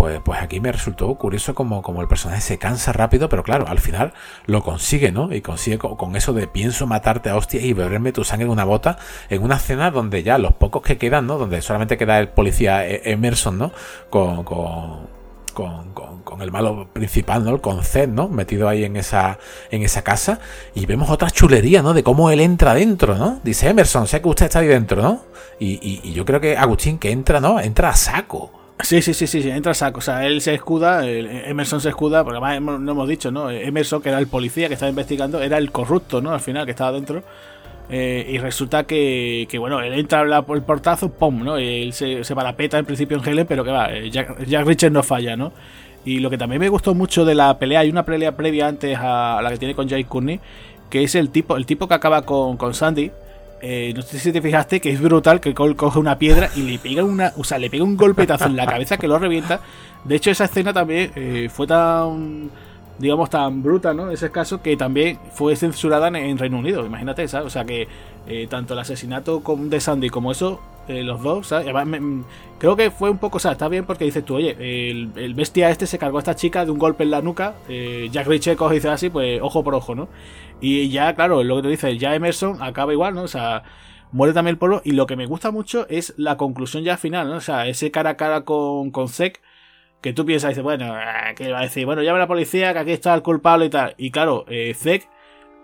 pues, pues aquí me resultó curioso como, como el personaje se cansa rápido, pero claro, al final lo consigue, ¿no? Y consigue con, eso de pienso matarte a hostia y beberme tu sangre en una bota, en una escena donde ya los pocos que quedan, ¿no? Donde solamente queda el policía e, Emerson, ¿no? Con, con, con, el malo principal, ¿no? Con Zed, ¿no? Metido ahí en esa, en esa casa. Y vemos otra chulería, ¿no? De cómo él entra dentro, ¿no? Dice Emerson, sé que usted está ahí dentro, ¿no? Y, y yo creo que Agustín que entra, ¿no? Entra a saco. Sí, sí, sí, sí, entra saco. O sea, él se escuda, Emerson se escuda, porque además no hemos dicho, ¿no? Emerson, que era el policía que estaba investigando, era el corrupto, ¿no? Al final, que estaba dentro. Eh, y resulta que, que, bueno, él entra por el portazo, ¡pum! ¿no? él se, se parapeta en principio en Helen, pero que va, eh, Jack, Jack Richard no falla, ¿no? Y lo que también me gustó mucho de la pelea, hay una pelea previa antes a la que tiene con Jake Courtney, que es el tipo, el tipo que acaba con, con Sandy, eh, no sé si te fijaste que es brutal que Cole coge una piedra y le pega una, o sea, le pega un golpetazo en la cabeza que lo revienta. De hecho, esa escena también eh, fue tan, digamos, tan bruta, ¿no? Ese caso que también fue censurada en, Reino Unido. Imagínate, ¿sabes? O sea que eh, tanto el asesinato de Sandy como eso, los dos, ¿sabes? creo que fue un poco, o sea, está bien porque dices tú, oye, el, bestia este se cargó a esta chica de un golpe en la nuca. Jack Ritchie coge y dice así, pues ojo por ojo, ¿no? Y ya, claro, lo que te dice, ya Emerson acaba igual, ¿no? O sea, muere también el pueblo. Y lo que me gusta mucho es la conclusión ya final, ¿no? O sea, ese cara a cara con, con Zek, que tú piensas, dices, bueno, ah, que va a decir, bueno, llama la policía, que aquí está el culpable y tal. Y claro, eh, Zek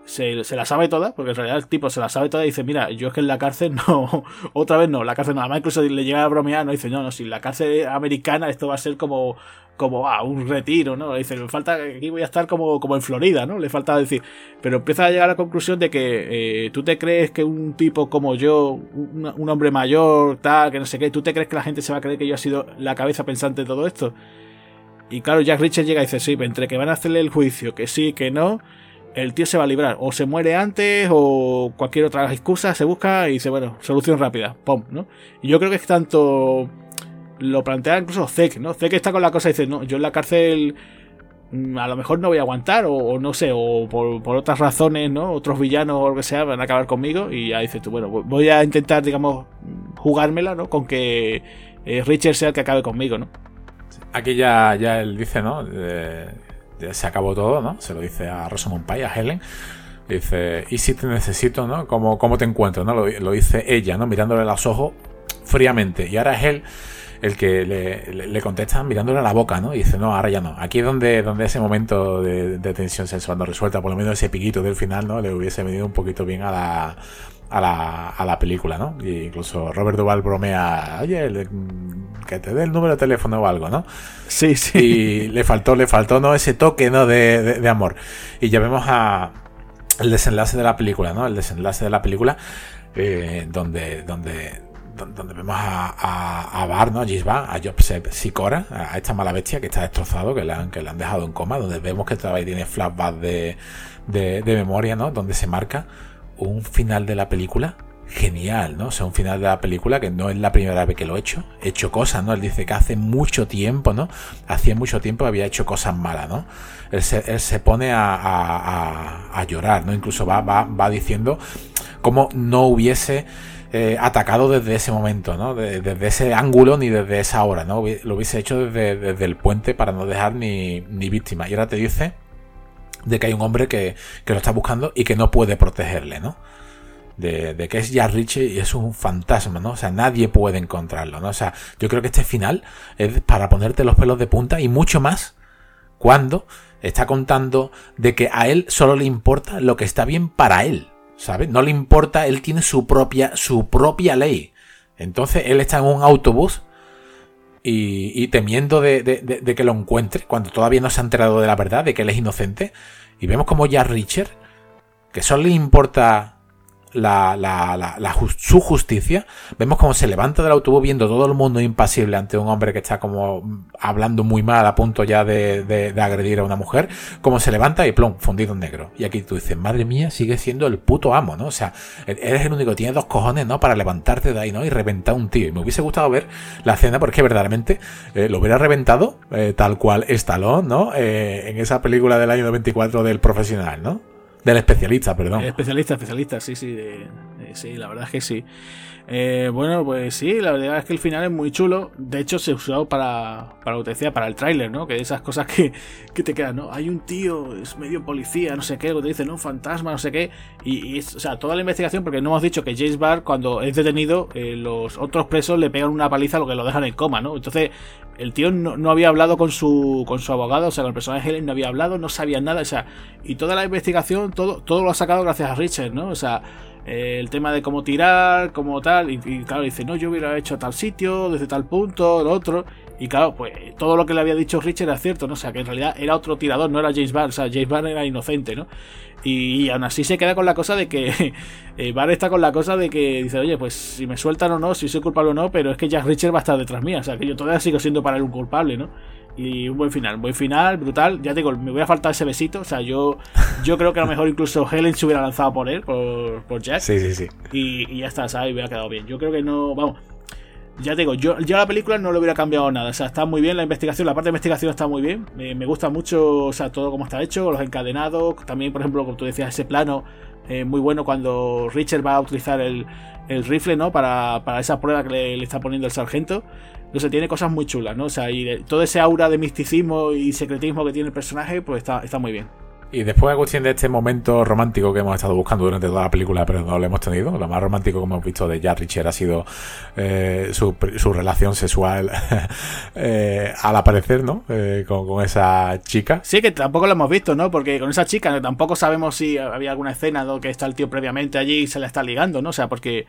se, la sabe toda, porque en realidad el tipo se la sabe toda y dice, mira, yo es que en la cárcel no, otra vez no, la cárcel no, además incluso le llega a bromear, no dice, no, no, si la cárcel americana esto va a ser como, como, ah, un retiro, ¿no? Dice, me falta, aquí voy a estar como, como en Florida, ¿no? Le falta decir, pero empieza a llegar a la conclusión de que eh, tú te crees que un tipo como yo, un, hombre mayor, tal, que no sé qué, tú te crees que la gente se va a creer que yo he sido la cabeza pensante de todo esto. Y claro, Jack Richard llega y dice, sí, entre que van a hacerle el juicio, que sí, que no, el tío se va a librar. O se muere antes o cualquier otra excusa se busca y dice, bueno, solución rápida. Pum, ¿no? Y yo creo que es tanto... Lo plantea incluso Zek, ¿no? Zek está con la cosa y dice, no, yo en la cárcel mm, a lo mejor no voy a aguantar o, no sé, o por, otras razones, ¿no? Otros villanos o lo que sea van a acabar conmigo y ya dices tú, bueno, voy a intentar, digamos, jugármela, ¿no? Con que eh, Richard sea el que acabe conmigo, ¿no? Aquí ya, ya él dice, ¿no? Se acabó todo, ¿no? Se lo dice a Rosamund Pike, a Helen. Dice, ¿y si te necesito, no? ¿Cómo, te encuentro, no? Lo, dice ella, ¿no? Mirándole los ojos fríamente. Y ahora es él el que le, contestan mirándole a la boca, ¿no? Y dice, no, ahora ya no. Aquí es donde, donde ese momento de, tensión sexual no resuelta, por lo menos ese piquito del final, ¿no? Le hubiese venido un poquito bien a la, a la, a la película, ¿no? Y incluso Robert Duval bromea, oye, que te dé el número de teléfono o algo, ¿no? Sí, sí. Y le faltó, le faltó, ¿no? Ese toque, ¿no? De, de, amor. Y ya vemos a el desenlace de la película, ¿no? El desenlace de la película, eh, donde, donde, donde vemos a, a, a Bar, ¿no? A Gisba, a Job Sicora, a esta mala bestia que está destrozado, que le han, que le han dejado en coma, donde vemos que todavía tiene flashbacks de, de, de memoria, ¿no? Donde se marca un final de la película genial, ¿no? O sea, un final de la película que no es la primera vez que lo he hecho. He hecho cosas, ¿no? Él dice que hace mucho tiempo, ¿no? Hacía mucho tiempo había hecho cosas malas, ¿no? Él se, pone a, llorar, ¿no? Incluso va, diciendo cómo no hubiese eh, atacado desde ese momento, ¿no? desde ese ángulo ni desde esa hora, ¿no? Lo hubiese hecho desde, desde el puente para no dejar ni, ni víctima. Y ahora te dice de que hay un hombre que, lo está buscando y que no puede protegerle, ¿no? De, que es Jack Richie y es un fantasma, ¿no? O sea, nadie puede encontrarlo, ¿no? O sea, yo creo que este final es para ponerte los pelos de punta y mucho más cuando está contando de que a él solo le importa lo que está bien para él, ¿sabes? No le importa, él tiene su propia, su propia ley. Entonces él está en un autobús y, temiendo de, que lo encuentre, cuando todavía no se ha enterado de la verdad, de que él es inocente. Y vemos como ya Richard, que solo le importa la, la, su justicia. Vemos cómo se levanta del autobús viendo todo el mundo impasible ante un hombre que está como hablando muy mal a punto ya de, de, agredir a una mujer. Como se levanta y plum, fundido en negro. Y aquí tú dices, madre mía, sigue siendo el puto amo, ¿no? O sea, eres el único que tiene dos cojones, ¿no? Para levantarte de ahí, ¿no? Y reventar un tío. Y me hubiese gustado ver la escena porque verdaderamente eh, lo hubiera reventado eh, tal cual Stallone, ¿no? Eh, en esa película del año 94 del profesional, ¿no? Del especialista, perdón. Especialista, especialista, sí, sí, sí, la verdad es que sí. Eh, bueno, pues sí, la verdad es que el final es muy chulo. De hecho, se usó para, para lo que decía, para el tráiler, ¿no? Que esas cosas que, que, te quedan, ¿no? Hay un tío, es medio policía, no sé qué, lo te dice, ¿no? Un fantasma, no sé qué. Y, o sea, toda la investigación, porque no hemos dicho que James Barr, cuando es detenido, eh, los otros presos le pegan una paliza, lo que lo dejan en coma, ¿no? Entonces, el tío no, había hablado con su, con su abogado, o sea, con el personaje Helen no había hablado, no sabía nada, o sea, y toda la investigación, todo, todo lo ha sacado gracias a Richard, ¿no? O sea, eh, el tema de cómo tirar, cómo tal, y, claro, dice, no, yo hubiera hecho tal sitio, desde tal punto, lo otro, y claro, pues todo lo que le había dicho Richard era cierto, ¿no? O sea, que en realidad era otro tirador, no era James Barr, o sea, James Barr era inocente, ¿no? Y, aún así se queda con la cosa de que eh, está con la cosa de que dice, oye, pues si me sueltan o no, si soy culpable o no, pero es que Jack Richard va a estar detrás mía, o sea, que yo todavía sigo siendo para él un culpable, ¿no? Y un buen final, un buen final, brutal. Ya te digo, me voy a faltar ese besito. O sea, yo, yo creo que a lo mejor incluso Helen se hubiera lanzado por él, por, por Jack. Sí, sí, sí. Y, ya está, ¿sabes? Hubiera quedado bien. Yo creo que no. Vamos. Ya te digo, yo, yo la película no le hubiera cambiado nada. O sea, está muy bien la investigación, la parte de investigación está muy bien. Me, gusta mucho, o sea, todo como está hecho, los encadenados. También, por ejemplo, como tú decías, ese plano eh, muy bueno cuando Richard va a utilizar el, el rifle, ¿no? Para, para esa prueba que le, le, está poniendo el sargento. No sé, tiene cosas muy chulas, ¿no? O sea, y todo ese aura de misticismo y secretismo que tiene el personaje, pues está, está muy bien. Y después, a cuestión de este momento romántico que hemos estado buscando durante toda la película, pero no lo hemos tenido, lo más romántico que hemos visto de Jack Richard ha sido eh, su, relación sexual eh, al aparecer, ¿no? Eh, con, esa chica. Sí, que tampoco lo hemos visto, ¿no? Porque con esa chica tampoco sabemos si había alguna escena ¿no? que está el tío previamente allí y se la está ligando, ¿no? O sea, porque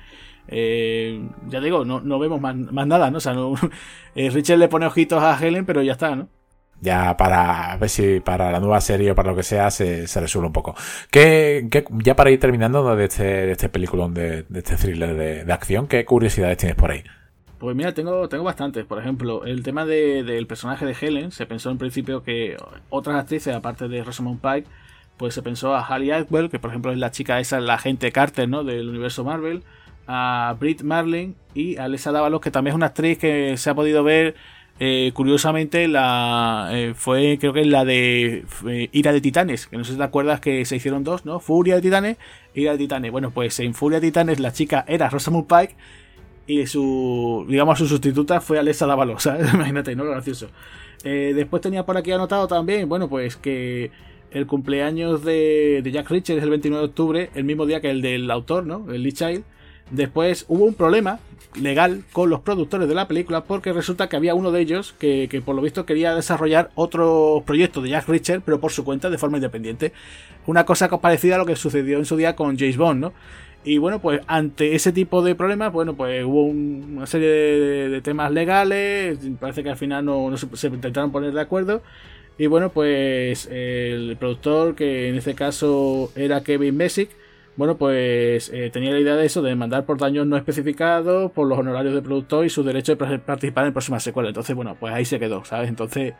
eh, ya digo, no, no vemos más, nada, ¿no? O sea, eh, Richard le pone ojitos a Helen, pero ya está, ¿no? Ya para ver si para la nueva serie o para lo que sea se, se resuelve un poco. ¿Qué, ya para ir terminando de este, de este peliculón, de, este thriller de, acción, ¿qué curiosidades tienes por ahí? Pues mira, tengo, tengo bastantes. Por ejemplo, el tema del personaje de Helen, se pensó en principio que otras actrices, aparte de Rosamund Pike, pues se pensó a Halle Atwell, que por ejemplo es la chica esa, la agente Carter, ¿no? Del universo Marvel a Brit Marlin y a Alessa Dávalos, que también es una actriz que se ha podido ver. Eh, curiosamente, la eh, fue creo que la de eh, Ira de Titanes, que no sé si te acuerdas que se hicieron dos, ¿no? Furia de Titanes, Ira de Titanes. Bueno, pues en Furia de Titanes la chica era Rosamund Pike y su, digamos, su sustituta fue Alessa Dávalos, Imagínate, ¿no? Gracioso. después tenía por aquí anotado también, bueno, pues que el cumpleaños de, de Jack Richard es el 29 de octubre, el mismo día que el del autor, ¿no? El Lee Child. Después hubo un problema legal con los productores de la película porque resulta que había uno de ellos que, que por lo visto quería desarrollar otro proyecto de Jack Richard, pero por su cuenta de forma independiente. Una cosa parecida a lo que sucedió en su día con James Bond, ¿no? Y bueno, pues ante ese tipo de problemas, bueno, pues hubo una serie de, temas legales, parece que al final no, se, intentaron poner de acuerdo. Y bueno, pues el productor, que en este caso era Kevin Basic, bueno, pues eh, tenía la idea de eso, de demandar por daños no especificados, por los honorarios del productor y su derecho de participar en próximas secuelas. Entonces, bueno, pues ahí se quedó, ¿sabes? Entonces,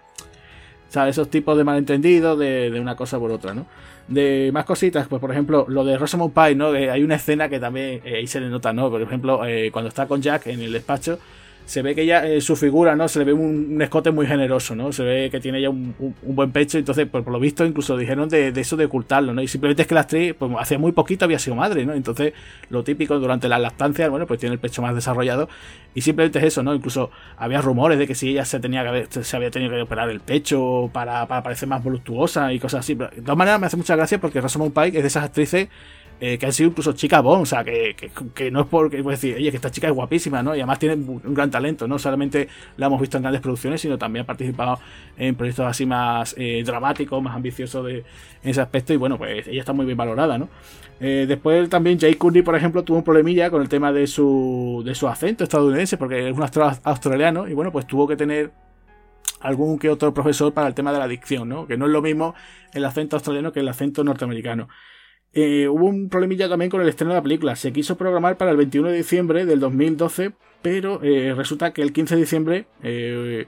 ¿sabes? Esos tipos de malentendidos de, de una cosa por otra, ¿no? De más cositas, pues por ejemplo, lo de Rosamund Pike, ¿no? hay una escena que también eh, ahí se le nota, ¿no? Por ejemplo, eh, cuando está con Jack en el despacho, se ve que ya eh, su figura, ¿no? Se le ve un, escote muy generoso, ¿no? Se ve que tiene ya un, buen pecho, entonces, por, lo visto, incluso dijeron de, eso de ocultarlo, ¿no? Y simplemente es que la actriz, pues hace muy poquito había sido madre, ¿no? Entonces, lo típico durante la lactancia, bueno, pues tiene el pecho más desarrollado y simplemente es eso, ¿no? Incluso había rumores de que si ella se tenía que haber, se había tenido que operar el pecho para, parecer más voluptuosa y cosas así. de todas maneras, me hace mucha gracia porque Rosamund Pike es de esas actrices eh, que han sido incluso chicas bon, o sea, que, que, no es porque, pues decir, oye, que esta chica es guapísima, ¿no? Y además tiene un gran talento, no solamente la hemos visto en grandes producciones, sino también ha participado en proyectos así más eh, dramáticos, más ambiciosos de, en ese aspecto, y bueno, pues ella está muy bien valorada, ¿no? Eh, después también Jay Courtney, por ejemplo, tuvo un problemilla con el tema de su, de su acento estadounidense, porque es un australiano, y bueno, pues tuvo que tener algún que otro profesor para el tema de la dicción, ¿no? Que no es lo mismo el acento australiano que el acento norteamericano. Eh, hubo un problemilla también con el estreno de la película. Se quiso programar para el 21 de diciembre del 2012, pero eh, resulta que el 15 de diciembre eh,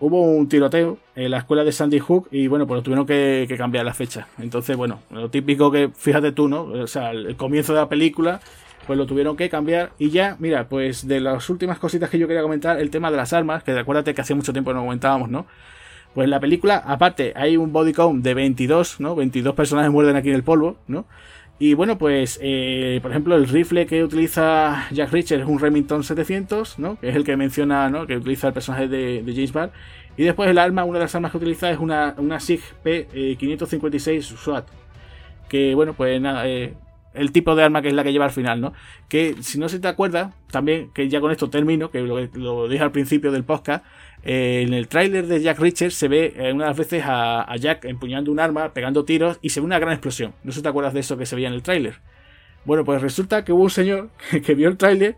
hubo un tiroteo en la escuela de Sandy Hook y bueno, pues tuvieron que, cambiar la fecha. Entonces, bueno, lo típico que, fíjate tú, ¿no? O sea, el, comienzo de la película, pues lo tuvieron que cambiar. Y ya, mira, pues de las últimas cositas que yo quería comentar, el tema de las armas, que acuérdate que hace mucho tiempo no comentábamos, ¿no? Pues en la película, aparte, hay un body count de 22, ¿no? 22 personajes muerden aquí en el polvo, ¿no? Y bueno, pues, eh, por ejemplo, el rifle que utiliza Jack Richard es un Remington 700, ¿no? Que es el que menciona, ¿no? Que utiliza el personaje de, James Bond. Y después el arma, una de las armas que utiliza es una, una SIG P556 SWAT. Que bueno, pues nada, eh, el tipo de arma que es la que lleva al final, ¿no? Que si no se te acuerda, también, que ya con esto termino, que lo, dije al principio del podcast, eh, en el tráiler de Jack Richards se ve eh, unas veces a, Jack empuñando un arma, pegando tiros y se ve una gran explosión. ¿No se te acuerdas de eso que se veía en el tráiler? Bueno, pues resulta que hubo un señor que, vio el tráiler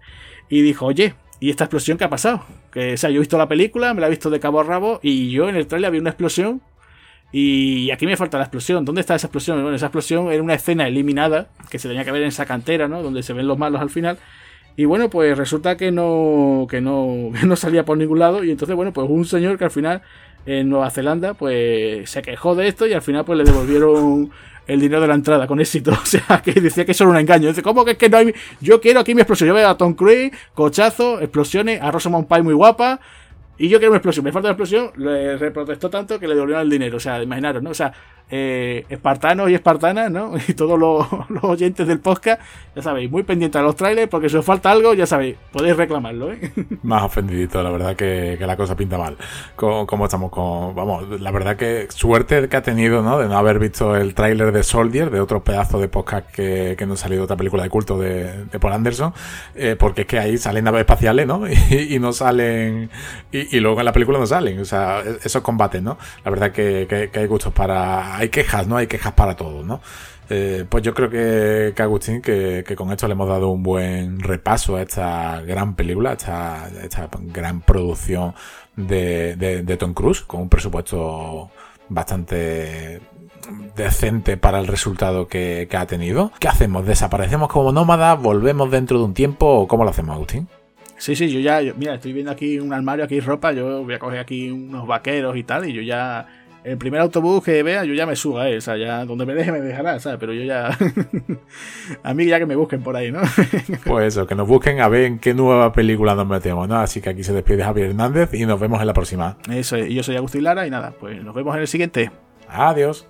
y dijo, oye, ¿y esta explosión qué ha pasado? Que, o sea, yo he visto la película, me la he visto de cabo a rabo y yo en el tráiler vi una explosión y aquí me falta la explosión. ¿Dónde está esa explosión? Bueno, esa explosión era una escena eliminada que se tenía que ver en esa cantera, ¿no? Donde se ven los malos al final. Y bueno, pues resulta que no, que no, no salía por ningún lado. Y entonces, bueno, pues un señor que al final en Nueva Zelanda, pues se quejó de esto y al final pues le devolvieron el dinero de la entrada con éxito. O sea, que decía que eso era un engaño. Dice, ¿cómo que es que no hay... Yo quiero aquí mi explosión. Yo veo a Tom Cruise, cochazo, explosiones, a Rosamund Pike muy guapa. Y yo quiero una explosión. Me falta una explosión. Le reprotestó tanto que le devolvieron el dinero. O sea, imaginaros, ¿no? O sea, eh, espartanos y espartanas, ¿no? Y todos los, oyentes del podcast, ya sabéis, muy pendientes a los trailers, porque si os falta algo, ya sabéis, podéis reclamarlo, ¿eh? Más ofendidito, la verdad que, la cosa pinta mal. Como, estamos con. Vamos, la verdad que suerte que ha tenido, ¿no? De no haber visto el tráiler de Soldier, de otro pedazo de podcast que, que nos ha salido otra película de culto de, Paul Anderson, eh, porque es que ahí salen naves espaciales, ¿no? Y, no salen. Luego en la película no salen, o sea, e-, esos combates, ¿no? La verdad que, hay gustos para hay quejas, ¿no? Hay quejas para todos, ¿no? Eh, pues yo creo que, que Agustín, que, con esto le hemos dado un buen repaso a esta gran película, a esta, esta gran producción de, de, Tom Cruise, con un presupuesto bastante decente para el resultado que, que, ha tenido. ¿Qué hacemos? ¿Desaparecemos como nómadas? ¿Volvemos dentro de un tiempo? ¿O cómo lo hacemos, Agustín? Sí, sí, yo ya, mira, estoy viendo aquí un armario, aquí ropa, yo voy a coger aquí unos vaqueros y tal, y yo ya el primer autobús que vea, yo ya me suba, ¿eh? o sea, ya donde me deje me dejará, ¿sabes? Pero yo ya. a mí ya que me busquen por ahí, ¿no? pues eso, que nos busquen a ver en qué nueva película nos metemos, ¿no? Así que aquí se despide Javier Hernández y nos vemos en la próxima. Eso, y yo soy Agustín Lara y nada, pues nos vemos en el siguiente. Adiós.